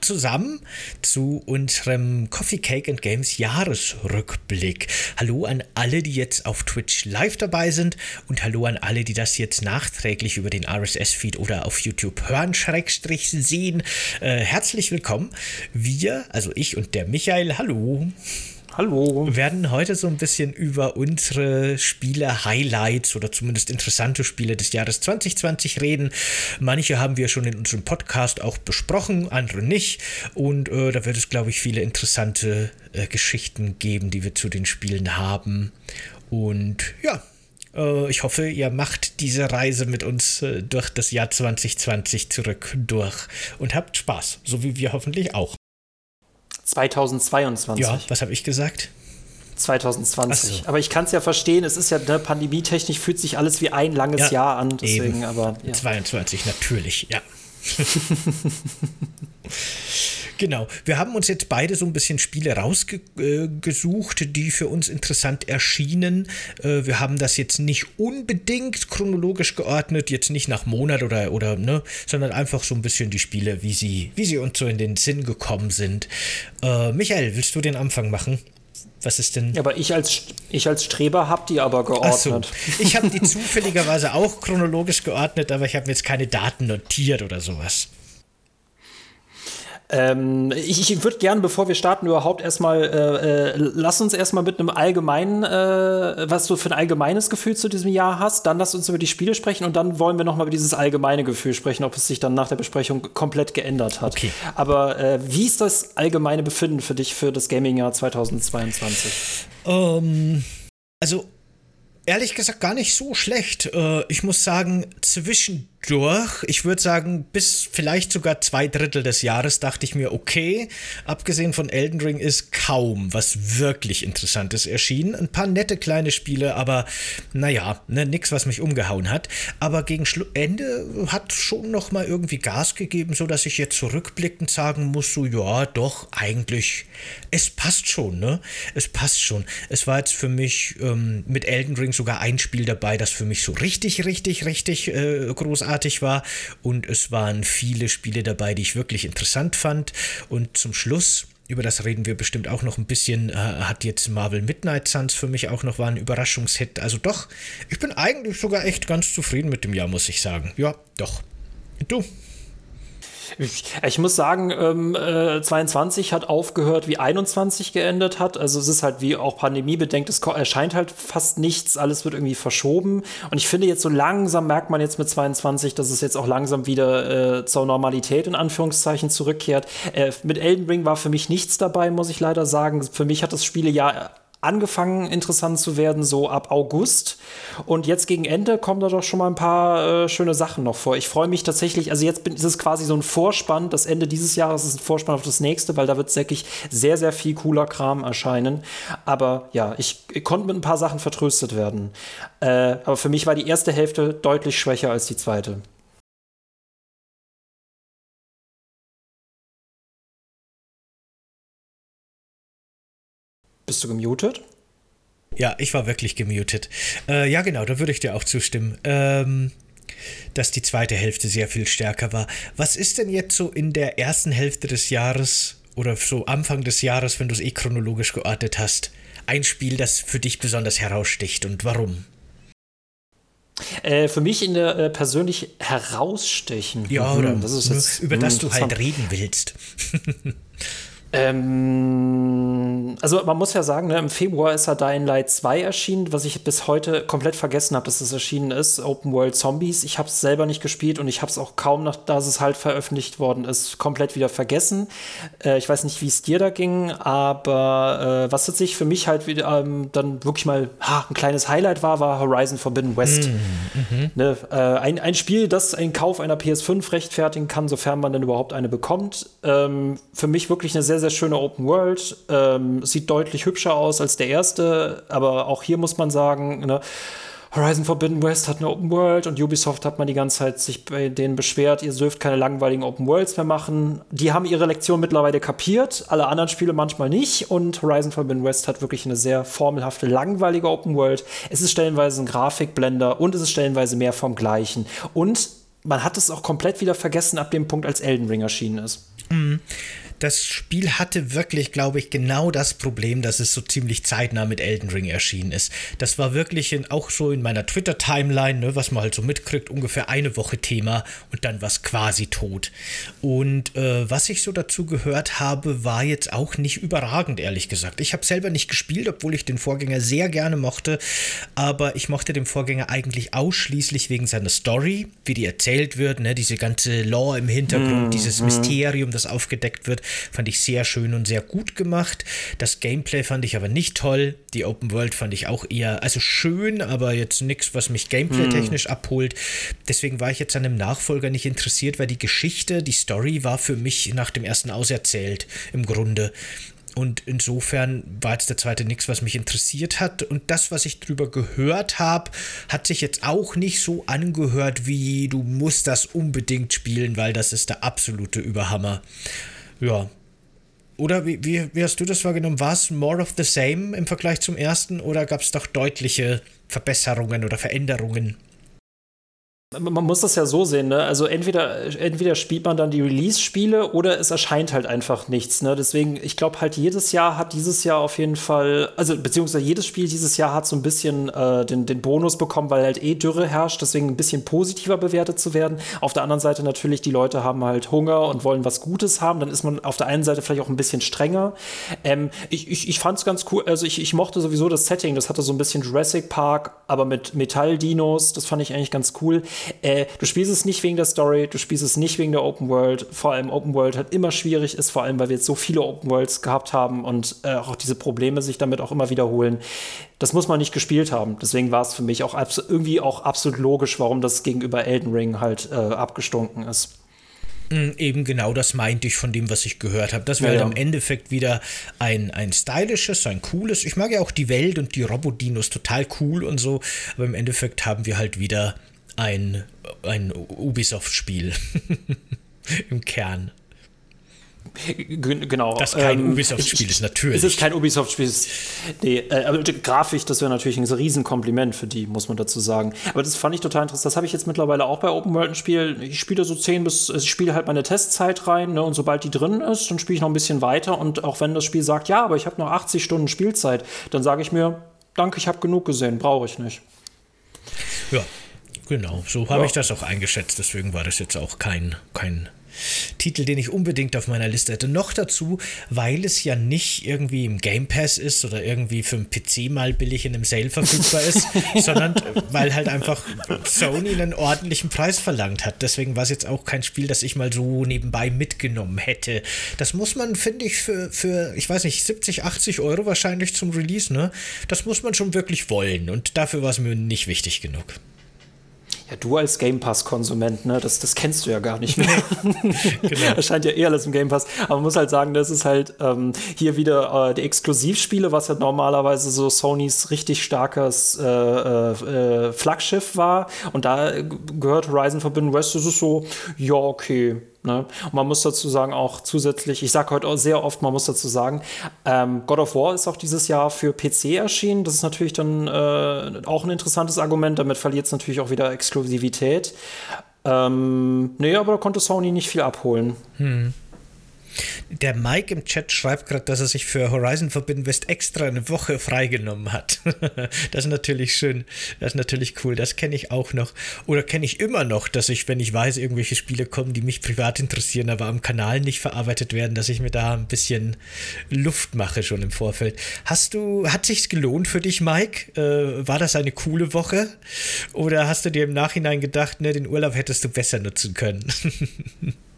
zusammen zu unserem Coffee Cake and Games Jahresrückblick. Hallo an alle, die jetzt auf Twitch live dabei sind und hallo an alle, die das jetzt nachträglich über den RSS-Feed oder auf YouTube hören, Schrägstrich sehen. Äh, herzlich willkommen. Wir, also ich und der Michael, hallo. Hallo. Wir werden heute so ein bisschen über unsere Spiele-Highlights oder zumindest interessante Spiele des Jahres 2020 reden. Manche haben wir schon in unserem Podcast auch besprochen, andere nicht. Und äh, da wird es, glaube ich, viele interessante äh, Geschichten geben, die wir zu den Spielen haben. Und ja, äh, ich hoffe, ihr macht diese Reise mit uns äh, durch das Jahr 2020 zurück durch und habt Spaß, so wie wir hoffentlich auch. 2022. Ja, was habe ich gesagt? 2020. So. Aber ich kann es ja verstehen, es ist ja ne, pandemietechnisch fühlt sich alles wie ein langes ja, Jahr an. Deswegen, eben. aber. Ja. 22, natürlich, ja. Genau. Wir haben uns jetzt beide so ein bisschen Spiele rausgesucht, die für uns interessant erschienen. Äh, wir haben das jetzt nicht unbedingt chronologisch geordnet, jetzt nicht nach Monat oder, oder ne, sondern einfach so ein bisschen die Spiele, wie sie, wie sie uns so in den Sinn gekommen sind. Äh, Michael, willst du den Anfang machen? Was ist denn? Ja, aber ich als, ich als Streber habe die aber geordnet. So. Ich habe die zufälligerweise auch chronologisch geordnet, aber ich habe mir jetzt keine Daten notiert oder sowas. Ähm, ich, ich würde gerne, bevor wir starten, überhaupt erstmal, äh, äh, lass uns erstmal mit einem allgemeinen, äh, was du für ein allgemeines Gefühl zu diesem Jahr hast, dann lass uns über die Spiele sprechen und dann wollen wir nochmal über dieses allgemeine Gefühl sprechen, ob es sich dann nach der Besprechung komplett geändert hat. Okay. Aber äh, wie ist das allgemeine Befinden für dich für das Gaming-Jahr 2022? Um, ähm, also ehrlich gesagt gar nicht so schlecht. Äh, ich muss sagen, zwischendurch durch. Ich würde sagen, bis vielleicht sogar zwei Drittel des Jahres dachte ich mir, okay, abgesehen von Elden Ring ist kaum was wirklich Interessantes erschienen. Ein paar nette kleine Spiele, aber naja, ne, nix, was mich umgehauen hat. Aber gegen Schlu Ende hat schon noch mal irgendwie Gas gegeben, so dass ich jetzt zurückblickend sagen muss, so ja, doch, eigentlich, es passt schon, ne? Es passt schon. Es war jetzt für mich ähm, mit Elden Ring sogar ein Spiel dabei, das für mich so richtig, richtig, richtig äh, großartig großartig war und es waren viele Spiele dabei, die ich wirklich interessant fand. Und zum Schluss über das reden wir bestimmt auch noch ein bisschen, äh, hat jetzt Marvel Midnight Suns für mich auch noch war ein Überraschungshit. Also doch, ich bin eigentlich sogar echt ganz zufrieden mit dem Jahr, muss ich sagen. Ja, doch. Du? Ich, muss sagen, ähm, äh, 22 hat aufgehört, wie 21 geendet hat. Also es ist halt wie auch pandemiebedingt, es erscheint halt fast nichts, alles wird irgendwie verschoben. Und ich finde jetzt so langsam merkt man jetzt mit 22, dass es jetzt auch langsam wieder äh, zur Normalität in Anführungszeichen zurückkehrt. Äh, mit Elden Ring war für mich nichts dabei, muss ich leider sagen. Für mich hat das Spielejahr angefangen interessant zu werden, so ab August. Und jetzt gegen Ende kommen da doch schon mal ein paar äh, schöne Sachen noch vor. Ich freue mich tatsächlich, also jetzt bin, ist es quasi so ein Vorspann. Das Ende dieses Jahres ist ein Vorspann auf das nächste, weil da wird wirklich sehr, sehr viel cooler Kram erscheinen. Aber ja, ich, ich konnte mit ein paar Sachen vertröstet werden. Äh, aber für mich war die erste Hälfte deutlich schwächer als die zweite. Bist du gemutet? Ja, ich war wirklich gemutet. Äh, ja, genau, da würde ich dir auch zustimmen. Ähm, dass die zweite Hälfte sehr viel stärker war. Was ist denn jetzt so in der ersten Hälfte des Jahres oder so Anfang des Jahres, wenn du es eh chronologisch geordnet hast, ein Spiel, das für dich besonders heraussticht und warum? Äh, für mich in der äh, persönlich herausstechen. Ja, oder mhm, das ist jetzt, über das du halt reden willst. Ähm, also man muss ja sagen, ne, im Februar ist ja Dying Light 2 erschienen, was ich bis heute komplett vergessen habe, dass es erschienen ist. Open World Zombies. Ich habe es selber nicht gespielt und ich habe es auch kaum, nach, dass es halt veröffentlicht worden ist, komplett wieder vergessen. Äh, ich weiß nicht, wie es dir da ging, aber äh, was sich für mich halt wieder ähm, dann wirklich mal ha, ein kleines Highlight war, war Horizon Forbidden West. Mhm. Ne, äh, ein, ein Spiel, das einen Kauf einer PS5 rechtfertigen kann, sofern man denn überhaupt eine bekommt. Ähm, für mich wirklich eine sehr sehr, sehr schöne Open World. Ähm, sieht deutlich hübscher aus als der erste, aber auch hier muss man sagen, ne, Horizon Forbidden West hat eine Open World und Ubisoft hat man die ganze Zeit sich bei denen beschwert, ihr dürft keine langweiligen Open Worlds mehr machen. Die haben ihre Lektion mittlerweile kapiert, alle anderen Spiele manchmal nicht und Horizon Forbidden West hat wirklich eine sehr formelhafte, langweilige Open World. Es ist stellenweise ein Grafikblender und es ist stellenweise mehr vom Gleichen. Und man hat es auch komplett wieder vergessen ab dem Punkt, als Elden Ring erschienen ist. Mhm das Spiel hatte wirklich, glaube ich, genau das Problem, dass es so ziemlich zeitnah mit Elden Ring erschienen ist. Das war wirklich in, auch so in meiner Twitter-Timeline, ne, was man halt so mitkriegt, ungefähr eine Woche Thema und dann war es quasi tot. Und äh, was ich so dazu gehört habe, war jetzt auch nicht überragend, ehrlich gesagt. Ich habe selber nicht gespielt, obwohl ich den Vorgänger sehr gerne mochte, aber ich mochte den Vorgänger eigentlich ausschließlich wegen seiner Story, wie die erzählt wird, ne, diese ganze Lore im Hintergrund, mm, dieses mm. Mysterium, das aufgedeckt wird. Fand ich sehr schön und sehr gut gemacht. Das Gameplay fand ich aber nicht toll. Die Open World fand ich auch eher, also schön, aber jetzt nichts, was mich gameplay-technisch hm. abholt. Deswegen war ich jetzt an dem Nachfolger nicht interessiert, weil die Geschichte, die Story war für mich nach dem ersten auserzählt, im Grunde. Und insofern war jetzt der zweite nichts, was mich interessiert hat. Und das, was ich drüber gehört habe, hat sich jetzt auch nicht so angehört wie du musst das unbedingt spielen, weil das ist der absolute Überhammer. Ja. Oder wie, wie, wie hast du das wahrgenommen? War es more of the same im Vergleich zum ersten oder gab es doch deutliche Verbesserungen oder Veränderungen? Man muss das ja so sehen, ne? Also entweder, entweder spielt man dann die Release-Spiele oder es erscheint halt einfach nichts. Ne? Deswegen, ich glaube halt, jedes Jahr hat dieses Jahr auf jeden Fall, also beziehungsweise jedes Spiel dieses Jahr hat so ein bisschen äh, den, den Bonus bekommen, weil halt eh Dürre herrscht, deswegen ein bisschen positiver bewertet zu werden. Auf der anderen Seite natürlich, die Leute haben halt Hunger und wollen was Gutes haben. Dann ist man auf der einen Seite vielleicht auch ein bisschen strenger. Ähm, ich ich, ich fand es ganz cool, also ich, ich mochte sowieso das Setting, das hatte so ein bisschen Jurassic Park, aber mit Metalldinos, das fand ich eigentlich ganz cool. Äh, du spielst es nicht wegen der Story, du spielst es nicht wegen der Open World. Vor allem Open World halt immer schwierig ist, vor allem weil wir jetzt so viele Open Worlds gehabt haben und äh, auch diese Probleme sich damit auch immer wiederholen. Das muss man nicht gespielt haben. Deswegen war es für mich auch irgendwie auch absolut logisch, warum das gegenüber Elden Ring halt äh, abgestunken ist. Mm, eben genau das meinte ich von dem, was ich gehört habe. Das wäre ja, halt ja. im Endeffekt wieder ein, ein stylisches, ein cooles. Ich mag ja auch die Welt und die Robodinos total cool und so, aber im Endeffekt haben wir halt wieder ein, ein Ubisoft-Spiel im Kern. Genau. Das kein ähm, Ubisoft-Spiel ist, natürlich. Es ist kein Ubisoft-Spiel. Nee, äh, aber grafisch, das wäre natürlich ein Riesenkompliment für die, muss man dazu sagen. Aber das fand ich total interessant. Das habe ich jetzt mittlerweile auch bei Open World Spiel. Ich spiele so 10 bis, also ich spiele halt meine Testzeit rein ne, und sobald die drin ist, dann spiele ich noch ein bisschen weiter. Und auch wenn das Spiel sagt, ja, aber ich habe noch 80 Stunden Spielzeit, dann sage ich mir, danke, ich habe genug gesehen, brauche ich nicht. Ja, Genau, so habe ja. ich das auch eingeschätzt. Deswegen war das jetzt auch kein, kein Titel, den ich unbedingt auf meiner Liste hätte. Noch dazu, weil es ja nicht irgendwie im Game Pass ist oder irgendwie für einen PC mal billig in einem Sale verfügbar ist, sondern weil halt einfach Sony einen ordentlichen Preis verlangt hat. Deswegen war es jetzt auch kein Spiel, das ich mal so nebenbei mitgenommen hätte. Das muss man, finde ich, für, für, ich weiß nicht, 70, 80 Euro wahrscheinlich zum Release, ne? Das muss man schon wirklich wollen. Und dafür war es mir nicht wichtig genug. Ja, du als Game Pass-Konsument, ne, das, das kennst du ja gar nicht mehr. genau. Das scheint ja eher alles im Game Pass. Aber man muss halt sagen, das ist halt ähm, hier wieder äh, die Exklusivspiele, was ja normalerweise so Sonys richtig starkes äh, äh, Flaggschiff war. Und da gehört Horizon Forbidden West, das ist so, ja, okay, Ne? Und man muss dazu sagen, auch zusätzlich, ich sage heute sehr oft, man muss dazu sagen, ähm, God of War ist auch dieses Jahr für PC erschienen. Das ist natürlich dann äh, auch ein interessantes Argument. Damit verliert es natürlich auch wieder Exklusivität. Ähm, nee, aber da konnte Sony nicht viel abholen. Hm. Der Mike im Chat schreibt gerade, dass er sich für Horizon Forbidden West extra eine Woche freigenommen hat. das ist natürlich schön. Das ist natürlich cool. Das kenne ich auch noch. Oder kenne ich immer noch, dass ich, wenn ich weiß, irgendwelche Spiele kommen, die mich privat interessieren, aber am Kanal nicht verarbeitet werden, dass ich mir da ein bisschen Luft mache schon im Vorfeld. Hast du, hat sich's gelohnt für dich, Mike? Äh, war das eine coole Woche? Oder hast du dir im Nachhinein gedacht, ne, den Urlaub hättest du besser nutzen können?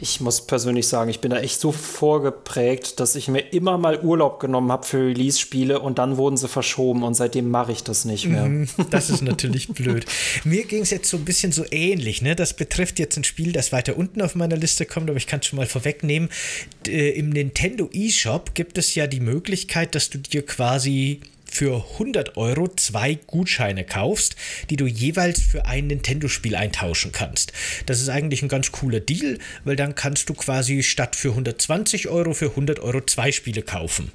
ich muss persönlich sagen, ich bin da echt so vorgeprägt, dass ich mir immer mal Urlaub genommen habe für Release-Spiele und dann wurden sie verschoben und seitdem mache ich das nicht mehr. Mhm, das ist natürlich blöd. Mir ging es jetzt so ein bisschen so ähnlich. Ne? Das betrifft jetzt ein Spiel, das weiter unten auf meiner Liste kommt, aber ich kann es schon mal vorwegnehmen. Im Nintendo eShop gibt es ja die Möglichkeit, dass du dir quasi für 100 Euro zwei Gutscheine kaufst, die du jeweils für ein Nintendo-Spiel eintauschen kannst. Das ist eigentlich ein ganz cooler Deal, weil dann kannst du quasi statt für 120 Euro für 100 Euro zwei Spiele kaufen.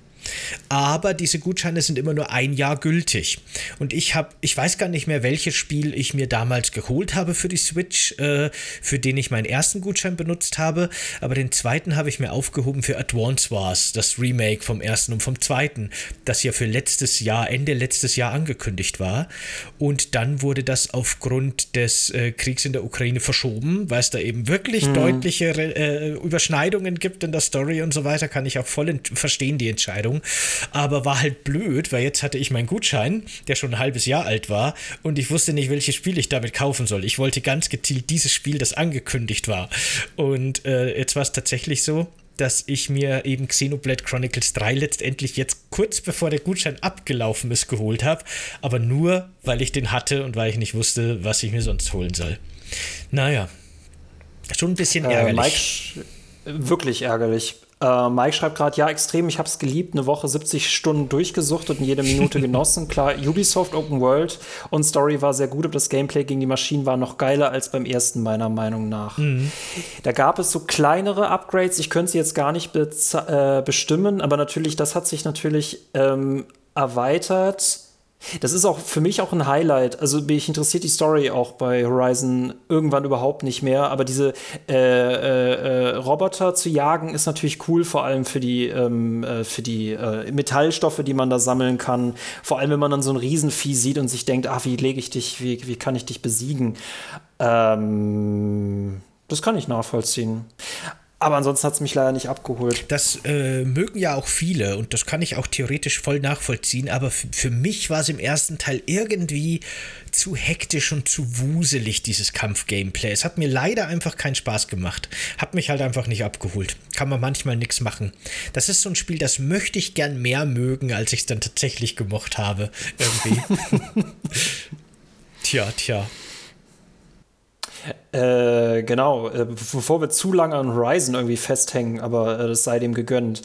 Aber diese Gutscheine sind immer nur ein Jahr gültig. Und ich habe, ich weiß gar nicht mehr, welches Spiel ich mir damals geholt habe für die Switch, äh, für den ich meinen ersten Gutschein benutzt habe, aber den zweiten habe ich mir aufgehoben für Advance Wars, das Remake vom ersten und vom zweiten, das ja für letztes Jahr, Ende letztes Jahr angekündigt war. Und dann wurde das aufgrund des äh, Kriegs in der Ukraine verschoben, weil es da eben wirklich mhm. deutliche äh, Überschneidungen gibt in der Story und so weiter, kann ich auch voll verstehen, die Entscheidung. Aber war halt blöd, weil jetzt hatte ich meinen Gutschein, der schon ein halbes Jahr alt war, und ich wusste nicht, welches Spiel ich damit kaufen soll. Ich wollte ganz gezielt dieses Spiel, das angekündigt war. Und äh, jetzt war es tatsächlich so, dass ich mir eben Xenoblade Chronicles 3 letztendlich jetzt kurz bevor der Gutschein abgelaufen ist geholt habe, aber nur weil ich den hatte und weil ich nicht wusste, was ich mir sonst holen soll. Naja, schon ein bisschen äh, ärgerlich. Mike, wirklich ärgerlich. Äh, Mike schreibt gerade, ja, extrem, ich habe es geliebt, eine Woche 70 Stunden durchgesuchtet und jede Minute genossen. Klar, Ubisoft Open World und Story war sehr gut, aber das Gameplay gegen die Maschinen war noch geiler als beim ersten, meiner Meinung nach. Mhm. Da gab es so kleinere Upgrades, ich könnte sie jetzt gar nicht äh, bestimmen, aber natürlich, das hat sich natürlich ähm, erweitert das ist auch für mich auch ein Highlight. Also mich interessiert die Story auch bei Horizon irgendwann überhaupt nicht mehr. Aber diese äh, äh, äh Roboter zu jagen ist natürlich cool, vor allem für die, ähm, äh, für die äh, Metallstoffe, die man da sammeln kann. Vor allem, wenn man dann so ein Riesenvieh sieht und sich denkt, ach, wie lege ich dich, wie, wie kann ich dich besiegen? Ähm, das kann ich nachvollziehen. Aber ansonsten hat es mich leider nicht abgeholt. Das äh, mögen ja auch viele und das kann ich auch theoretisch voll nachvollziehen, aber für mich war es im ersten Teil irgendwie zu hektisch und zu wuselig, dieses Kampf-Gameplay. Es hat mir leider einfach keinen Spaß gemacht. Hat mich halt einfach nicht abgeholt. Kann man manchmal nichts machen. Das ist so ein Spiel, das möchte ich gern mehr mögen, als ich es dann tatsächlich gemocht habe. Irgendwie. tja, tja. Äh, genau, äh, bevor wir zu lange an Horizon irgendwie festhängen, aber äh, das sei dem gegönnt.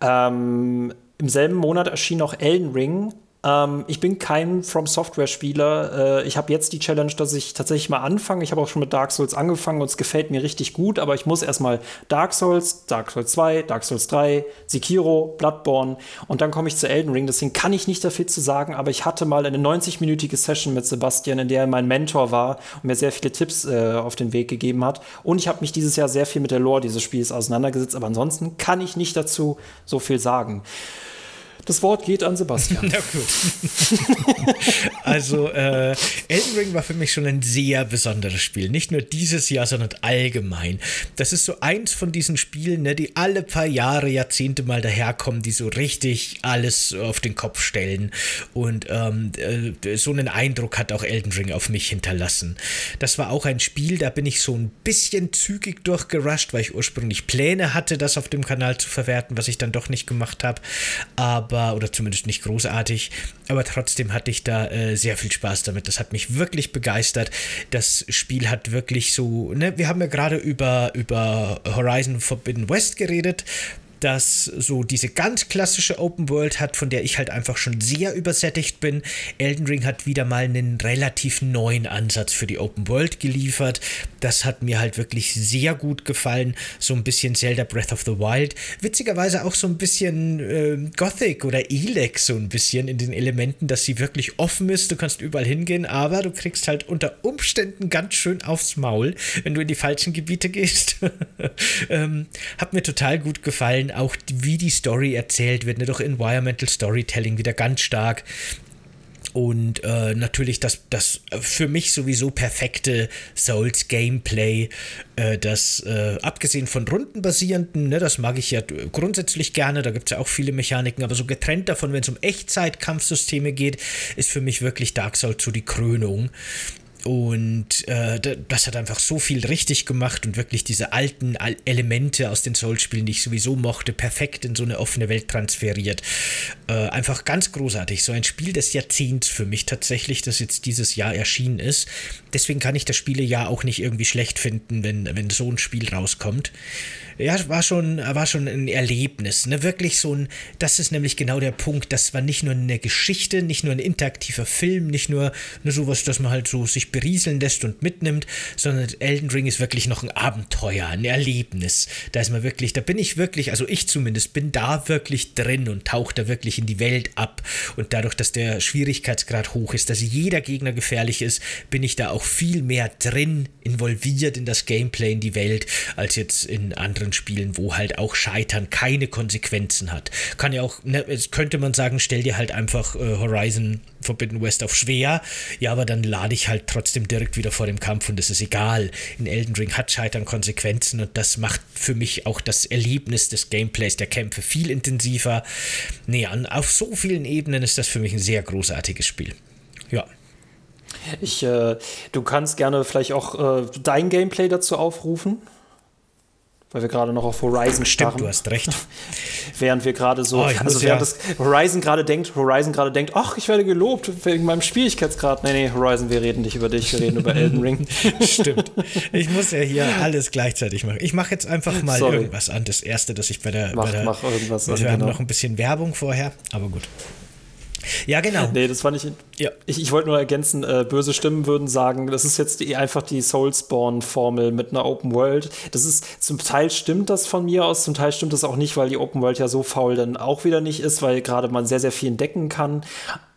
Ähm, Im selben Monat erschien auch Elden Ring ähm, ich bin kein From Software-Spieler. Äh, ich habe jetzt die Challenge, dass ich tatsächlich mal anfange. Ich habe auch schon mit Dark Souls angefangen und es gefällt mir richtig gut, aber ich muss erstmal Dark Souls, Dark Souls 2, Dark Souls 3, Sekiro, Bloodborne und dann komme ich zu Elden Ring. Deswegen kann ich nicht dafür zu sagen, aber ich hatte mal eine 90-minütige Session mit Sebastian, in der er mein Mentor war und mir sehr viele Tipps äh, auf den Weg gegeben hat. Und ich habe mich dieses Jahr sehr viel mit der Lore dieses Spiels auseinandergesetzt, aber ansonsten kann ich nicht dazu so viel sagen. Das Wort geht an Sebastian. Na gut. also, äh, Elden Ring war für mich schon ein sehr besonderes Spiel. Nicht nur dieses Jahr, sondern allgemein. Das ist so eins von diesen Spielen, ne, die alle paar Jahre, Jahrzehnte mal daherkommen, die so richtig alles auf den Kopf stellen. Und ähm, äh, so einen Eindruck hat auch Elden Ring auf mich hinterlassen. Das war auch ein Spiel, da bin ich so ein bisschen zügig durchgerusht, weil ich ursprünglich Pläne hatte, das auf dem Kanal zu verwerten, was ich dann doch nicht gemacht habe. Aber aber, oder zumindest nicht großartig, aber trotzdem hatte ich da äh, sehr viel Spaß damit. Das hat mich wirklich begeistert. Das Spiel hat wirklich so, ne, wir haben ja gerade über, über Horizon Forbidden West geredet das so diese ganz klassische Open World hat, von der ich halt einfach schon sehr übersättigt bin. Elden Ring hat wieder mal einen relativ neuen Ansatz für die Open World geliefert. Das hat mir halt wirklich sehr gut gefallen. So ein bisschen Zelda Breath of the Wild. Witzigerweise auch so ein bisschen äh, Gothic oder Elex so ein bisschen in den Elementen, dass sie wirklich offen ist. Du kannst überall hingehen, aber du kriegst halt unter Umständen ganz schön aufs Maul, wenn du in die falschen Gebiete gehst. ähm, hat mir total gut gefallen auch wie die Story erzählt wird, ne, durch Environmental Storytelling wieder ganz stark. Und äh, natürlich das, das für mich sowieso perfekte Souls-Gameplay, äh, das äh, abgesehen von rundenbasierenden, ne, das mag ich ja grundsätzlich gerne, da gibt es ja auch viele Mechaniken, aber so getrennt davon, wenn es um Echtzeit-Kampfsysteme geht, ist für mich wirklich Dark Souls so die Krönung. Und äh, das hat einfach so viel richtig gemacht und wirklich diese alten Elemente aus den Souls-Spielen, die ich sowieso mochte, perfekt in so eine offene Welt transferiert. Äh, einfach ganz großartig. So ein Spiel des Jahrzehnts für mich tatsächlich, das jetzt dieses Jahr erschienen ist. Deswegen kann ich das Spielejahr auch nicht irgendwie schlecht finden, wenn, wenn so ein Spiel rauskommt ja, war schon, war schon ein Erlebnis. Ne? Wirklich so ein, das ist nämlich genau der Punkt. Das war nicht nur eine Geschichte, nicht nur ein interaktiver Film, nicht nur, nur sowas, dass man halt so sich berieseln lässt und mitnimmt, sondern Elden Ring ist wirklich noch ein Abenteuer, ein Erlebnis. Da ist man wirklich, da bin ich wirklich, also ich zumindest, bin da wirklich drin und tauche da wirklich in die Welt ab. Und dadurch, dass der Schwierigkeitsgrad hoch ist, dass jeder Gegner gefährlich ist, bin ich da auch viel mehr drin, involviert in das Gameplay, in die Welt, als jetzt in anderen Spielen, wo halt auch Scheitern keine Konsequenzen hat. Kann ja auch, ne, könnte man sagen, stell dir halt einfach äh, Horizon Forbidden West auf schwer, ja, aber dann lade ich halt trotzdem direkt wieder vor dem Kampf und es ist egal. In Elden Ring hat Scheitern Konsequenzen und das macht für mich auch das Erlebnis des Gameplays der Kämpfe viel intensiver. Nee, an, auf so vielen Ebenen ist das für mich ein sehr großartiges Spiel. Ja. Ich, äh, du kannst gerne vielleicht auch äh, dein Gameplay dazu aufrufen weil wir gerade noch auf Horizon starren. Stimmt, du hast recht. während wir gerade so, oh, also während ja. das Horizon gerade denkt, Horizon gerade denkt, ach, ich werde gelobt wegen meinem Schwierigkeitsgrad. Nee, nee, Horizon, wir reden nicht über dich, wir reden über Elden Ring. Stimmt. Ich muss ja hier alles gleichzeitig machen. Ich mache jetzt einfach mal Sorry. irgendwas an. Das erste, dass ich bei der. Mach, bei der, mach irgendwas Wir an, haben genau. noch ein bisschen Werbung vorher, aber gut. Ja, genau. Nee, das fand ich. Ja. Ich, ich wollte nur ergänzen, äh, böse Stimmen würden sagen, das ist jetzt die, einfach die Soulspawn-Formel mit einer Open World. Das ist, zum Teil stimmt das von mir aus, zum Teil stimmt das auch nicht, weil die Open World ja so faul dann auch wieder nicht ist, weil gerade man sehr, sehr viel entdecken kann.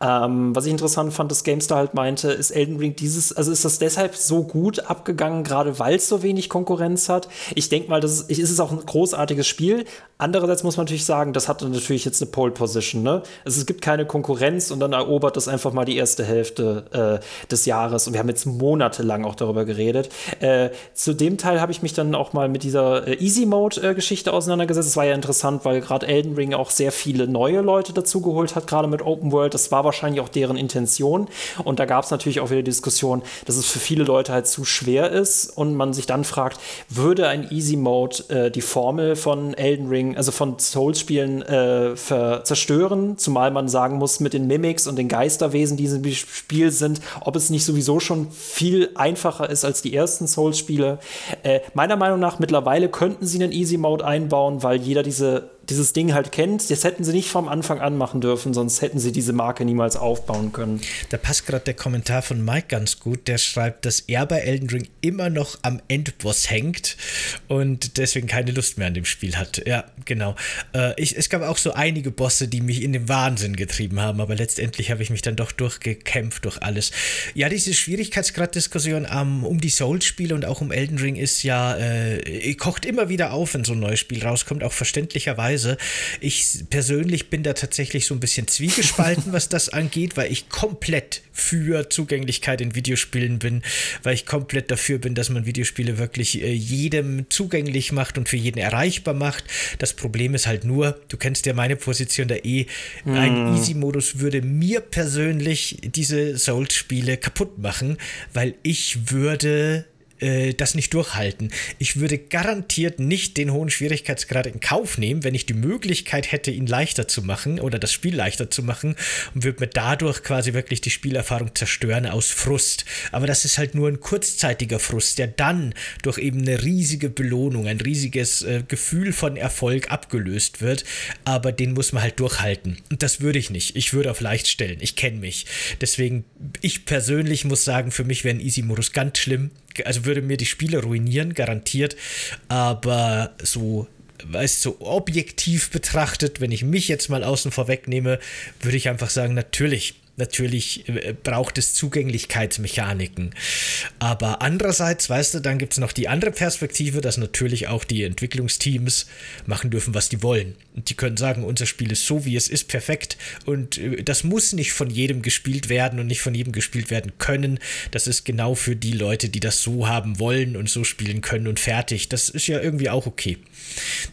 Ähm, was ich interessant fand, dass GameStar halt meinte, ist Elden Ring dieses, also ist das deshalb so gut abgegangen, gerade weil es so wenig Konkurrenz hat. Ich denke mal, das ist, ist es auch ein großartiges Spiel. Andererseits muss man natürlich sagen, das hat natürlich jetzt eine Pole Position. Ne? Also es gibt keine Konkurrenz und dann erobert das einfach mal die erste Hälfte äh, des Jahres. Und wir haben jetzt monatelang auch darüber geredet. Äh, zu dem Teil habe ich mich dann auch mal mit dieser äh, Easy Mode-Geschichte auseinandergesetzt. Es war ja interessant, weil gerade Elden Ring auch sehr viele neue Leute dazugeholt hat, gerade mit Open World. Das war wahrscheinlich auch deren Intention. Und da gab es natürlich auch wieder Diskussion, dass es für viele Leute halt zu schwer ist und man sich dann fragt, würde ein Easy Mode äh, die Formel von Elden Ring, also von Souls-Spielen äh, zerstören, zumal man sagen muss, mit den Mimics und den Geisterwesen, die in diesem Spiel sind, ob es nicht sowieso schon viel einfacher ist als die ersten Souls-Spiele. Äh, meiner Meinung nach mittlerweile könnten sie einen Easy Mode einbauen, weil jeder diese dieses Ding halt kennt. Das hätten sie nicht vom Anfang an machen dürfen, sonst hätten sie diese Marke niemals aufbauen können. Da passt gerade der Kommentar von Mike ganz gut. Der schreibt, dass er bei Elden Ring immer noch am Endboss hängt und deswegen keine Lust mehr an dem Spiel hat. Ja, genau. Äh, ich, es gab auch so einige Bosse, die mich in den Wahnsinn getrieben haben, aber letztendlich habe ich mich dann doch durchgekämpft durch alles. Ja, diese Schwierigkeitsgrad-Diskussion ähm, um die Souls-Spiele und auch um Elden Ring ist ja, äh, kocht immer wieder auf, wenn so ein neues Spiel rauskommt, auch verständlicherweise Weise. Ich persönlich bin da tatsächlich so ein bisschen zwiegespalten, was das angeht, weil ich komplett für Zugänglichkeit in Videospielen bin, weil ich komplett dafür bin, dass man Videospiele wirklich äh, jedem zugänglich macht und für jeden erreichbar macht. Das Problem ist halt nur, du kennst ja meine Position da eh, mm. ein hm. Easy-Modus würde mir persönlich diese Souls-Spiele kaputt machen, weil ich würde äh, das nicht durchhalten. Ich würde garantiert nicht den hohen Schwierigkeitsgrad in Kauf nehmen, wenn ich die Möglichkeit hätte, ihn leichter zu machen oder das Spiel leichter zu machen und würde mir dadurch quasi wirklich die Spielerfahrung zerstören aus Frust. Aber das ist halt nur ein kurzzeitiger Frust, der dann durch eben eine riesige Belohnung, ein riesiges äh, Gefühl von Erfolg abgelöst wird. Aber den muss man halt durchhalten. Und das würde ich nicht. Ich würde auf leicht stellen. Ich kenne mich. Deswegen, ich persönlich muss sagen, für mich wäre ein Easy-Modus ganz schlimm also würde mir die Spiele ruinieren, garantiert. Aber so weißt so objektiv betrachtet, wenn ich mich jetzt mal außen vor wegnehme, würde ich einfach sagen, natürlich natürlich äh, braucht es Zugänglichkeitsmechaniken. Aber andererseits, weißt du, dann gibt es noch die andere Perspektive, dass natürlich auch die Entwicklungsteams machen dürfen, was die wollen. Und die können sagen, unser Spiel ist so, wie es ist, perfekt. Und äh, das muss nicht von jedem gespielt werden und nicht von jedem gespielt werden können. Das ist genau für die Leute, die das so haben wollen und so spielen können und fertig. Das ist ja irgendwie auch okay.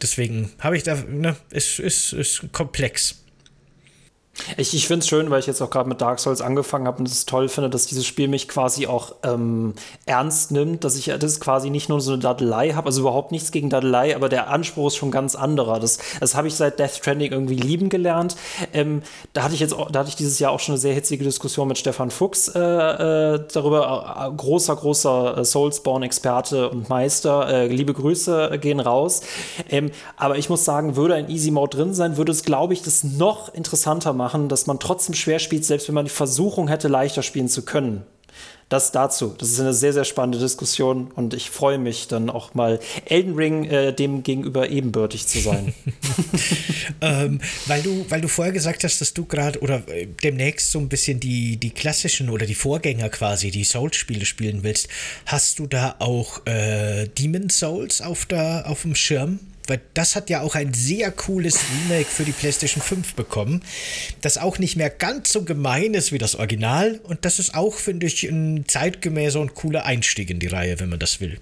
Deswegen habe ich da, ne, es ist, ist, ist komplex. Ich, ich finde es schön, weil ich jetzt auch gerade mit Dark Souls angefangen habe und es toll finde, dass dieses Spiel mich quasi auch ähm, ernst nimmt, dass ich das quasi nicht nur so eine Dadelei habe, also überhaupt nichts gegen Dadelei, aber der Anspruch ist schon ganz anderer. Das, das habe ich seit Death Stranding irgendwie lieben gelernt. Ähm, da hatte ich jetzt, da hatte ich dieses Jahr auch schon eine sehr hitzige Diskussion mit Stefan Fuchs äh, äh, darüber. Äh, großer, großer äh, Soulsborne-Experte und Meister. Äh, liebe Grüße gehen raus. Ähm, aber ich muss sagen, würde ein Easy Mode drin sein, würde es, glaube ich, das noch interessanter machen machen, dass man trotzdem schwer spielt, selbst wenn man die Versuchung hätte, leichter spielen zu können. das dazu. Das ist eine sehr, sehr spannende Diskussion und ich freue mich dann auch mal Elden Ring äh, dem gegenüber ebenbürtig zu sein. ähm, weil, du, weil du vorher gesagt hast, dass du gerade oder äh, demnächst so ein bisschen die, die klassischen oder die Vorgänger quasi, die Souls-Spiele spielen willst, hast du da auch äh, Demon Souls auf, der, auf dem Schirm? Weil das hat ja auch ein sehr cooles Remake für die PlayStation 5 bekommen, das auch nicht mehr ganz so gemein ist wie das Original und das ist auch, finde ich, ein zeitgemäßer und cooler Einstieg in die Reihe, wenn man das will.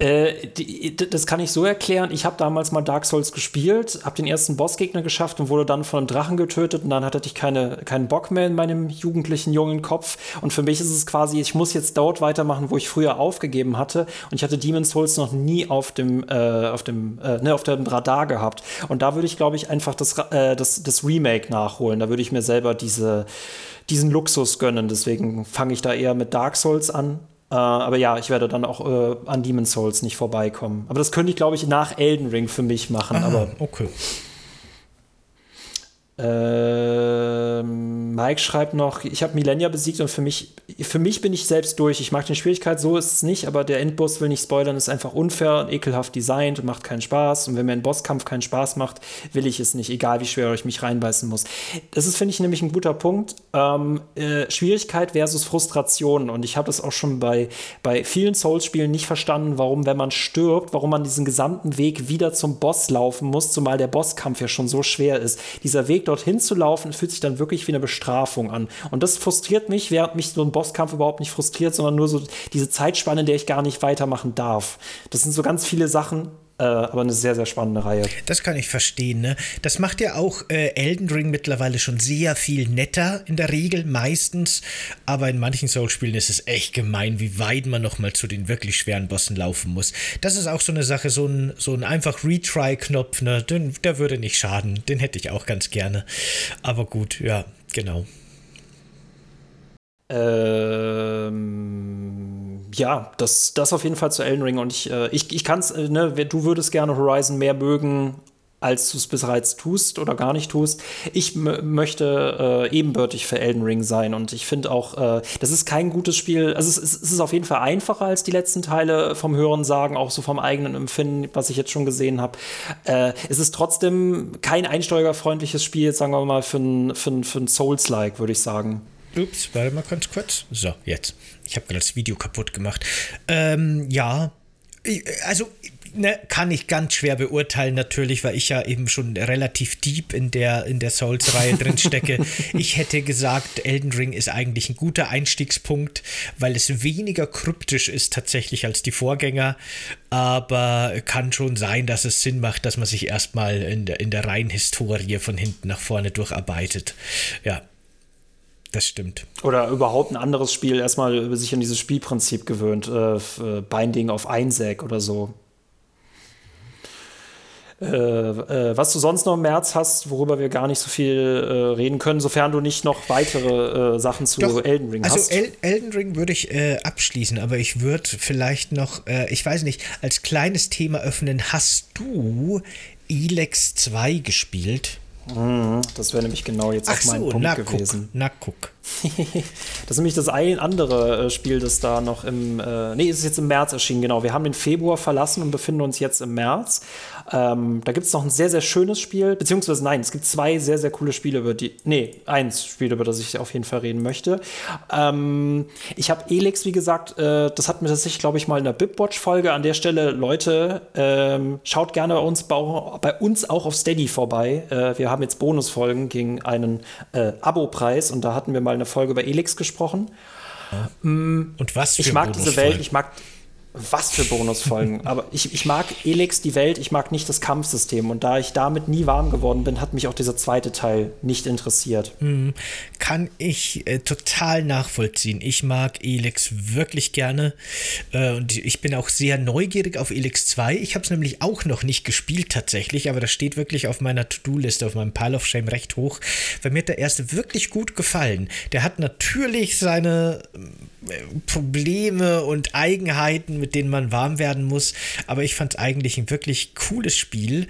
Äh, die, das kann ich so erklären. Ich habe damals mal Dark Souls gespielt, habe den ersten Bossgegner geschafft und wurde dann von einem Drachen getötet und dann hatte ich keine, keinen Bock mehr in meinem jugendlichen jungen Kopf. Und für mich ist es quasi, ich muss jetzt dort weitermachen, wo ich früher aufgegeben hatte. Und ich hatte Demon's Souls noch nie auf dem, äh, auf dem, äh, ne, auf dem Radar gehabt. Und da würde ich, glaube ich, einfach das, äh, das, das Remake nachholen. Da würde ich mir selber diese, diesen Luxus gönnen. Deswegen fange ich da eher mit Dark Souls an äh, aber ja, ich werde dann auch äh, an Demon's Souls nicht vorbeikommen. Aber das könnte ich, glaube ich, nach Elden Ring für mich machen. Ah, aber okay. Ähm, Mike schreibt noch, ich habe Millennia besiegt und für mich, für mich bin ich selbst durch. Ich mag den Schwierigkeit, so ist es nicht, aber der Endboss will nicht spoilern, ist einfach unfair und ekelhaft designt und macht keinen Spaß. Und wenn mir ein Bosskampf keinen Spaß macht, will ich es nicht, egal wie schwer ich mich reinbeißen muss. Das ist, finde ich, nämlich ein guter Punkt. Ähm, äh, Schwierigkeit versus Frustration. Und ich habe das auch schon bei, bei vielen Souls-Spielen nicht verstanden, warum, wenn man stirbt, warum man diesen gesamten Weg wieder zum Boss laufen muss, zumal der Bosskampf ja schon so schwer ist. Dieser Weg dorthin zu laufen, fühlt sich dann wirklich wie eine Bestrafung an. Und das frustriert mich, während mich so ein Bosskampf überhaupt nicht frustriert, sondern nur so diese Zeitspanne, in der ich gar nicht weitermachen darf. Das sind so ganz viele Sachen, aber eine sehr, sehr spannende Reihe. Das kann ich verstehen. Ne? Das macht ja auch äh, Elden Ring mittlerweile schon sehr viel netter in der Regel, meistens. Aber in manchen Soul-Spielen ist es echt gemein, wie weit man nochmal zu den wirklich schweren Bossen laufen muss. Das ist auch so eine Sache, so ein, so ein einfach Retry-Knopf, ne? der würde nicht schaden. Den hätte ich auch ganz gerne. Aber gut, ja, genau. Ähm, ja, das, das auf jeden Fall zu Elden Ring. Und ich, äh, ich, ich kann es, äh, ne, du würdest gerne Horizon mehr mögen, als du es bereits tust oder gar nicht tust. Ich möchte äh, ebenbürtig für Elden Ring sein und ich finde auch, äh, das ist kein gutes Spiel. Also es, es, ist auf jeden Fall einfacher als die letzten Teile vom Hören sagen, auch so vom eigenen Empfinden, was ich jetzt schon gesehen habe. Äh, es ist trotzdem kein einsteigerfreundliches Spiel, sagen wir mal, für ein, für für ein Souls-like, würde ich sagen. Ups, warte mal ganz kurz. So, jetzt. Ich habe gerade das Video kaputt gemacht. Ähm, ja, also ne, kann ich ganz schwer beurteilen natürlich, weil ich ja eben schon relativ deep in der, in der Souls-Reihe drin stecke. ich hätte gesagt, Elden Ring ist eigentlich ein guter Einstiegspunkt, weil es weniger kryptisch ist tatsächlich als die Vorgänger, aber kann schon sein, dass es Sinn macht, dass man sich erstmal in der, in der reinen Historie von hinten nach vorne durcharbeitet. Ja, das stimmt. Oder überhaupt ein anderes Spiel erstmal sich an dieses Spielprinzip gewöhnt. Äh, äh Binding auf Einsäg oder so. Äh, äh, was du sonst noch im März hast, worüber wir gar nicht so viel äh, reden können, sofern du nicht noch weitere äh, Sachen zu Doch, Elden Ring also hast. Also El Elden Ring würde ich äh, abschließen, aber ich würde vielleicht noch, ich weiß nicht, als kleines Thema öffnen. Hast du Elex 2 gespielt? Mhm, das wäre nämlich genau jetzt Ach auch mein so, Punkt na, gewesen. Guck, na guck. das ist nämlich das ein andere äh, Spiel, das da noch im, äh, nee, ist jetzt im März erschienen, genau. Wir haben den Februar verlassen und befinden uns jetzt im März. Ähm, da gibt es noch ein sehr, sehr schönes Spiel, beziehungsweise nein, es gibt zwei sehr, sehr coole Spiele, über die, nee, eins Spiel, über das ich auf jeden Fall reden möchte. Ähm, ich habe Elix, wie gesagt, äh, das hat mir tatsächlich, glaube ich, mal in der Bibwatch-Folge an der Stelle, Leute, ähm, schaut gerne bei uns, bei uns auch auf Steady vorbei. Äh, wir haben jetzt Bonusfolgen gegen einen äh, Abo-Preis und da hatten wir mal eine Folge über Elix gesprochen. Und was für Ich mag diese Welt, ich mag was für Bonusfolgen. Aber ich, ich mag Elex die Welt, ich mag nicht das Kampfsystem. Und da ich damit nie warm geworden bin, hat mich auch dieser zweite Teil nicht interessiert. Mhm. Kann ich äh, total nachvollziehen. Ich mag Elex wirklich gerne. Äh, und ich bin auch sehr neugierig auf Elex 2. Ich habe es nämlich auch noch nicht gespielt tatsächlich, aber das steht wirklich auf meiner To-Do-Liste, auf meinem Pile of Shame recht hoch. Weil mir hat der erste wirklich gut gefallen. Der hat natürlich seine Probleme und Eigenheiten, mit denen man warm werden muss. Aber ich fand es eigentlich ein wirklich cooles Spiel.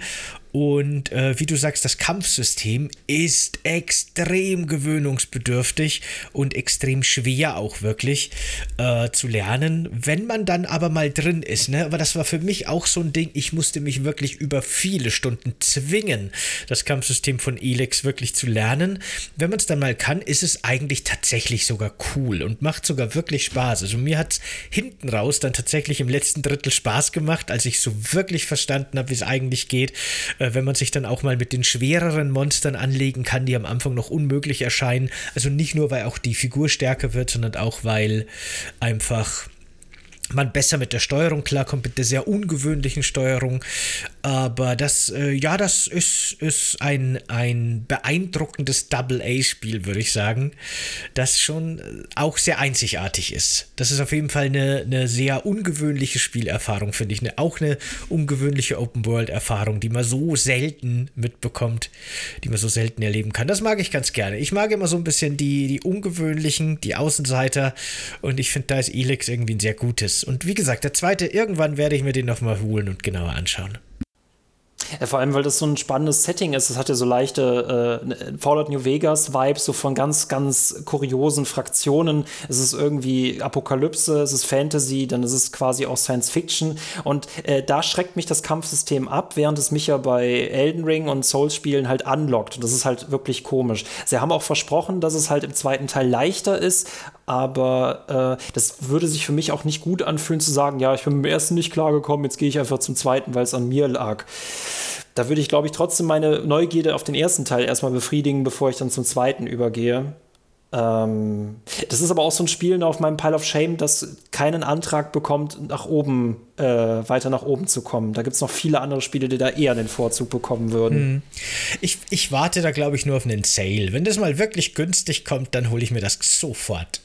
Und äh, wie du sagst, das Kampfsystem ist extrem gewöhnungsbedürftig und extrem schwer auch wirklich äh, zu lernen. Wenn man dann aber mal drin ist, ne? Aber das war für mich auch so ein Ding, ich musste mich wirklich über viele Stunden zwingen, das Kampfsystem von Elex wirklich zu lernen. Wenn man es dann mal kann, ist es eigentlich tatsächlich sogar cool und macht sogar wirklich Spaß. Also mir hat es hinten raus dann tatsächlich im letzten Drittel Spaß gemacht, als ich so wirklich verstanden habe, wie es eigentlich geht. Äh, wenn man sich dann auch mal mit den schwereren Monstern anlegen kann, die am Anfang noch unmöglich erscheinen. Also nicht nur, weil auch die Figur stärker wird, sondern auch, weil einfach man besser mit der Steuerung klarkommt, mit der sehr ungewöhnlichen Steuerung. Aber das, äh, ja, das ist, ist ein, ein beeindruckendes Double-A-Spiel, würde ich sagen, das schon äh, auch sehr einzigartig ist. Das ist auf jeden Fall eine, eine sehr ungewöhnliche Spielerfahrung, finde ich. Eine, auch eine ungewöhnliche Open-World-Erfahrung, die man so selten mitbekommt, die man so selten erleben kann. Das mag ich ganz gerne. Ich mag immer so ein bisschen die, die ungewöhnlichen, die Außenseiter und ich finde, da ist Elix irgendwie ein sehr gutes und wie gesagt, der zweite, irgendwann werde ich mir den nochmal holen und genauer anschauen. Ja, vor allem, weil das so ein spannendes Setting ist. Es hat ja so leichte äh, Fallout New Vegas Vibes, so von ganz, ganz kuriosen Fraktionen. Es ist irgendwie Apokalypse, es ist Fantasy, dann ist es quasi auch Science Fiction. Und äh, da schreckt mich das Kampfsystem ab, während es mich ja bei Elden Ring und Souls-Spielen halt anlockt. Und das ist halt wirklich komisch. Sie haben auch versprochen, dass es halt im zweiten Teil leichter ist, aber äh, das würde sich für mich auch nicht gut anfühlen zu sagen, ja, ich bin mit dem ersten nicht klargekommen, jetzt gehe ich einfach zum zweiten, weil es an mir lag. Da würde ich, glaube ich, trotzdem meine Neugierde auf den ersten Teil erstmal befriedigen, bevor ich dann zum zweiten übergehe. Ähm, das ist aber auch so ein Spiel auf meinem Pile of Shame, das keinen Antrag bekommt, nach oben, äh, weiter nach oben zu kommen. Da gibt es noch viele andere Spiele, die da eher den Vorzug bekommen würden. Hm. Ich, ich warte da, glaube ich, nur auf einen Sale. Wenn das mal wirklich günstig kommt, dann hole ich mir das sofort.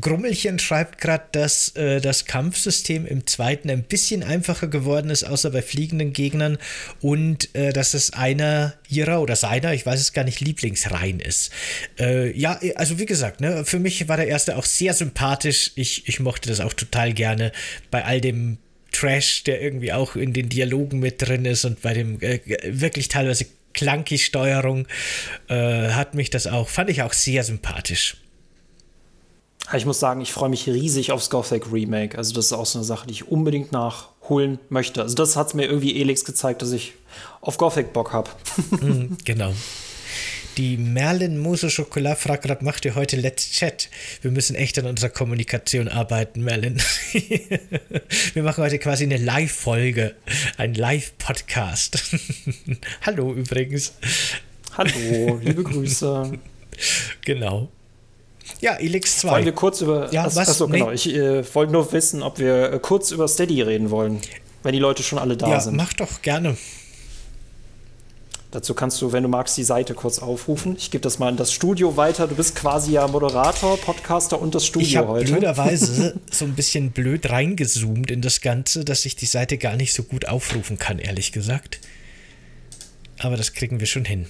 Grummelchen schreibt gerade, dass äh, das Kampfsystem im zweiten ein bisschen einfacher geworden ist, außer bei fliegenden Gegnern und äh, dass es einer ihrer oder seiner, ich weiß es gar nicht, Lieblingsreihen ist. Äh, ja, also wie gesagt, ne, für mich war der erste auch sehr sympathisch. Ich, ich mochte das auch total gerne bei all dem Trash, der irgendwie auch in den Dialogen mit drin ist und bei dem äh, wirklich teilweise clunky Steuerung äh, hat mich das auch, fand ich auch sehr sympathisch. Ich muss sagen, ich freue mich riesig aufs Gothic Remake. Also das ist auch so eine Sache, die ich unbedingt nachholen möchte. Also das hat mir irgendwie Elix gezeigt, dass ich auf Gothic Bock habe. mm, genau. Die Merlin Mousse Schokolade fragt gerade, macht ihr heute Let's Chat? Wir müssen echt an unserer Kommunikation arbeiten, Merlin. Wir machen heute quasi eine Live-Folge, ein Live-Podcast. Hallo übrigens. Hallo, liebe Grüße. Genau. Ja, Elix 2. Wollen wir kurz über. Ja, was? Achso, genau. Nee. Ich äh, wollte nur wissen, ob wir äh, kurz über Steady reden wollen, wenn die Leute schon alle da ja, sind. Mach doch gerne. Dazu kannst du, wenn du magst, die Seite kurz aufrufen. Ich gebe das mal in das Studio weiter. Du bist quasi ja Moderator, Podcaster und das Studio ich heute. Ich habe blöderweise so ein bisschen blöd reingezoomt in das Ganze, dass ich die Seite gar nicht so gut aufrufen kann, ehrlich gesagt. Aber das kriegen wir schon hin.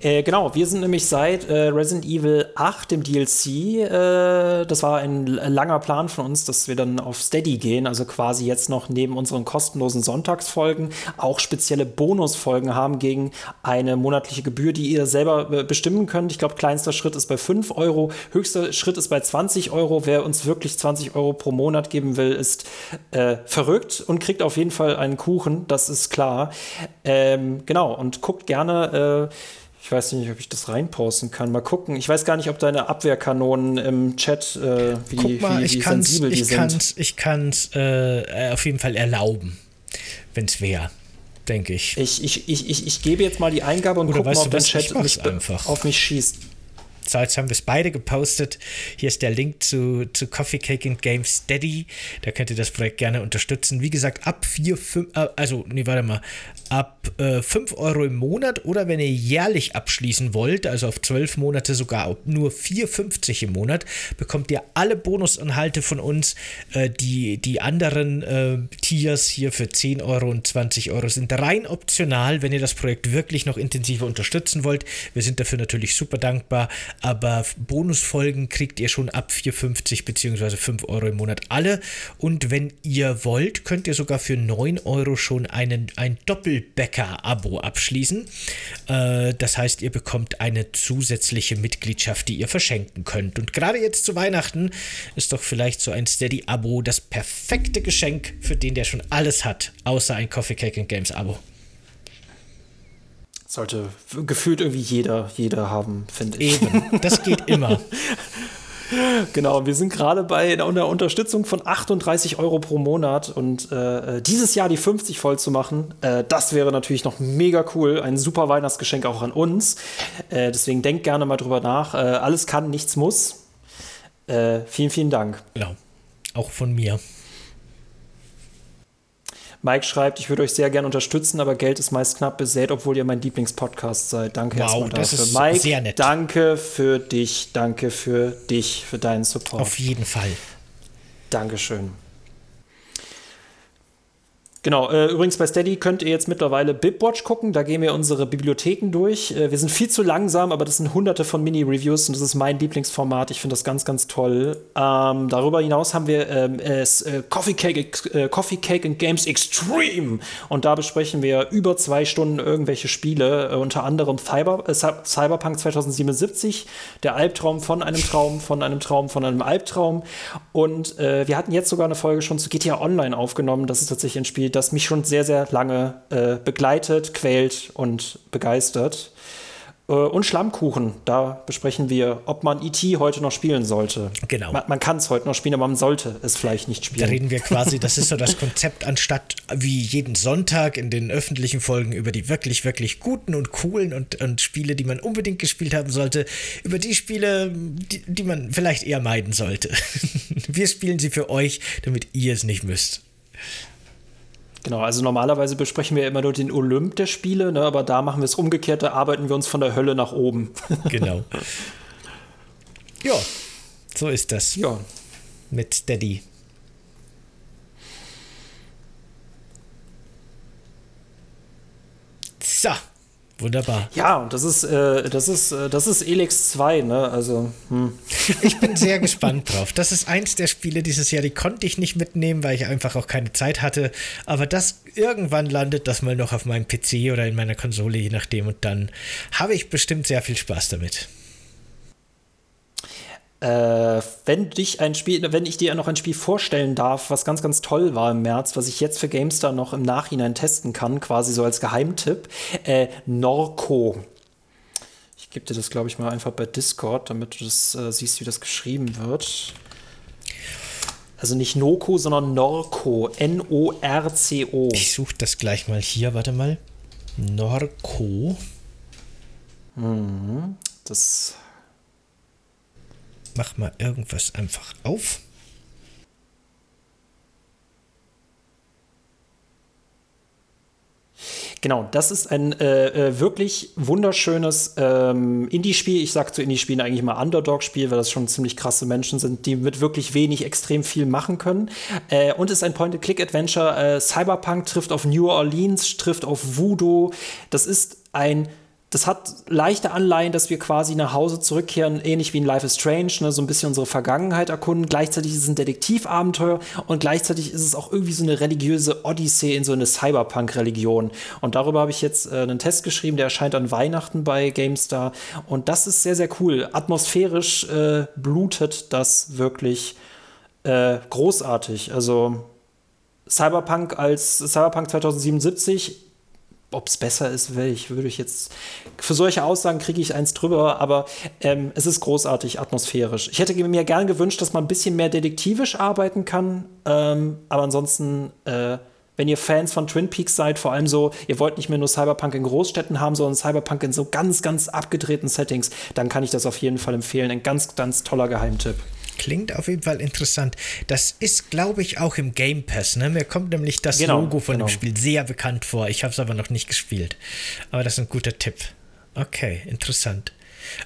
Äh, genau, wir sind nämlich seit äh, Resident Evil 8 im DLC. Äh, das war ein langer Plan von uns, dass wir dann auf Steady gehen, also quasi jetzt noch neben unseren kostenlosen Sonntagsfolgen auch spezielle Bonusfolgen haben gegen eine monatliche Gebühr, die ihr selber äh, bestimmen könnt. Ich glaube, kleinster Schritt ist bei 5 Euro, höchster Schritt ist bei 20 Euro. Wer uns wirklich 20 Euro pro Monat geben will, ist äh, verrückt und kriegt auf jeden Fall einen Kuchen, das ist klar. Ähm, genau, und guckt gerne äh, ich weiß nicht, ob ich das reinposten kann. Mal gucken. Ich weiß gar nicht, ob deine Abwehrkanonen im Chat, äh, wie, Guck mal, wie, wie ich sensibel die ich sind. ich kann es äh, auf jeden Fall erlauben, wenn es wäre, denke ich. Ich, ich, ich, ich. ich gebe jetzt mal die Eingabe und gucke mal, ob der Chat mich einfach. auf mich schießt. Jetzt haben wir es beide gepostet. Hier ist der Link zu, zu Coffee Cake and Game Steady. Da könnt ihr das Projekt gerne unterstützen. Wie gesagt, ab 4, 5, äh, also, nee, warte mal, ab äh, 5 Euro im Monat oder wenn ihr jährlich abschließen wollt, also auf 12 Monate sogar nur 4,50 im Monat, bekommt ihr alle Bonusanhalte von uns. Äh, die, die anderen äh, Tiers hier für 10 Euro und 20 Euro sind rein optional, wenn ihr das Projekt wirklich noch intensiver unterstützen wollt. Wir sind dafür natürlich super dankbar. Aber Bonusfolgen kriegt ihr schon ab 4,50 bzw. 5 Euro im Monat alle. Und wenn ihr wollt, könnt ihr sogar für 9 Euro schon einen, ein Doppelbäcker-Abo abschließen. Äh, das heißt, ihr bekommt eine zusätzliche Mitgliedschaft, die ihr verschenken könnt. Und gerade jetzt zu Weihnachten ist doch vielleicht so ein Steady-Abo das perfekte Geschenk für den, der schon alles hat, außer ein Coffee Cake and Games Abo. Sollte gefühlt irgendwie jeder, jeder haben, finde ich. Eben, das geht immer. Genau, wir sind gerade bei einer Unterstützung von 38 Euro pro Monat und äh, dieses Jahr die 50 voll zu machen, äh, das wäre natürlich noch mega cool. Ein super Weihnachtsgeschenk auch an uns. Äh, deswegen denkt gerne mal drüber nach. Äh, alles kann, nichts muss. Äh, vielen, vielen Dank. Genau, auch von mir. Mike schreibt, ich würde euch sehr gerne unterstützen, aber Geld ist meist knapp besät, obwohl ihr mein Lieblingspodcast seid. Danke wow, erstmal das dafür. Ist Mike, sehr nett. danke für dich, danke für dich, für deinen Support. Auf jeden Fall. Dankeschön. Genau, äh, übrigens bei Steady könnt ihr jetzt mittlerweile Bibwatch gucken, da gehen wir unsere Bibliotheken durch. Äh, wir sind viel zu langsam, aber das sind hunderte von Mini-Reviews und das ist mein Lieblingsformat. Ich finde das ganz, ganz toll. Ähm, darüber hinaus haben wir ähm, äh, Coffee, Cake, äh, Coffee Cake and Games Extreme und da besprechen wir über zwei Stunden irgendwelche Spiele, äh, unter anderem Cyber, äh, Cyberpunk 2077, der Albtraum von einem Traum, von einem Traum, von einem Albtraum und wir hatten jetzt sogar eine Folge schon zu GTA Online aufgenommen. Das ist tatsächlich ein Spiel, das mich schon sehr, sehr lange äh, begleitet, quält und begeistert. Äh, und Schlammkuchen, da besprechen wir, ob man E.T. heute noch spielen sollte. Genau. Man, man kann es heute noch spielen, aber man sollte es vielleicht nicht spielen. Da reden wir quasi, das ist so das Konzept, anstatt wie jeden Sonntag in den öffentlichen Folgen über die wirklich, wirklich guten und coolen und, und Spiele, die man unbedingt gespielt haben sollte, über die Spiele, die, die man vielleicht eher meiden sollte. wir spielen sie für euch, damit ihr es nicht müsst. Genau, also normalerweise besprechen wir immer nur den Olymp der Spiele, ne, aber da machen wir es umgekehrt, da arbeiten wir uns von der Hölle nach oben. genau. Ja, so ist das. Ja. Mit Steady. So, Wunderbar. Ja, und das ist, äh, das ist, äh, das ist Elix 2, ne? Also. Hm. Ich bin sehr gespannt drauf. Das ist eins der Spiele dieses Jahr, die konnte ich nicht mitnehmen, weil ich einfach auch keine Zeit hatte. Aber das irgendwann landet das mal noch auf meinem PC oder in meiner Konsole, je nachdem. Und dann habe ich bestimmt sehr viel Spaß damit. Äh, wenn dich ein Spiel, wenn ich dir noch ein Spiel vorstellen darf, was ganz, ganz toll war im März, was ich jetzt für GameStar noch im Nachhinein testen kann, quasi so als Geheimtipp, äh, Norco. Ich gebe dir das, glaube ich, mal einfach bei Discord, damit du das äh, siehst, wie das geschrieben wird. Also nicht Noco, sondern Norco. N-O-R-C-O. Ich suche das gleich mal hier, warte mal. Norco. Mhm. Das mach mal irgendwas einfach auf. Genau, das ist ein äh, äh, wirklich wunderschönes ähm, Indie-Spiel. Ich sage zu Indie-Spielen eigentlich mal Underdog-Spiel, weil das schon ziemlich krasse Menschen sind, die mit wirklich wenig extrem viel machen können. Äh, und ist ein Point-and-Click-Adventure. Äh, Cyberpunk trifft auf New Orleans, trifft auf Voodoo. Das ist ein das hat leichte Anleihen, dass wir quasi nach Hause zurückkehren, ähnlich wie in Life is Strange, ne, so ein bisschen unsere Vergangenheit erkunden. Gleichzeitig ist es ein Detektivabenteuer und gleichzeitig ist es auch irgendwie so eine religiöse Odyssee in so eine Cyberpunk-Religion. Und darüber habe ich jetzt äh, einen Test geschrieben, der erscheint an Weihnachten bei GameStar. Und das ist sehr, sehr cool. Atmosphärisch äh, blutet das wirklich äh, großartig. Also Cyberpunk als Cyberpunk 2077 ob es besser ist, will ich, würde ich jetzt. Für solche Aussagen kriege ich eins drüber, aber ähm, es ist großartig atmosphärisch. Ich hätte mir gern gewünscht, dass man ein bisschen mehr detektivisch arbeiten kann, ähm, aber ansonsten. Äh, wenn ihr Fans von Twin Peaks seid, vor allem so, ihr wollt nicht mehr nur Cyberpunk in Großstädten haben, sondern Cyberpunk in so ganz, ganz abgedrehten Settings, dann kann ich das auf jeden Fall empfehlen. Ein ganz, ganz toller Geheimtipp. Klingt auf jeden Fall interessant. Das ist, glaube ich, auch im Game Pass. Ne? Mir kommt nämlich das genau, Logo von genau. dem Spiel sehr bekannt vor. Ich habe es aber noch nicht gespielt. Aber das ist ein guter Tipp. Okay, interessant.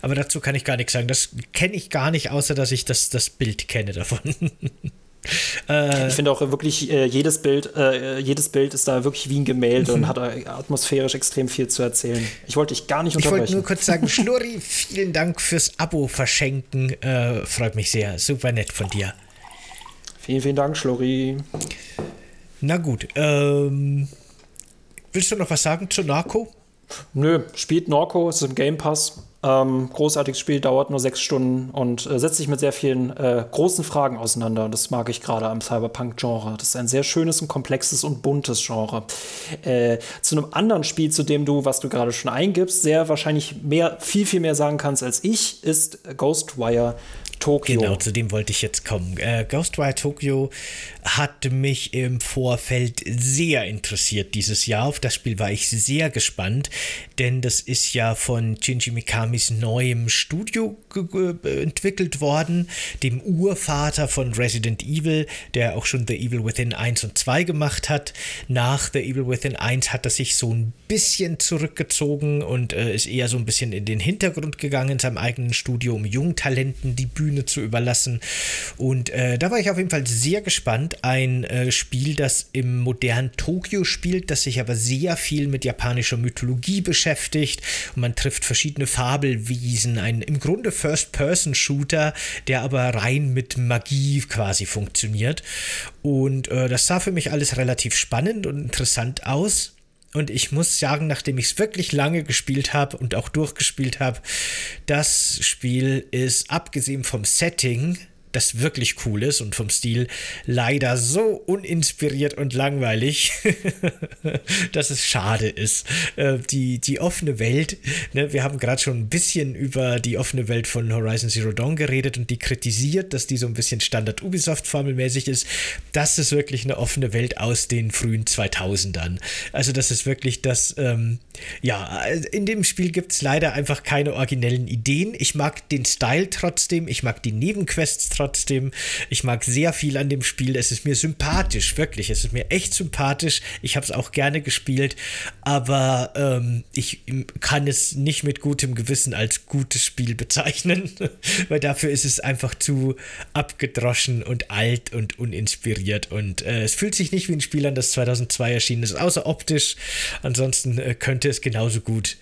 Aber dazu kann ich gar nichts sagen. Das kenne ich gar nicht, außer dass ich das, das Bild kenne davon. Äh, ich finde auch wirklich äh, jedes Bild, äh, jedes Bild ist da wirklich wie ein Gemälde und hat atmosphärisch extrem viel zu erzählen. Ich wollte dich gar nicht unterbrechen. Ich wollte nur kurz sagen, Schlurri, vielen Dank fürs Abo verschenken. Freut mich sehr. Super nett von dir. Vielen, vielen Dank, Schlurri. Na gut, ähm, willst du noch was sagen zu Narco? Nö, spielt Norco, ist im Game Pass. Ähm, großartiges Spiel, dauert nur sechs Stunden und äh, setzt sich mit sehr vielen äh, großen Fragen auseinander. Das mag ich gerade am Cyberpunk-Genre. Das ist ein sehr schönes und komplexes und buntes Genre. Äh, zu einem anderen Spiel, zu dem du, was du gerade schon eingibst, sehr wahrscheinlich mehr, viel, viel mehr sagen kannst als ich, ist Ghostwire Tokyo. Genau, zu dem wollte ich jetzt kommen. Äh, Ghostwire Tokyo hat mich im Vorfeld sehr interessiert dieses Jahr. Auf das Spiel war ich sehr gespannt, denn das ist ja von Shinji Mikamis neuem Studio entwickelt worden, dem Urvater von Resident Evil, der auch schon The Evil Within 1 und 2 gemacht hat. Nach The Evil Within 1 hat er sich so ein bisschen zurückgezogen und äh, ist eher so ein bisschen in den Hintergrund gegangen in seinem eigenen Studio, um Jungtalenten die Bühne zu überlassen. Und äh, da war ich auf jeden Fall sehr gespannt. Ein äh, Spiel, das im modernen Tokio spielt, das sich aber sehr viel mit japanischer Mythologie beschäftigt. Und man trifft verschiedene Fabelwiesen. Ein im Grunde First-Person-Shooter, der aber rein mit Magie quasi funktioniert. Und äh, das sah für mich alles relativ spannend und interessant aus. Und ich muss sagen, nachdem ich es wirklich lange gespielt habe und auch durchgespielt habe, das Spiel ist abgesehen vom Setting das wirklich cool ist und vom Stil leider so uninspiriert und langweilig, dass es schade ist. Äh, die, die offene Welt, ne, wir haben gerade schon ein bisschen über die offene Welt von Horizon Zero Dawn geredet und die kritisiert, dass die so ein bisschen Standard Ubisoft-Formelmäßig ist. Das ist wirklich eine offene Welt aus den frühen 2000ern. Also das ist wirklich das, ähm, ja, in dem Spiel gibt es leider einfach keine originellen Ideen. Ich mag den Style trotzdem, ich mag die Nebenquests trotzdem trotzdem. Ich mag sehr viel an dem Spiel. Es ist mir sympathisch, wirklich. Es ist mir echt sympathisch. Ich habe es auch gerne gespielt, aber ähm, ich kann es nicht mit gutem Gewissen als gutes Spiel bezeichnen, weil dafür ist es einfach zu abgedroschen und alt und uninspiriert und äh, es fühlt sich nicht wie ein Spiel an, das 2002 erschienen ist, außer optisch. Ansonsten äh, könnte es genauso gut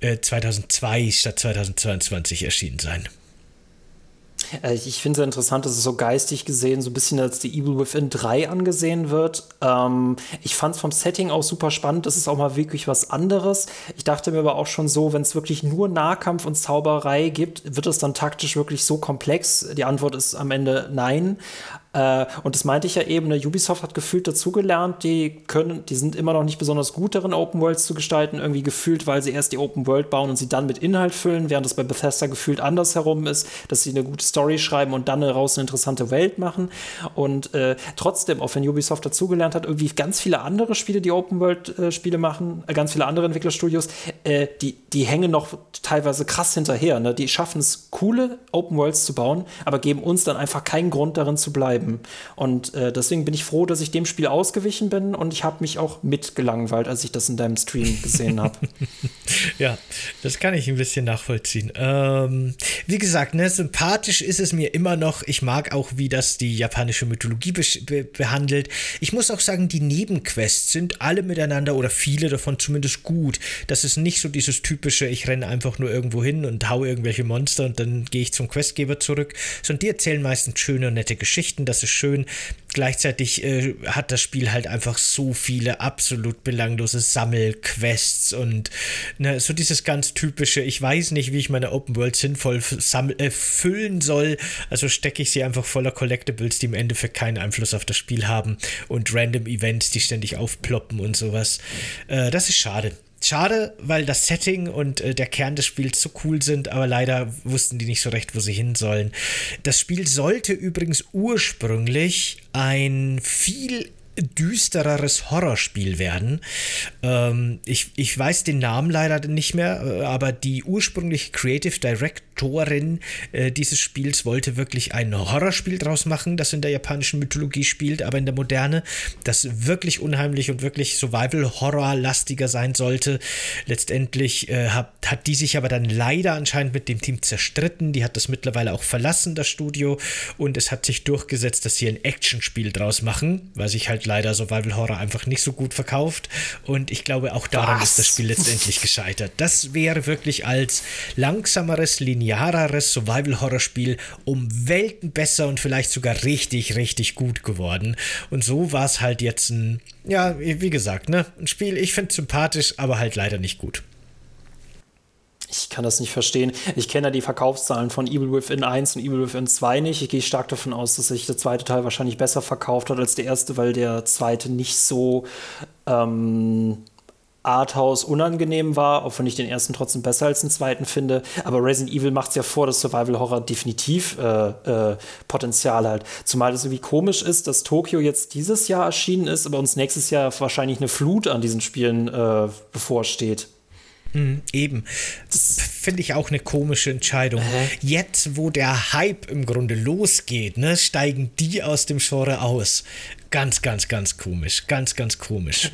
äh, 2002 statt 2022 erschienen sein. Äh, ich finde es interessant, dass es so geistig gesehen so ein bisschen als die Evil Within 3 angesehen wird. Ähm, ich fand es vom Setting auch super spannend. Das ist auch mal wirklich was anderes. Ich dachte mir aber auch schon so, wenn es wirklich nur Nahkampf und Zauberei gibt, wird es dann taktisch wirklich so komplex? Die Antwort ist am Ende nein. Äh, und das meinte ich ja eben, ne, Ubisoft hat gefühlt dazugelernt, die können, die sind immer noch nicht besonders gut darin, Open Worlds zu gestalten, irgendwie gefühlt, weil sie erst die Open World bauen und sie dann mit Inhalt füllen, während es bei Bethesda gefühlt andersherum ist, dass sie eine gute Story schreiben und dann daraus eine interessante Welt machen. Und äh, trotzdem, auch wenn Ubisoft dazugelernt hat, irgendwie ganz viele andere Spiele, die Open World-Spiele äh, machen, äh, ganz viele andere Entwicklerstudios, die, die hängen noch teilweise krass hinterher. Ne? Die schaffen es, coole Open Worlds zu bauen, aber geben uns dann einfach keinen Grund darin zu bleiben bleiben. Und äh, deswegen bin ich froh, dass ich dem Spiel ausgewichen bin und ich habe mich auch mitgelangweilt, als ich das in deinem Stream gesehen habe. ja, das kann ich ein bisschen nachvollziehen. Ähm, wie gesagt, ne, sympathisch ist es mir immer noch. Ich mag auch, wie das die japanische Mythologie be be behandelt. Ich muss auch sagen, die Nebenquests sind alle miteinander oder viele davon zumindest gut. Das ist nicht so dieses typische, ich renne einfach nur irgendwo hin und hau irgendwelche Monster und dann gehe ich zum Questgeber zurück, sondern die erzählen meistens schöne und nette Geschichten. Das das ist schön. Gleichzeitig äh, hat das Spiel halt einfach so viele absolut belanglose Sammelquests und ne, so dieses ganz typische, ich weiß nicht, wie ich meine Open World sinnvoll äh, füllen soll, also stecke ich sie einfach voller Collectibles, die im Endeffekt keinen Einfluss auf das Spiel haben und random Events, die ständig aufploppen und sowas. Äh, das ist schade. Schade, weil das Setting und äh, der Kern des Spiels so cool sind, aber leider wussten die nicht so recht, wo sie hin sollen. Das Spiel sollte übrigens ursprünglich ein viel düstereres Horrorspiel werden. Ähm, ich, ich weiß den Namen leider nicht mehr, äh, aber die ursprüngliche Creative Direct Autorin äh, dieses Spiels wollte wirklich ein Horrorspiel draus machen, das in der japanischen Mythologie spielt, aber in der Moderne, das wirklich unheimlich und wirklich Survival-Horror-lastiger sein sollte. Letztendlich äh, hat, hat die sich aber dann leider anscheinend mit dem Team zerstritten. Die hat das mittlerweile auch verlassen, das Studio, und es hat sich durchgesetzt, dass sie ein Actionspiel draus machen, weil sich halt leider Survival-Horror einfach nicht so gut verkauft. Und ich glaube, auch daran Was? ist das Spiel letztendlich gescheitert. Das wäre wirklich als langsameres, lineares lineareres Survival-Horror-Spiel um Welten besser und vielleicht sogar richtig, richtig gut geworden. Und so war es halt jetzt ein, ja, wie gesagt, ne, ein Spiel, ich finde sympathisch, aber halt leider nicht gut. Ich kann das nicht verstehen. Ich kenne ja die Verkaufszahlen von Evil Within 1 und Evil Within 2 nicht. Ich gehe stark davon aus, dass sich der zweite Teil wahrscheinlich besser verkauft hat als der erste, weil der zweite nicht so ähm, Arthouse unangenehm war, auch wenn ich den ersten trotzdem besser als den zweiten finde. Aber Resident Evil macht es ja vor, dass Survival Horror definitiv äh, äh, Potenzial hat. Zumal es irgendwie komisch ist, dass Tokio jetzt dieses Jahr erschienen ist, aber uns nächstes Jahr wahrscheinlich eine Flut an diesen Spielen äh, bevorsteht. Mhm, eben. Das finde ich auch eine komische Entscheidung. Äh. Jetzt, wo der Hype im Grunde losgeht, ne, steigen die aus dem Genre aus. Ganz, ganz, ganz komisch. Ganz, ganz komisch.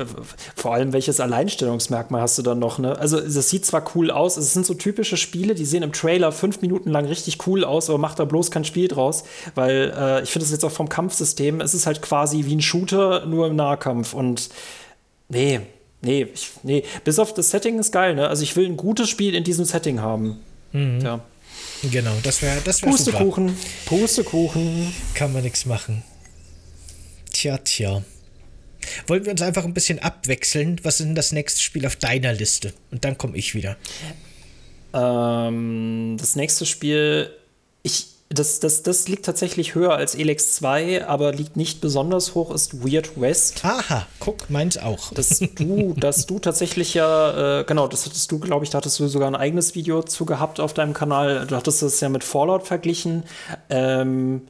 Vor allem, welches Alleinstellungsmerkmal hast du dann noch? Ne? Also, das sieht zwar cool aus, es sind so typische Spiele, die sehen im Trailer fünf Minuten lang richtig cool aus, aber macht da bloß kein Spiel draus, weil äh, ich finde es jetzt auch vom Kampfsystem, es ist halt quasi wie ein Shooter, nur im Nahkampf und nee, Nee, ich, nee, bis auf das Setting ist geil, ne? Also ich will ein gutes Spiel in diesem Setting haben. Mhm. Ja. Genau, das wäre das wär Pustekuchen, super. Pustekuchen. Kann man nichts machen. Tja, tja. Wollen wir uns einfach ein bisschen abwechseln? Was ist denn das nächste Spiel auf deiner Liste? Und dann komme ich wieder. Ähm, das nächste Spiel, ich, das, das, das liegt tatsächlich höher als Elex 2, aber liegt nicht besonders hoch, ist Weird West. Aha, guck, meins auch. Dass du, dass du tatsächlich ja, äh, genau, das hattest du, glaube ich, da hattest du sogar ein eigenes Video zu gehabt auf deinem Kanal. Du hattest das ja mit Fallout verglichen. Ähm,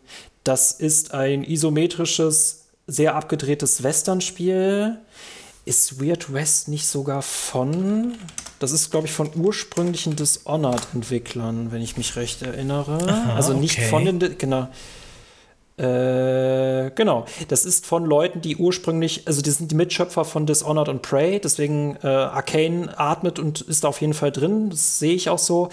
das ist ein isometrisches, sehr abgedrehtes Western-Spiel. Ist Weird West nicht sogar von das ist, glaube ich, von ursprünglichen Dishonored-Entwicklern, wenn ich mich recht erinnere. Aha, also nicht okay. von den, genau. Äh, genau, das ist von Leuten, die ursprünglich, also die sind die Mitschöpfer von Dishonored und Prey, deswegen äh, Arcane atmet und ist da auf jeden Fall drin, das sehe ich auch so.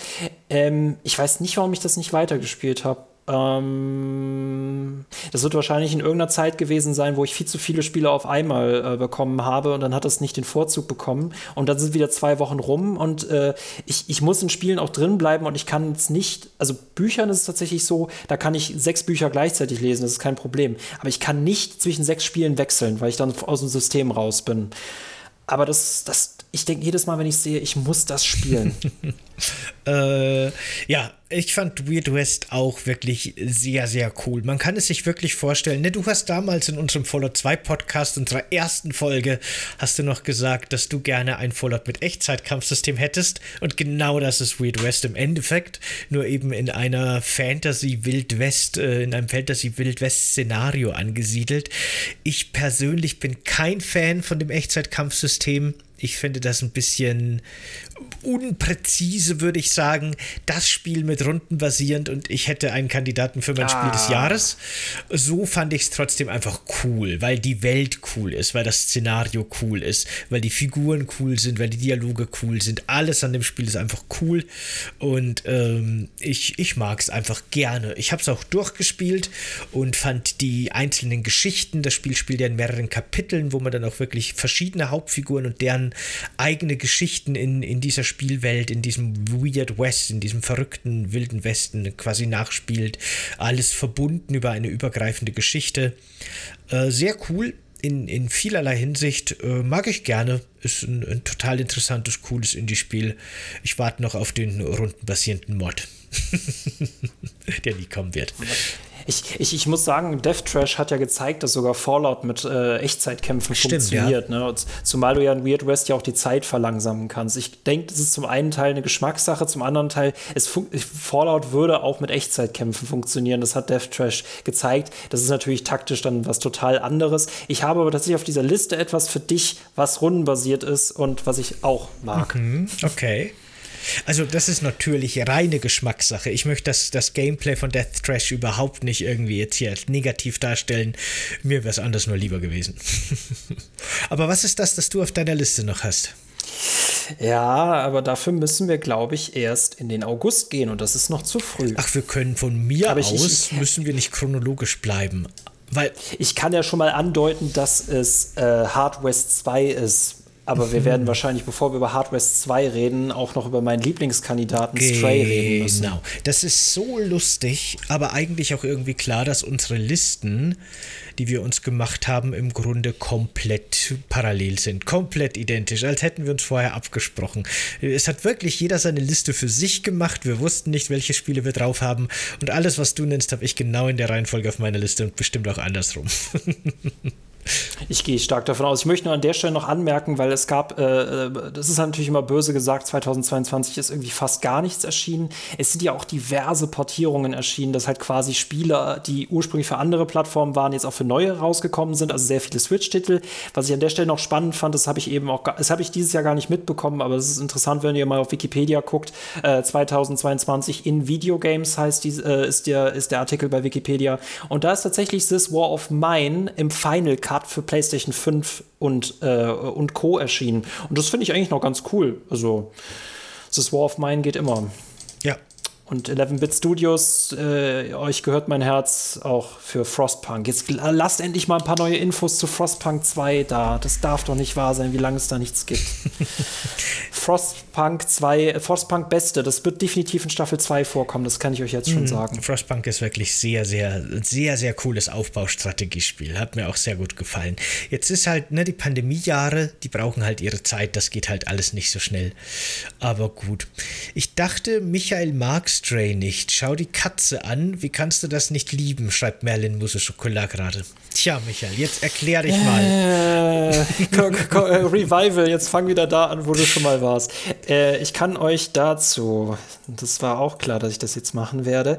Ähm, ich weiß nicht, warum ich das nicht weitergespielt habe. Ähm, das wird wahrscheinlich in irgendeiner Zeit gewesen sein, wo ich viel zu viele Spiele auf einmal äh, bekommen habe und dann hat das nicht den Vorzug bekommen. Und dann sind wieder zwei Wochen rum und äh, ich, ich muss in Spielen auch drin bleiben und ich kann es nicht, also Büchern ist es tatsächlich so, da kann ich sechs Bücher gleichzeitig lesen, das ist kein Problem. Aber ich kann nicht zwischen sechs Spielen wechseln, weil ich dann aus dem System raus bin. Aber das, das, ich denke jedes Mal, wenn ich sehe, ich muss das spielen. äh, ja, ich fand Weird West auch wirklich sehr, sehr cool. Man kann es sich wirklich vorstellen. Ne, du hast damals in unserem Fallout 2 Podcast, unserer ersten Folge, hast du noch gesagt, dass du gerne ein Fallout mit Echtzeitkampfsystem hättest. Und genau das ist Weird West im Endeffekt. Nur eben in einer Fantasy Wild West, äh, in einem Fantasy Wild West Szenario angesiedelt. Ich persönlich bin kein Fan von dem Echtzeitkampfsystem. Ich finde das ein bisschen unpräzise, würde ich sagen. Das Spiel mit Runden basierend und ich hätte einen Kandidaten für mein ah. Spiel des ah. Jahres. So fand ich es trotzdem einfach cool, weil die Welt cool ist, weil das Szenario cool ist, weil die Figuren cool sind, weil die Dialoge cool sind. Alles an dem Spiel ist einfach cool und ähm, ich, ich mag es einfach gerne. Ich habe es auch durchgespielt und fand die einzelnen Geschichten, das Spiel spielt ja in mehreren Kapiteln, wo man dann auch wirklich verschiedene Hauptfiguren und deren eigene Geschichten in, in dieser Spielwelt, in diesem Weird West, in diesem verrückten wilden Westen quasi nachspielt. Alles verbunden über eine übergreifende Geschichte. Äh, sehr cool. In, in vielerlei Hinsicht äh, mag ich gerne. Ist ein, ein total interessantes, cooles Indie-Spiel. Ich warte noch auf den rundenbasierenden Mod. der nie kommen wird. Ich, ich, ich muss sagen, Death Trash hat ja gezeigt, dass sogar Fallout mit äh, Echtzeitkämpfen Stimmt, funktioniert. Ja. Ne? zumal du ja in Weird West ja auch die Zeit verlangsamen kannst. Ich denke, das ist zum einen Teil eine Geschmackssache, zum anderen Teil, es Fallout würde auch mit Echtzeitkämpfen funktionieren. Das hat Death Trash gezeigt. Das ist natürlich taktisch dann was total anderes. Ich habe aber tatsächlich auf dieser Liste etwas für dich, was rundenbasiert ist und was ich auch mag. Mhm, okay. Also, das ist natürlich reine Geschmackssache. Ich möchte das, das Gameplay von Death Trash überhaupt nicht irgendwie jetzt hier als negativ darstellen. Mir wäre es anders nur lieber gewesen. Aber was ist das, das du auf deiner Liste noch hast? Ja, aber dafür müssen wir, glaube ich, erst in den August gehen und das ist noch zu früh. Ach, wir können von mir aber aus, ich, ich, müssen wir nicht chronologisch bleiben. Weil ich kann ja schon mal andeuten, dass es äh, Hard West 2 ist. Aber wir werden wahrscheinlich, bevor wir über Hard West 2 reden, auch noch über meinen Lieblingskandidaten Stray reden müssen. Genau. Das ist so lustig, aber eigentlich auch irgendwie klar, dass unsere Listen die wir uns gemacht haben, im Grunde komplett parallel sind, komplett identisch, als hätten wir uns vorher abgesprochen. Es hat wirklich jeder seine Liste für sich gemacht. Wir wussten nicht, welche Spiele wir drauf haben. Und alles, was du nennst, habe ich genau in der Reihenfolge auf meiner Liste und bestimmt auch andersrum. Ich gehe stark davon aus. Ich möchte nur an der Stelle noch anmerken, weil es gab, äh, äh das ist natürlich immer böse gesagt, 2022 ist irgendwie fast gar nichts erschienen. Es sind ja auch diverse Portierungen erschienen, dass halt quasi Spiele, die ursprünglich für andere Plattformen waren, jetzt auch für neue rausgekommen sind, also sehr viele Switch-Titel. Was ich an der Stelle noch spannend fand, das habe ich eben auch, das habe ich dieses Jahr gar nicht mitbekommen, aber es ist interessant, wenn ihr mal auf Wikipedia guckt. Äh, 2022 in Videogames heißt die, äh, ist, der, ist der Artikel bei Wikipedia. Und da ist tatsächlich This War of Mine im Final Cut Cut für PlayStation 5 und, äh, und Co. erschienen. Und das finde ich eigentlich noch ganz cool. Also, das War of Mine geht immer. Ja, und 11-Bit Studios, äh, euch gehört mein Herz auch für Frostpunk. Jetzt lasst endlich mal ein paar neue Infos zu Frostpunk 2 da. Das darf doch nicht wahr sein, wie lange es da nichts gibt. Frostpunk 2, Frostpunk Beste, das wird definitiv in Staffel 2 vorkommen, das kann ich euch jetzt schon mhm. sagen. Frostpunk ist wirklich sehr, sehr, sehr, sehr cooles Aufbaustrategiespiel. Hat mir auch sehr gut gefallen. Jetzt ist halt, ne, die Pandemiejahre, die brauchen halt ihre Zeit, das geht halt alles nicht so schnell. Aber gut. Ich dachte, Michael Marx Stray nicht. Schau die Katze an. Wie kannst du das nicht lieben? schreibt Merlin Mousse Schokolade gerade. Tja, Michael, jetzt erklär dich mal. Äh, Revival, jetzt fang wieder da an, wo du schon mal warst. Äh, ich kann euch dazu, das war auch klar, dass ich das jetzt machen werde.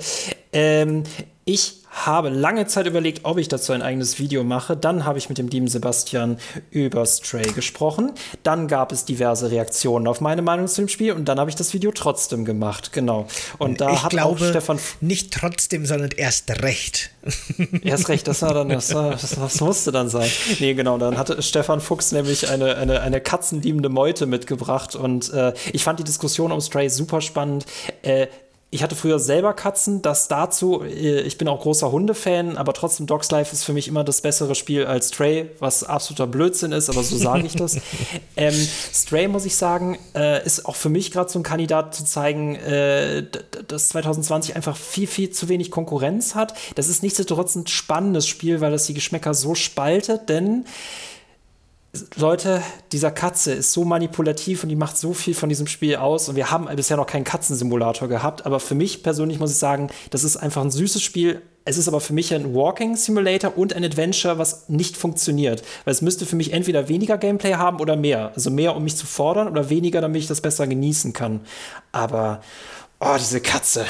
Ähm, ich habe lange Zeit überlegt, ob ich dazu ein eigenes Video mache. Dann habe ich mit dem lieben Sebastian über Stray gesprochen. Dann gab es diverse Reaktionen auf meine Meinung zu dem Spiel und dann habe ich das Video trotzdem gemacht. Genau. Und da ich hat glaube, auch Stefan. Nicht trotzdem, sondern erst recht. Erst recht, das war dann, das, das, das musste dann sein. Nee, genau. Dann hatte Stefan Fuchs nämlich eine, eine, eine katzenliebende Meute mitgebracht und äh, ich fand die Diskussion um Stray super spannend. Äh, ich hatte früher selber Katzen, das dazu, äh, ich bin auch großer Hundefan, aber trotzdem Dogs Life ist für mich immer das bessere Spiel als Stray, was absoluter Blödsinn ist, aber so sage ich das. ähm, Stray, muss ich sagen, äh, ist auch für mich gerade so ein Kandidat zu zeigen, äh, dass 2020 einfach viel, viel zu wenig Konkurrenz hat. Das ist nichtsdestotrotz ein spannendes Spiel, weil das die Geschmäcker so spaltet, denn Leute, dieser Katze ist so manipulativ und die macht so viel von diesem Spiel aus. Und wir haben bisher noch keinen Katzensimulator gehabt. Aber für mich persönlich muss ich sagen, das ist einfach ein süßes Spiel. Es ist aber für mich ein Walking Simulator und ein Adventure, was nicht funktioniert. Weil es müsste für mich entweder weniger Gameplay haben oder mehr. Also mehr, um mich zu fordern oder weniger, damit ich das besser genießen kann. Aber Oh, diese Katze.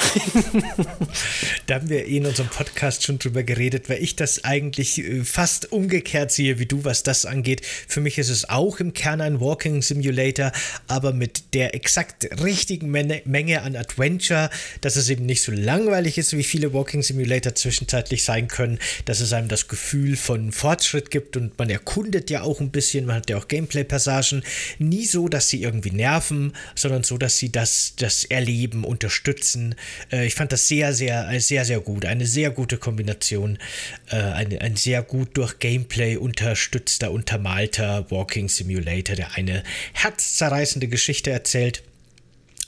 da haben wir in unserem Podcast schon drüber geredet, weil ich das eigentlich äh, fast umgekehrt sehe wie du, was das angeht. Für mich ist es auch im Kern ein Walking Simulator, aber mit der exakt richtigen Menge an Adventure, dass es eben nicht so langweilig ist, wie viele Walking Simulator zwischenzeitlich sein können, dass es einem das Gefühl von Fortschritt gibt und man erkundet ja auch ein bisschen, man hat ja auch Gameplay-Passagen. Nie so, dass sie irgendwie nerven, sondern so, dass sie das, das erleben und unterstützen. Äh, ich fand das sehr, sehr, sehr, sehr gut. Eine sehr gute Kombination. Äh, ein, ein sehr gut durch Gameplay unterstützter, untermalter Walking Simulator, der eine herzzerreißende Geschichte erzählt.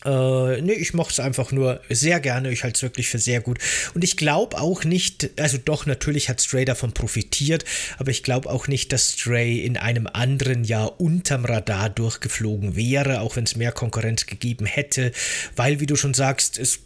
Äh, nee, ich mochte es einfach nur sehr gerne. Ich halte es wirklich für sehr gut. Und ich glaube auch nicht, also doch, natürlich hat Stray davon profitiert, aber ich glaube auch nicht, dass Stray in einem anderen Jahr unterm Radar durchgeflogen wäre, auch wenn es mehr Konkurrenz gegeben hätte, weil, wie du schon sagst, es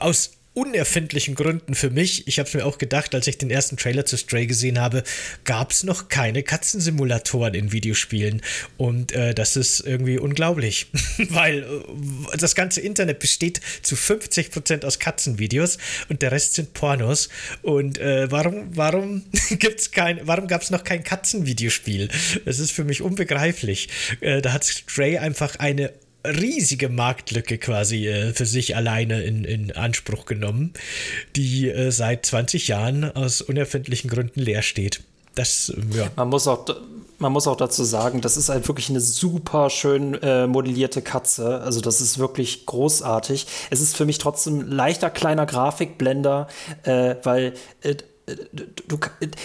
aus unerfindlichen Gründen für mich, ich habe es mir auch gedacht, als ich den ersten Trailer zu Stray gesehen habe, gab es noch keine Katzensimulatoren in Videospielen. Und äh, das ist irgendwie unglaublich, weil äh, das ganze Internet besteht zu 50% aus Katzenvideos und der Rest sind Pornos. Und äh, warum, warum gibt's kein, warum gab es noch kein Katzenvideospiel? Das ist für mich unbegreiflich. Äh, da hat Stray einfach eine riesige Marktlücke quasi äh, für sich alleine in, in Anspruch genommen, die äh, seit 20 Jahren aus unerfindlichen Gründen leer steht. Das, ja. Man muss auch man muss auch dazu sagen, das ist halt wirklich eine super schön äh, modellierte Katze. Also das ist wirklich großartig. Es ist für mich trotzdem leichter kleiner Grafikblender, äh, weil äh, du,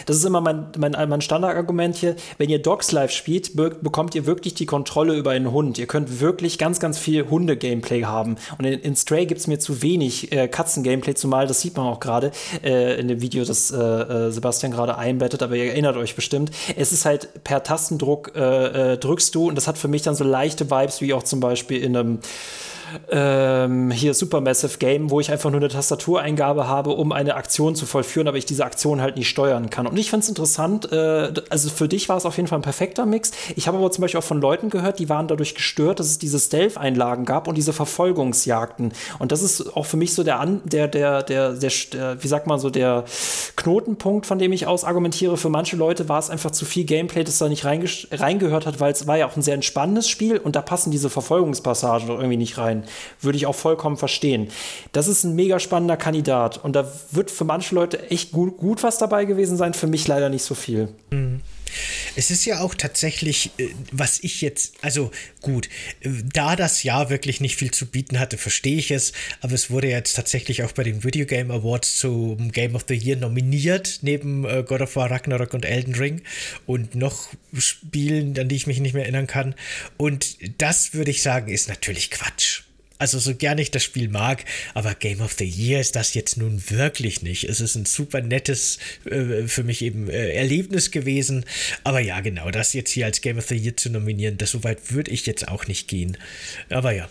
das ist immer mein, mein, mein Standardargument hier. Wenn ihr Dogs Live spielt, be bekommt ihr wirklich die Kontrolle über einen Hund. Ihr könnt wirklich ganz, ganz viel Hunde-Gameplay haben. Und in, in Stray gibt es mir zu wenig äh, Katzen-Gameplay, zumal das sieht man auch gerade äh, in dem Video, das äh, äh, Sebastian gerade einbettet, aber ihr erinnert euch bestimmt. Es ist halt per Tastendruck äh, äh, drückst du und das hat für mich dann so leichte Vibes, wie auch zum Beispiel in einem ähm, hier Supermassive Game, wo ich einfach nur eine Tastatureingabe habe, um eine Aktion zu vollführen, aber ich diese Aktion halt nicht steuern kann. Und ich finde es interessant, äh, also für dich war es auf jeden Fall ein perfekter Mix. Ich habe aber zum Beispiel auch von Leuten gehört, die waren dadurch gestört, dass es diese Stealth-Einlagen gab und diese Verfolgungsjagden. Und das ist auch für mich so der, der, der, der, der, der wie sagt man so, der Knotenpunkt, von dem ich aus argumentiere. Für manche Leute war es einfach zu viel Gameplay, das da nicht reingehört hat, weil es war ja auch ein sehr entspannendes Spiel und da passen diese Verfolgungspassagen irgendwie nicht rein sein. Würde ich auch vollkommen verstehen. Das ist ein mega spannender Kandidat und da wird für manche Leute echt gut, gut was dabei gewesen sein, für mich leider nicht so viel. Mhm. Es ist ja auch tatsächlich, äh, was ich jetzt, also gut, äh, da das Jahr wirklich nicht viel zu bieten hatte, verstehe ich es, aber es wurde jetzt tatsächlich auch bei den Video Game Awards zum Game of the Year nominiert, neben äh, God of War Ragnarok und Elden Ring und noch Spielen, an die ich mich nicht mehr erinnern kann. Und das würde ich sagen, ist natürlich Quatsch. Also so gern ich das Spiel mag, aber Game of the Year ist das jetzt nun wirklich nicht. Es ist ein super nettes, äh, für mich eben äh, Erlebnis gewesen. Aber ja, genau, das jetzt hier als Game of the Year zu nominieren, das so weit würde ich jetzt auch nicht gehen. Aber ja.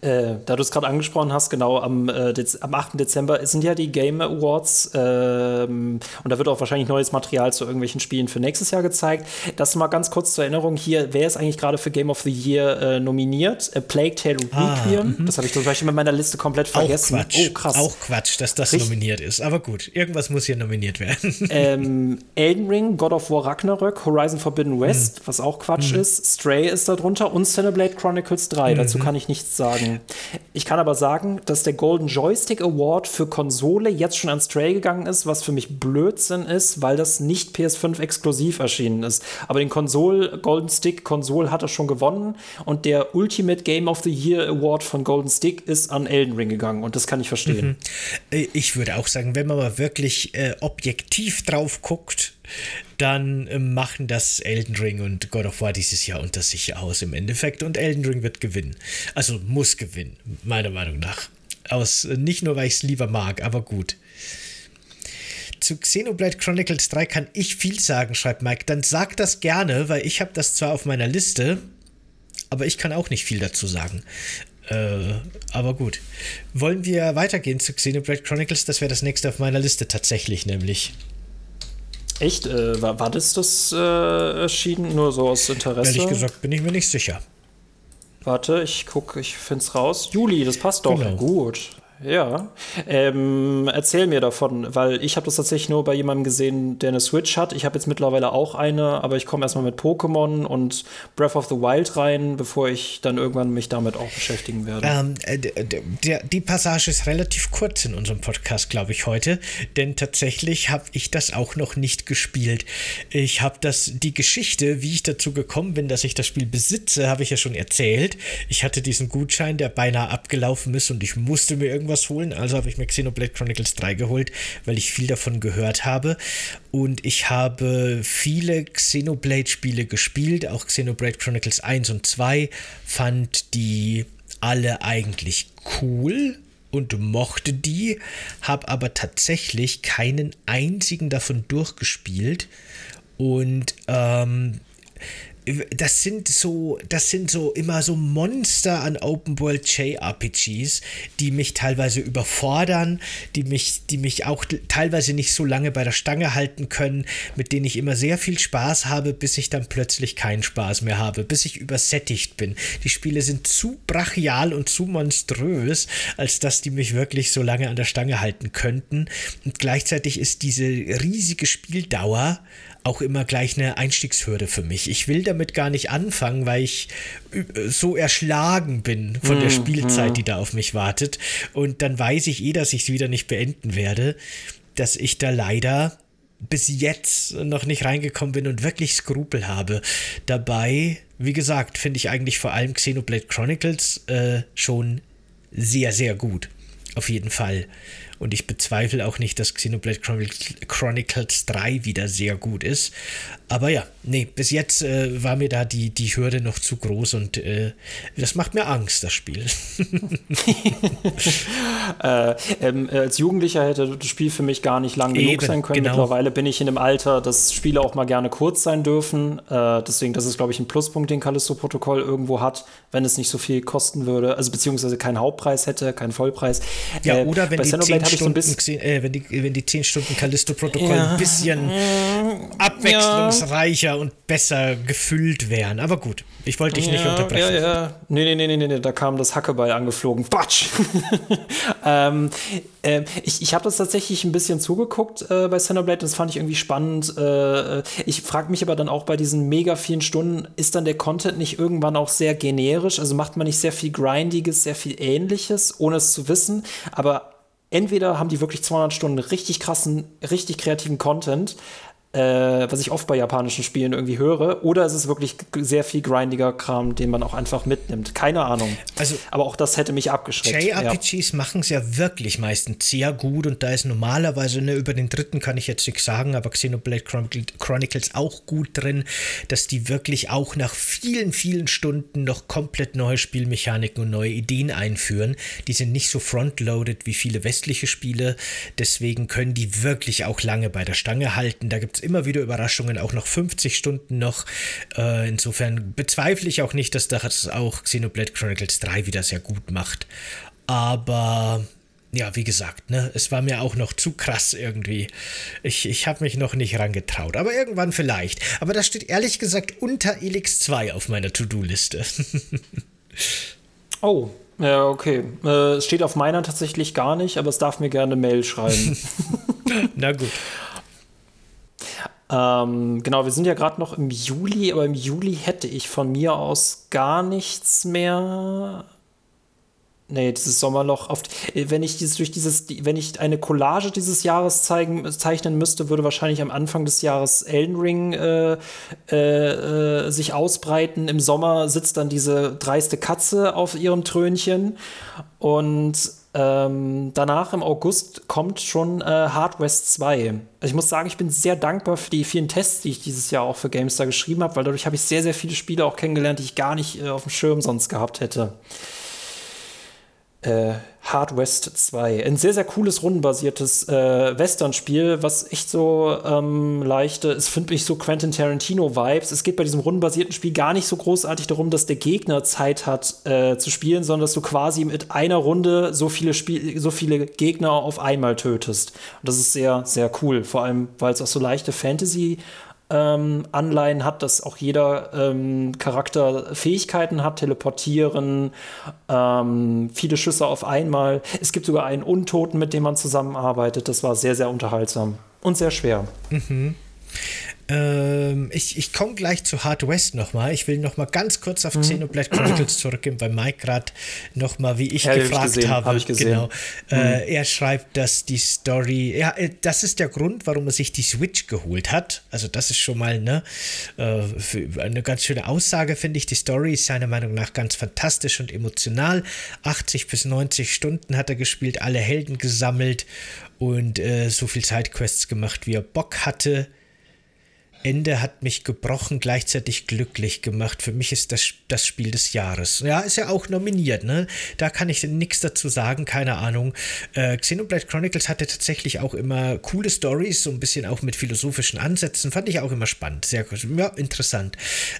Äh, da du es gerade angesprochen hast, genau, am, äh, am 8. Dezember sind ja die Game Awards ähm, und da wird auch wahrscheinlich neues Material zu irgendwelchen Spielen für nächstes Jahr gezeigt. Das mal ganz kurz zur Erinnerung hier, wer ist eigentlich gerade für Game of the Year äh, nominiert? A Plague Tale ah, Requiem. Mhm. das habe ich zum Beispiel mit meiner Liste komplett vergessen. Auch Quatsch. Oh, krass. Auch Quatsch, dass das Richtig. nominiert ist. Aber gut, irgendwas muss hier nominiert werden. Ähm, Elden Ring, God of War Ragnarök, Horizon Forbidden West, mhm. was auch Quatsch mhm. ist, Stray ist da drunter und Cineblade Chronicles 3. Dazu mhm. kann ich nichts sagen sagen. Ich kann aber sagen, dass der Golden Joystick Award für Konsole jetzt schon an Stray gegangen ist, was für mich Blödsinn ist, weil das nicht PS5 exklusiv erschienen ist. Aber den Konsol Golden Stick Konsole hat er schon gewonnen und der Ultimate Game of the Year Award von Golden Stick ist an Elden Ring gegangen und das kann ich verstehen. Mhm. Äh, ich würde auch sagen, wenn man mal wirklich äh, objektiv drauf guckt, dann äh, machen das Elden Ring und God of War dieses Jahr unter sich aus im Endeffekt und Elden Ring wird gewinnen. Also muss gewinnen, meiner Meinung nach. Aus, äh, nicht nur, weil ich es lieber mag, aber gut. Zu Xenoblade Chronicles 3 kann ich viel sagen, schreibt Mike. Dann sag das gerne, weil ich habe das zwar auf meiner Liste, aber ich kann auch nicht viel dazu sagen. Äh, aber gut. Wollen wir weitergehen zu Xenoblade Chronicles? Das wäre das nächste auf meiner Liste tatsächlich, nämlich. Echt? Äh, war, war das das äh, erschienen? Nur so aus Interesse? Ehrlich gesagt bin ich mir nicht sicher. Warte, ich gucke, ich finde es raus. Juli, das passt doch. Genau. Gut. Ja, ähm, erzähl mir davon, weil ich habe das tatsächlich nur bei jemandem gesehen, der eine Switch hat. Ich habe jetzt mittlerweile auch eine, aber ich komme erstmal mit Pokémon und Breath of the Wild rein, bevor ich dann irgendwann mich damit auch beschäftigen werde. Ähm, äh, die Passage ist relativ kurz in unserem Podcast, glaube ich, heute, denn tatsächlich habe ich das auch noch nicht gespielt. Ich habe das, die Geschichte, wie ich dazu gekommen bin, dass ich das Spiel besitze, habe ich ja schon erzählt. Ich hatte diesen Gutschein, der beinahe abgelaufen ist und ich musste mir irgendwie irgendwas holen. Also habe ich mir Xenoblade Chronicles 3 geholt, weil ich viel davon gehört habe. Und ich habe viele Xenoblade-Spiele gespielt, auch Xenoblade Chronicles 1 und 2. Fand die alle eigentlich cool und mochte die, habe aber tatsächlich keinen einzigen davon durchgespielt. Und ähm, das sind so, das sind so immer so Monster an Open World JRPGs, die mich teilweise überfordern, die mich, die mich auch teilweise nicht so lange bei der Stange halten können, mit denen ich immer sehr viel Spaß habe, bis ich dann plötzlich keinen Spaß mehr habe, bis ich übersättigt bin. Die Spiele sind zu brachial und zu monströs, als dass die mich wirklich so lange an der Stange halten könnten. Und gleichzeitig ist diese riesige Spieldauer auch immer gleich eine Einstiegshürde für mich. Ich will damit gar nicht anfangen, weil ich so erschlagen bin von der mhm, Spielzeit, die da auf mich wartet. Und dann weiß ich eh, dass ich es wieder nicht beenden werde, dass ich da leider bis jetzt noch nicht reingekommen bin und wirklich Skrupel habe. Dabei, wie gesagt, finde ich eigentlich vor allem Xenoblade Chronicles äh, schon sehr, sehr gut. Auf jeden Fall. Und ich bezweifle auch nicht, dass Xenoblade Chronicles 3 wieder sehr gut ist. Aber ja, nee, bis jetzt äh, war mir da die, die Hürde noch zu groß und äh, das macht mir Angst, das Spiel. äh, ähm, als Jugendlicher hätte das Spiel für mich gar nicht lang genug Eben, sein können. Genau. Mittlerweile bin ich in dem Alter, dass Spiele auch mal gerne kurz sein dürfen. Äh, deswegen, das ist, glaube ich, ein Pluspunkt, den Callisto-Protokoll irgendwo hat, wenn es nicht so viel kosten würde. Also beziehungsweise keinen Hauptpreis hätte, keinen Vollpreis. Ja, äh, oder wenn die habe ich so ein bisschen. Äh, wenn, die, wenn die 10 Stunden Callisto-Protokoll ja. ein bisschen abwechslungsreicher ja. und besser gefüllt wären. Aber gut, ich wollte dich ja, nicht unterbrechen. Ja, ja. Nee, nee, nee, nee, nee, da kam das Hackeball angeflogen. Batsch! ähm, äh, ich ich habe das tatsächlich ein bisschen zugeguckt äh, bei Xenoblade, das fand ich irgendwie spannend. Äh, ich frage mich aber dann auch bei diesen mega vielen Stunden, ist dann der Content nicht irgendwann auch sehr generisch? Also macht man nicht sehr viel Grindiges, sehr viel Ähnliches, ohne es zu wissen, aber entweder haben die wirklich 200 Stunden richtig krassen, richtig kreativen Content, äh, was ich oft bei japanischen Spielen irgendwie höre, oder ist es wirklich sehr viel grindiger Kram, den man auch einfach mitnimmt. Keine Ahnung. Also, Aber auch das hätte mich abgeschreckt. JRPGs ja. machen es ja wirklich meistens sehr gut und da ist normalerweise, ne, über den dritten kann ich jetzt nichts sagen, aber Xenoblade Chronicles auch gut drin, dass die wirklich auch nach vielen, vielen Stunden noch komplett neue Spielmechaniken und neue Ideen einführen. Die sind nicht so frontloaded wie viele westliche Spiele, deswegen können die wirklich auch lange bei der Stange halten. Da gibt es immer wieder Überraschungen, auch noch 50 Stunden noch. Äh, insofern bezweifle ich auch nicht, dass das auch Xenoblade Chronicles 3 wieder sehr gut macht. Aber ja, wie gesagt, ne, es war mir auch noch zu krass irgendwie. Ich, ich habe mich noch nicht rangetraut, aber irgendwann vielleicht. Aber das steht ehrlich gesagt unter Elix 2 auf meiner To-Do-Liste. oh, ja, okay. Äh, es steht auf meiner tatsächlich gar nicht, aber es darf mir gerne Mail schreiben. Na gut. Ähm, genau, wir sind ja gerade noch im Juli, aber im Juli hätte ich von mir aus gar nichts mehr. Nee, dieses Sommerloch oft. Wenn ich dieses durch dieses, wenn ich eine Collage dieses Jahres zeigen, zeichnen müsste, würde wahrscheinlich am Anfang des Jahres Elden Ring äh, äh, äh sich ausbreiten. Im Sommer sitzt dann diese dreiste Katze auf ihrem Trönchen und ähm, danach im August kommt schon äh, Hard West 2. Also ich muss sagen, ich bin sehr dankbar für die vielen Tests, die ich dieses Jahr auch für GameStar geschrieben habe, weil dadurch habe ich sehr, sehr viele Spiele auch kennengelernt, die ich gar nicht äh, auf dem Schirm sonst gehabt hätte äh, Hard West 2. Ein sehr, sehr cooles, rundenbasiertes äh, Western-Spiel, was echt so ähm, leichte, es finde ich so Quentin Tarantino-Vibes. Es geht bei diesem rundenbasierten Spiel gar nicht so großartig darum, dass der Gegner Zeit hat äh, zu spielen, sondern dass du quasi mit einer Runde so viele, Spiel so viele Gegner auf einmal tötest. Und das ist sehr, sehr cool. Vor allem, weil es auch so leichte Fantasy- ähm, Anleihen hat, dass auch jeder ähm, Charakter Fähigkeiten hat, teleportieren, ähm, viele Schüsse auf einmal. Es gibt sogar einen Untoten, mit dem man zusammenarbeitet. Das war sehr, sehr unterhaltsam und sehr schwer. Mhm. Ähm, ich ich komme gleich zu Hard West nochmal. Ich will nochmal ganz kurz auf mhm. Xenoblade Chronicles zurückgehen, weil Mike gerade nochmal, wie ich ja, gefragt hab ich gesehen, habe. Hab ich gesehen. Genau. Mhm. Äh, er schreibt, dass die Story, ja, äh, das ist der Grund, warum er sich die Switch geholt hat. Also, das ist schon mal ne, äh, eine ganz schöne Aussage, finde ich. Die Story ist seiner Meinung nach ganz fantastisch und emotional. 80 bis 90 Stunden hat er gespielt, alle Helden gesammelt und äh, so viel Sidequests gemacht, wie er Bock hatte. Ende hat mich gebrochen, gleichzeitig glücklich gemacht. Für mich ist das das Spiel des Jahres. Ja, ist ja auch nominiert, ne? Da kann ich nichts dazu sagen, keine Ahnung. Äh, Xenoblade Chronicles hatte tatsächlich auch immer coole Stories, so ein bisschen auch mit philosophischen Ansätzen. Fand ich auch immer spannend, sehr ja, interessant.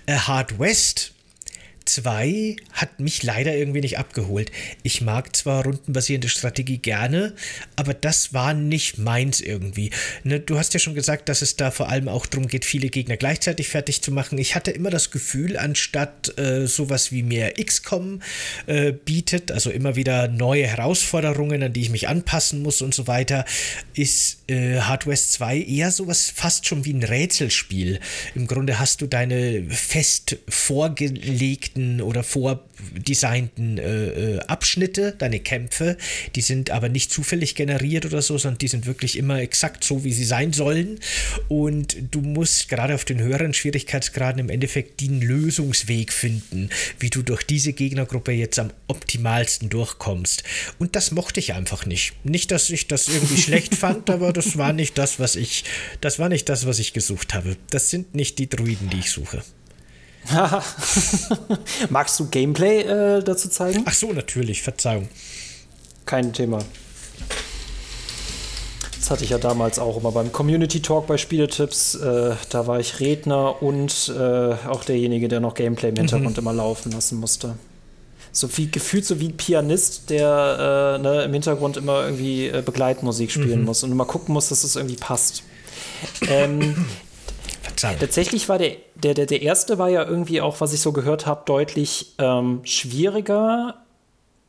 Äh, Hard West 2 hat mich leider irgendwie nicht abgeholt. Ich mag zwar rundenbasierende Strategie gerne, aber das war nicht meins irgendwie. Ne, du hast ja schon gesagt, dass es da vor allem auch darum geht, viele Gegner gleichzeitig fertig zu machen. Ich hatte immer das Gefühl, anstatt äh, sowas wie mehr XCOM äh, bietet, also immer wieder neue Herausforderungen, an die ich mich anpassen muss und so weiter, ist äh, Hard West 2 eher sowas fast schon wie ein Rätselspiel. Im Grunde hast du deine fest vorgelegten oder vordesignten äh, äh, Abschnitte, deine Kämpfe, die sind aber nicht zufällig generiert oder so, sondern die sind wirklich immer exakt so, wie sie sein sollen. Und du musst gerade auf den höheren Schwierigkeitsgraden im Endeffekt den Lösungsweg finden, wie du durch diese Gegnergruppe jetzt am optimalsten durchkommst. Und das mochte ich einfach nicht. Nicht, dass ich das irgendwie schlecht fand, aber das war nicht das, was ich, das war nicht das, was ich gesucht habe. Das sind nicht die Druiden, die ich suche. Magst du Gameplay äh, dazu zeigen? Ach so, natürlich, Verzeihung. Kein Thema. Das hatte ich ja damals auch immer beim Community Talk bei Spieletipps. Äh, da war ich Redner und äh, auch derjenige, der noch Gameplay im Hintergrund mhm. immer laufen lassen musste. So viel gefühlt so wie ein Pianist, der äh, ne, im Hintergrund immer irgendwie äh, Begleitmusik spielen mhm. muss und immer gucken muss, dass es das irgendwie passt. Ähm, Tatsächlich war der, der, der, der erste war ja irgendwie auch, was ich so gehört habe, deutlich ähm, schwieriger.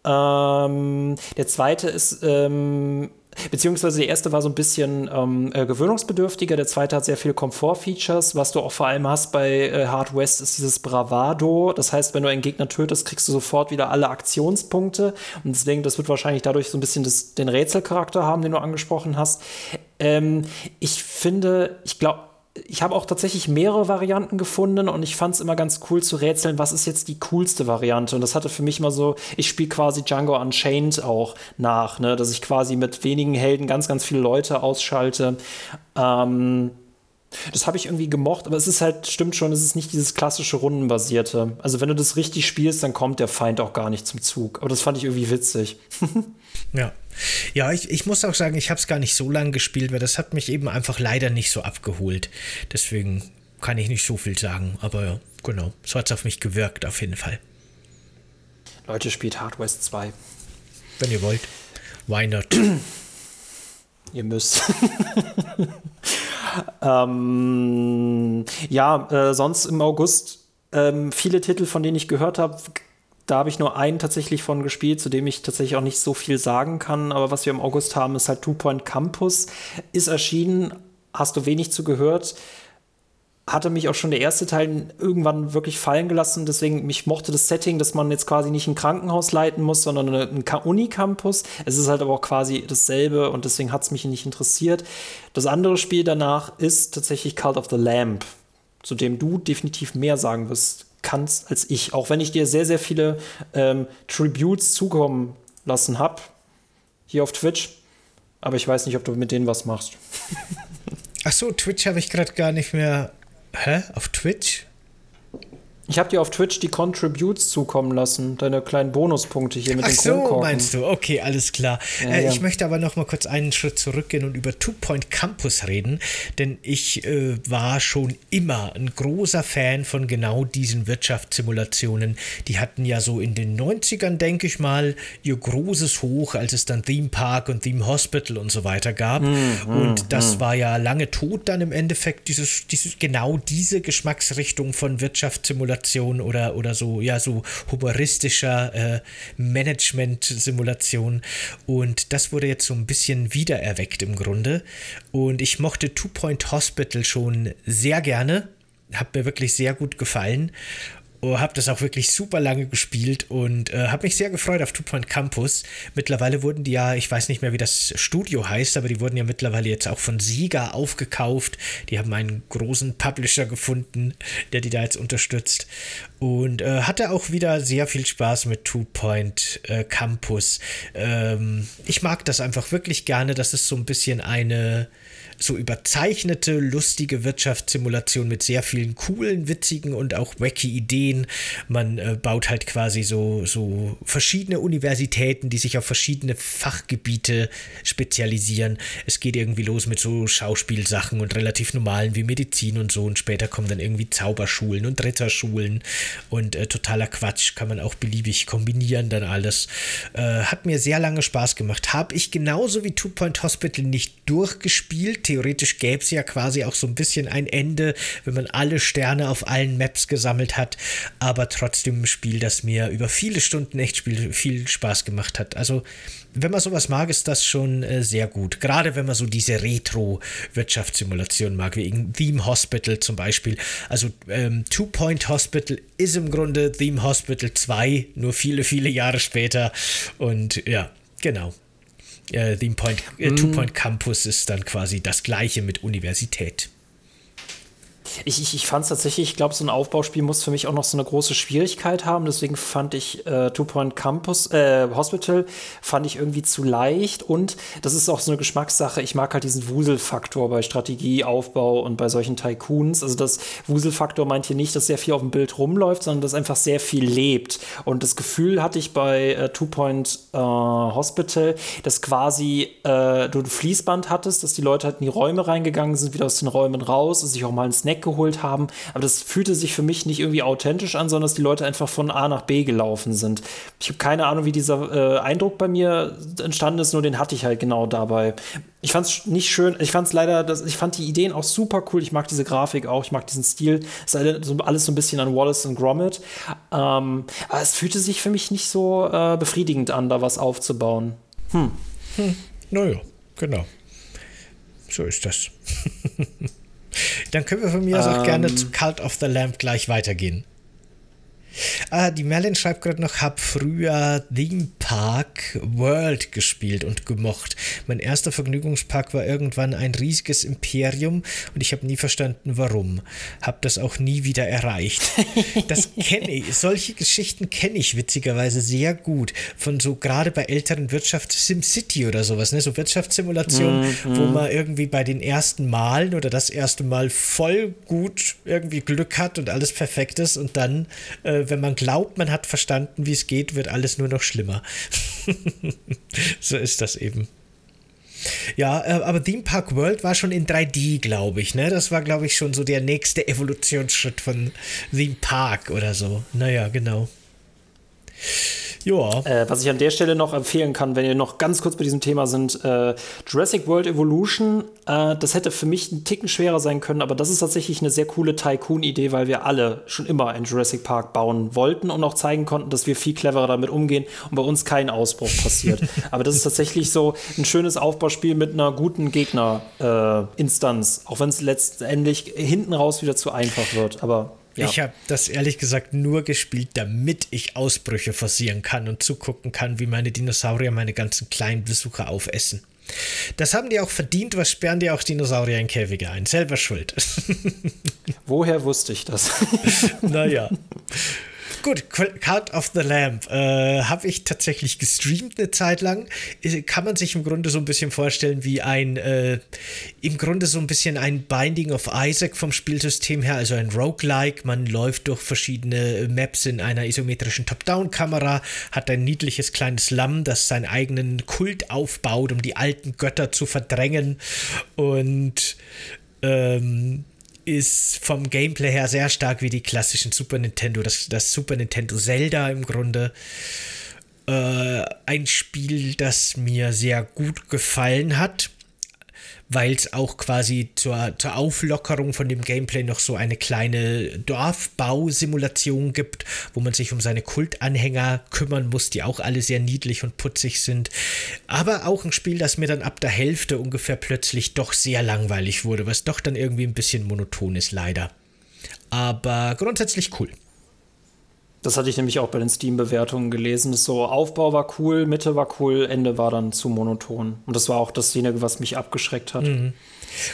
Ähm, der zweite ist, ähm, beziehungsweise der erste war so ein bisschen ähm, äh, gewöhnungsbedürftiger, der zweite hat sehr viele Komfort-Features. Was du auch vor allem hast bei äh, Hard West ist dieses Bravado. Das heißt, wenn du einen Gegner tötest, kriegst du sofort wieder alle Aktionspunkte. Und deswegen, das wird wahrscheinlich dadurch so ein bisschen das, den Rätselcharakter haben, den du angesprochen hast. Ähm, ich finde, ich glaube, ich habe auch tatsächlich mehrere Varianten gefunden und ich fand es immer ganz cool zu rätseln, was ist jetzt die coolste Variante. Und das hatte für mich mal so, ich spiele quasi Django Unchained auch nach, ne? dass ich quasi mit wenigen Helden ganz, ganz viele Leute ausschalte. Ähm, das habe ich irgendwie gemocht, aber es ist halt, stimmt schon, es ist nicht dieses klassische Rundenbasierte. Also wenn du das richtig spielst, dann kommt der Feind auch gar nicht zum Zug. Aber das fand ich irgendwie witzig. ja. Ja, ich, ich muss auch sagen, ich habe es gar nicht so lange gespielt, weil das hat mich eben einfach leider nicht so abgeholt. Deswegen kann ich nicht so viel sagen, aber ja, genau, so hat es auf mich gewirkt, auf jeden Fall. Leute, spielt Hard West 2. Wenn ihr wollt. Why not? ihr müsst. ähm, ja, äh, sonst im August ähm, viele Titel, von denen ich gehört habe, da habe ich nur einen tatsächlich von gespielt, zu dem ich tatsächlich auch nicht so viel sagen kann. Aber was wir im August haben, ist halt Two Point Campus. Ist erschienen, hast du wenig zu gehört. Hatte mich auch schon der erste Teil irgendwann wirklich fallen gelassen. Deswegen, mich mochte das Setting, dass man jetzt quasi nicht ein Krankenhaus leiten muss, sondern ein Unicampus. Es ist halt aber auch quasi dasselbe und deswegen hat es mich nicht interessiert. Das andere Spiel danach ist tatsächlich Cult of the Lamp, zu dem du definitiv mehr sagen wirst kannst als ich. Auch wenn ich dir sehr, sehr viele ähm, Tributes zukommen lassen habe, hier auf Twitch. Aber ich weiß nicht, ob du mit denen was machst. Ach so, Twitch habe ich gerade gar nicht mehr. Hä? Auf Twitch? Ich habe dir auf Twitch die Contributes zukommen lassen, deine kleinen Bonuspunkte hier mit Ach den so, Kronkorken. meinst du? Okay, alles klar. Ja, äh, ja. Ich möchte aber noch mal kurz einen Schritt zurückgehen und über Two Point Campus reden, denn ich äh, war schon immer ein großer Fan von genau diesen Wirtschaftssimulationen. Die hatten ja so in den 90ern, denke ich mal, ihr großes Hoch, als es dann Theme Park und Theme Hospital und so weiter gab. Mm, und das mm. war ja lange tot dann im Endeffekt, dieses, dieses, genau diese Geschmacksrichtung von Wirtschaftssimulationen Simulation oder, oder so, ja, so humoristischer äh, Management-Simulation. Und das wurde jetzt so ein bisschen wiedererweckt im Grunde. Und ich mochte Two Point Hospital schon sehr gerne. Hat mir wirklich sehr gut gefallen. Oh, habe das auch wirklich super lange gespielt und äh, habe mich sehr gefreut auf Two Point Campus. Mittlerweile wurden die ja, ich weiß nicht mehr, wie das Studio heißt, aber die wurden ja mittlerweile jetzt auch von Sieger aufgekauft. Die haben einen großen Publisher gefunden, der die da jetzt unterstützt. Und äh, hatte auch wieder sehr viel Spaß mit Two Point äh, Campus. Ähm, ich mag das einfach wirklich gerne. Das ist so ein bisschen eine so überzeichnete, lustige Wirtschaftssimulation mit sehr vielen coolen, witzigen und auch wacky Ideen. Man äh, baut halt quasi so, so verschiedene Universitäten, die sich auf verschiedene Fachgebiete spezialisieren. Es geht irgendwie los mit so Schauspielsachen und relativ normalen wie Medizin und so. Und später kommen dann irgendwie Zauberschulen und Ritterschulen und äh, totaler Quatsch. Kann man auch beliebig kombinieren, dann alles. Äh, hat mir sehr lange Spaß gemacht. Habe ich genauso wie Two Point Hospital nicht durchgespielt. Theoretisch gäbe es ja quasi auch so ein bisschen ein Ende, wenn man alle Sterne auf allen Maps gesammelt hat. Aber trotzdem ein Spiel, das mir über viele Stunden echt viel Spaß gemacht hat. Also, wenn man sowas mag, ist das schon äh, sehr gut. Gerade wenn man so diese Retro-Wirtschaftssimulation mag, wie in Theme Hospital zum Beispiel. Also, ähm, Two Point Hospital ist im Grunde Theme Hospital 2, nur viele, viele Jahre später. Und ja, genau äh, Point, äh, Two Point Campus ist dann quasi das gleiche mit Universität. Ich, ich, ich fand es tatsächlich, ich glaube, so ein Aufbauspiel muss für mich auch noch so eine große Schwierigkeit haben. Deswegen fand ich äh, Two Point Campus, äh, Hospital, fand ich irgendwie zu leicht. Und das ist auch so eine Geschmackssache. Ich mag halt diesen Wuselfaktor bei Strategie, Aufbau und bei solchen Tycoons. Also das Wuselfaktor meint hier nicht, dass sehr viel auf dem Bild rumläuft, sondern dass einfach sehr viel lebt. Und das Gefühl hatte ich bei äh, Two Point äh, Hospital, dass quasi äh, du ein Fließband hattest, dass die Leute halt in die Räume reingegangen sind, wieder aus den Räumen raus und sich auch mal einen Snack geholt haben. Aber das fühlte sich für mich nicht irgendwie authentisch an, sondern dass die Leute einfach von A nach B gelaufen sind. Ich habe keine Ahnung, wie dieser äh, Eindruck bei mir entstanden ist, nur den hatte ich halt genau dabei. Ich fand es nicht schön, ich fand es leider, das, ich fand die Ideen auch super cool. Ich mag diese Grafik auch, ich mag diesen Stil. Es ist alles so ein bisschen an Wallace und Gromit. Ähm, aber es fühlte sich für mich nicht so äh, befriedigend an, da was aufzubauen. Hm. hm. Naja, genau. So ist das. Dann können wir von mir aus auch gerne ähm. zu Cult of the Lamp gleich weitergehen. Ah, die Merlin schreibt gerade noch, hab früher Theme Park World gespielt und gemocht. Mein erster Vergnügungspark war irgendwann ein riesiges Imperium und ich habe nie verstanden, warum. Hab das auch nie wieder erreicht. Das kenne ich. Solche Geschichten kenne ich witzigerweise sehr gut. Von so gerade bei älteren Wirtschaft SimCity oder sowas, ne? So Wirtschaftssimulationen, -hmm. wo man irgendwie bei den ersten Malen oder das erste Mal voll gut irgendwie Glück hat und alles perfekt ist und dann äh, wenn man glaubt, man hat verstanden, wie es geht, wird alles nur noch schlimmer. so ist das eben. Ja, äh, aber Theme Park World war schon in 3D, glaube ich. Ne? Das war, glaube ich, schon so der nächste Evolutionsschritt von Theme Park oder so. Naja, genau. Ja. Äh, was ich an der Stelle noch empfehlen kann, wenn ihr noch ganz kurz bei diesem Thema sind, äh, Jurassic World Evolution, äh, das hätte für mich ein Ticken schwerer sein können, aber das ist tatsächlich eine sehr coole Tycoon-Idee, weil wir alle schon immer einen Jurassic Park bauen wollten und auch zeigen konnten, dass wir viel cleverer damit umgehen und bei uns kein Ausbruch passiert. aber das ist tatsächlich so ein schönes Aufbauspiel mit einer guten Gegner-Instanz, äh, auch wenn es letztendlich hinten raus wieder zu einfach wird. Aber ja. Ich habe das ehrlich gesagt nur gespielt, damit ich Ausbrüche forcieren kann und zugucken kann, wie meine Dinosaurier meine ganzen kleinen Besucher aufessen. Das haben die auch verdient, was sperren die auch Dinosaurier in Käfige ein? Selber schuld. Woher wusste ich das? naja. Gut, Cult of the Lamp äh, habe ich tatsächlich gestreamt eine Zeit lang. Kann man sich im Grunde so ein bisschen vorstellen wie ein, äh, im Grunde so ein bisschen ein Binding of Isaac vom Spielsystem her, also ein Roguelike. Man läuft durch verschiedene Maps in einer isometrischen Top-Down-Kamera, hat ein niedliches kleines Lamm, das seinen eigenen Kult aufbaut, um die alten Götter zu verdrängen und ähm, ist vom Gameplay her sehr stark wie die klassischen Super Nintendo, das, das Super Nintendo Zelda im Grunde. Äh, ein Spiel, das mir sehr gut gefallen hat weil es auch quasi zur, zur Auflockerung von dem Gameplay noch so eine kleine Dorfbausimulation gibt, wo man sich um seine Kultanhänger kümmern muss, die auch alle sehr niedlich und putzig sind. Aber auch ein Spiel, das mir dann ab der Hälfte ungefähr plötzlich doch sehr langweilig wurde, was doch dann irgendwie ein bisschen monoton ist, leider. Aber grundsätzlich cool. Das hatte ich nämlich auch bei den Steam-Bewertungen gelesen. So, Aufbau war cool, Mitte war cool, Ende war dann zu monoton. Und das war auch dasjenige, was mich abgeschreckt hat. Mhm.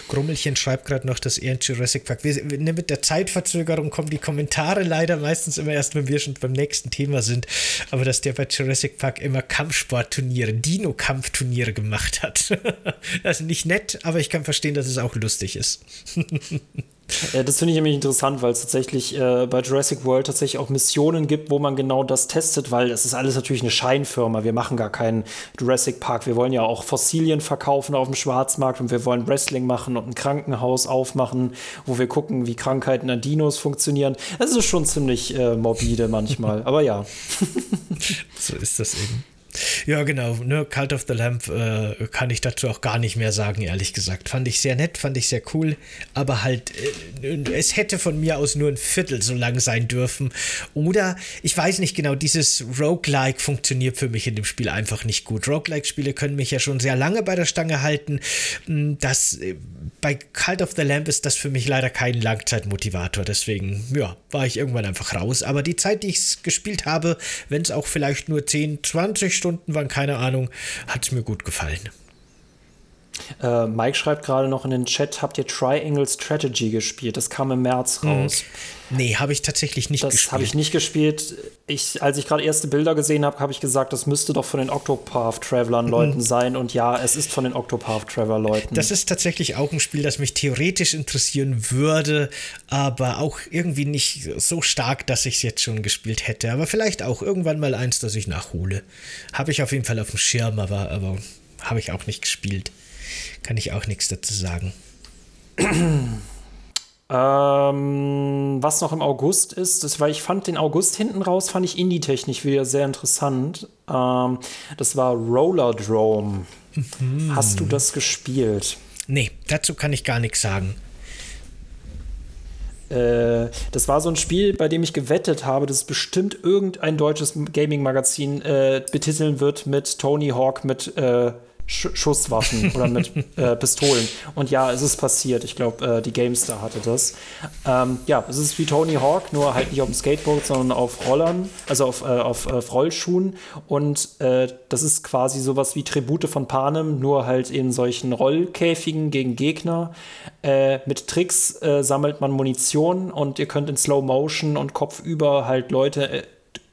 Grummelchen schreibt gerade noch, dass er in Jurassic Park. Wir, wir, mit der Zeitverzögerung kommen die Kommentare leider meistens immer erst, wenn wir schon beim nächsten Thema sind. Aber dass der bei Jurassic Park immer Kampfsportturniere, Dino-Kampfturniere gemacht hat. also nicht nett, aber ich kann verstehen, dass es auch lustig ist. Ja, das finde ich nämlich interessant, weil es tatsächlich äh, bei Jurassic World tatsächlich auch Missionen gibt, wo man genau das testet, weil es ist alles natürlich eine Scheinfirma. Wir machen gar keinen Jurassic Park. Wir wollen ja auch Fossilien verkaufen auf dem Schwarzmarkt und wir wollen Wrestling machen und ein Krankenhaus aufmachen, wo wir gucken, wie Krankheiten an Dinos funktionieren. Das ist schon ziemlich äh, morbide manchmal, aber ja. so ist das eben. Ja, genau. Ne, Cult of the Lamp äh, kann ich dazu auch gar nicht mehr sagen, ehrlich gesagt. Fand ich sehr nett, fand ich sehr cool, aber halt, äh, es hätte von mir aus nur ein Viertel so lang sein dürfen. Oder, ich weiß nicht genau, dieses Roguelike funktioniert für mich in dem Spiel einfach nicht gut. Roguelike-Spiele können mich ja schon sehr lange bei der Stange halten. Hm, das, äh, bei Cult of the Lamp ist das für mich leider kein Langzeitmotivator. Deswegen, ja, war ich irgendwann einfach raus. Aber die Zeit, die ich es gespielt habe, wenn es auch vielleicht nur 10, 20 Stunden waren, keine Ahnung, hat es mir gut gefallen. Äh, Mike schreibt gerade noch in den Chat, habt ihr Triangle Strategy gespielt? Das kam im März mhm. raus. Nee, habe ich tatsächlich nicht das gespielt. Das habe ich nicht gespielt. Ich, als ich gerade erste Bilder gesehen habe, habe ich gesagt, das müsste doch von den Octopath Travelern Leuten mhm. sein. Und ja, es ist von den Octopath Traveler Leuten. Das ist tatsächlich auch ein Spiel, das mich theoretisch interessieren würde, aber auch irgendwie nicht so stark, dass ich es jetzt schon gespielt hätte. Aber vielleicht auch irgendwann mal eins, das ich nachhole. Habe ich auf jeden Fall auf dem Schirm, aber, aber habe ich auch nicht gespielt. Kann ich auch nichts dazu sagen. Ähm, was noch im August ist, ist, weil ich fand den August hinten raus, fand ich Indie-technisch wieder sehr interessant. Ähm, das war Rollerdrome. Mhm. Hast du das gespielt? Nee, dazu kann ich gar nichts sagen. Äh, das war so ein Spiel, bei dem ich gewettet habe, dass bestimmt irgendein deutsches Gaming-Magazin äh, betiteln wird mit Tony Hawk mit äh, Sch Schusswaffen oder mit äh, Pistolen. Und ja, es ist passiert. Ich glaube, äh, die GameStar hatte das. Ähm, ja, es ist wie Tony Hawk, nur halt nicht auf dem Skateboard, sondern auf Rollern, also auf, äh, auf, auf Rollschuhen. Und äh, das ist quasi sowas wie Tribute von Panem, nur halt in solchen Rollkäfigen gegen Gegner. Äh, mit Tricks äh, sammelt man Munition und ihr könnt in Slow Motion und kopfüber halt Leute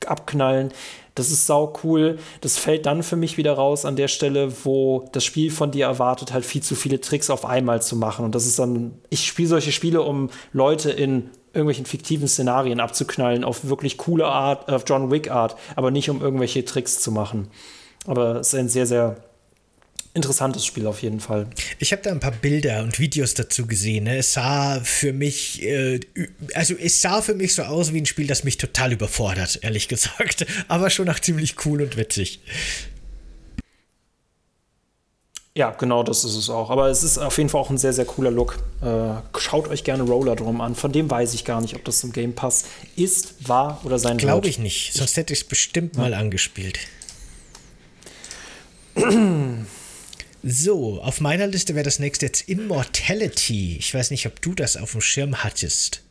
abknallen. Das ist sau cool. Das fällt dann für mich wieder raus an der Stelle, wo das Spiel von dir erwartet, halt viel zu viele Tricks auf einmal zu machen. Und das ist dann, ich spiele solche Spiele, um Leute in irgendwelchen fiktiven Szenarien abzuknallen, auf wirklich coole Art, auf John Wick Art, aber nicht um irgendwelche Tricks zu machen. Aber es ist ein sehr, sehr interessantes Spiel auf jeden Fall. Ich habe da ein paar Bilder und Videos dazu gesehen. Ne? Es sah für mich, äh, also es sah für mich so aus wie ein Spiel, das mich total überfordert, ehrlich gesagt. Aber schon auch ziemlich cool und witzig. Ja, genau, das ist es auch. Aber es ist auf jeden Fall auch ein sehr, sehr cooler Look. Äh, schaut euch gerne Roller drum an. Von dem weiß ich gar nicht, ob das zum Game Pass ist, war oder sein Glaube ich nicht. Sonst hätte ich es bestimmt ja. mal angespielt. So, auf meiner Liste wäre das nächste jetzt Immortality. Ich weiß nicht, ob du das auf dem Schirm hattest.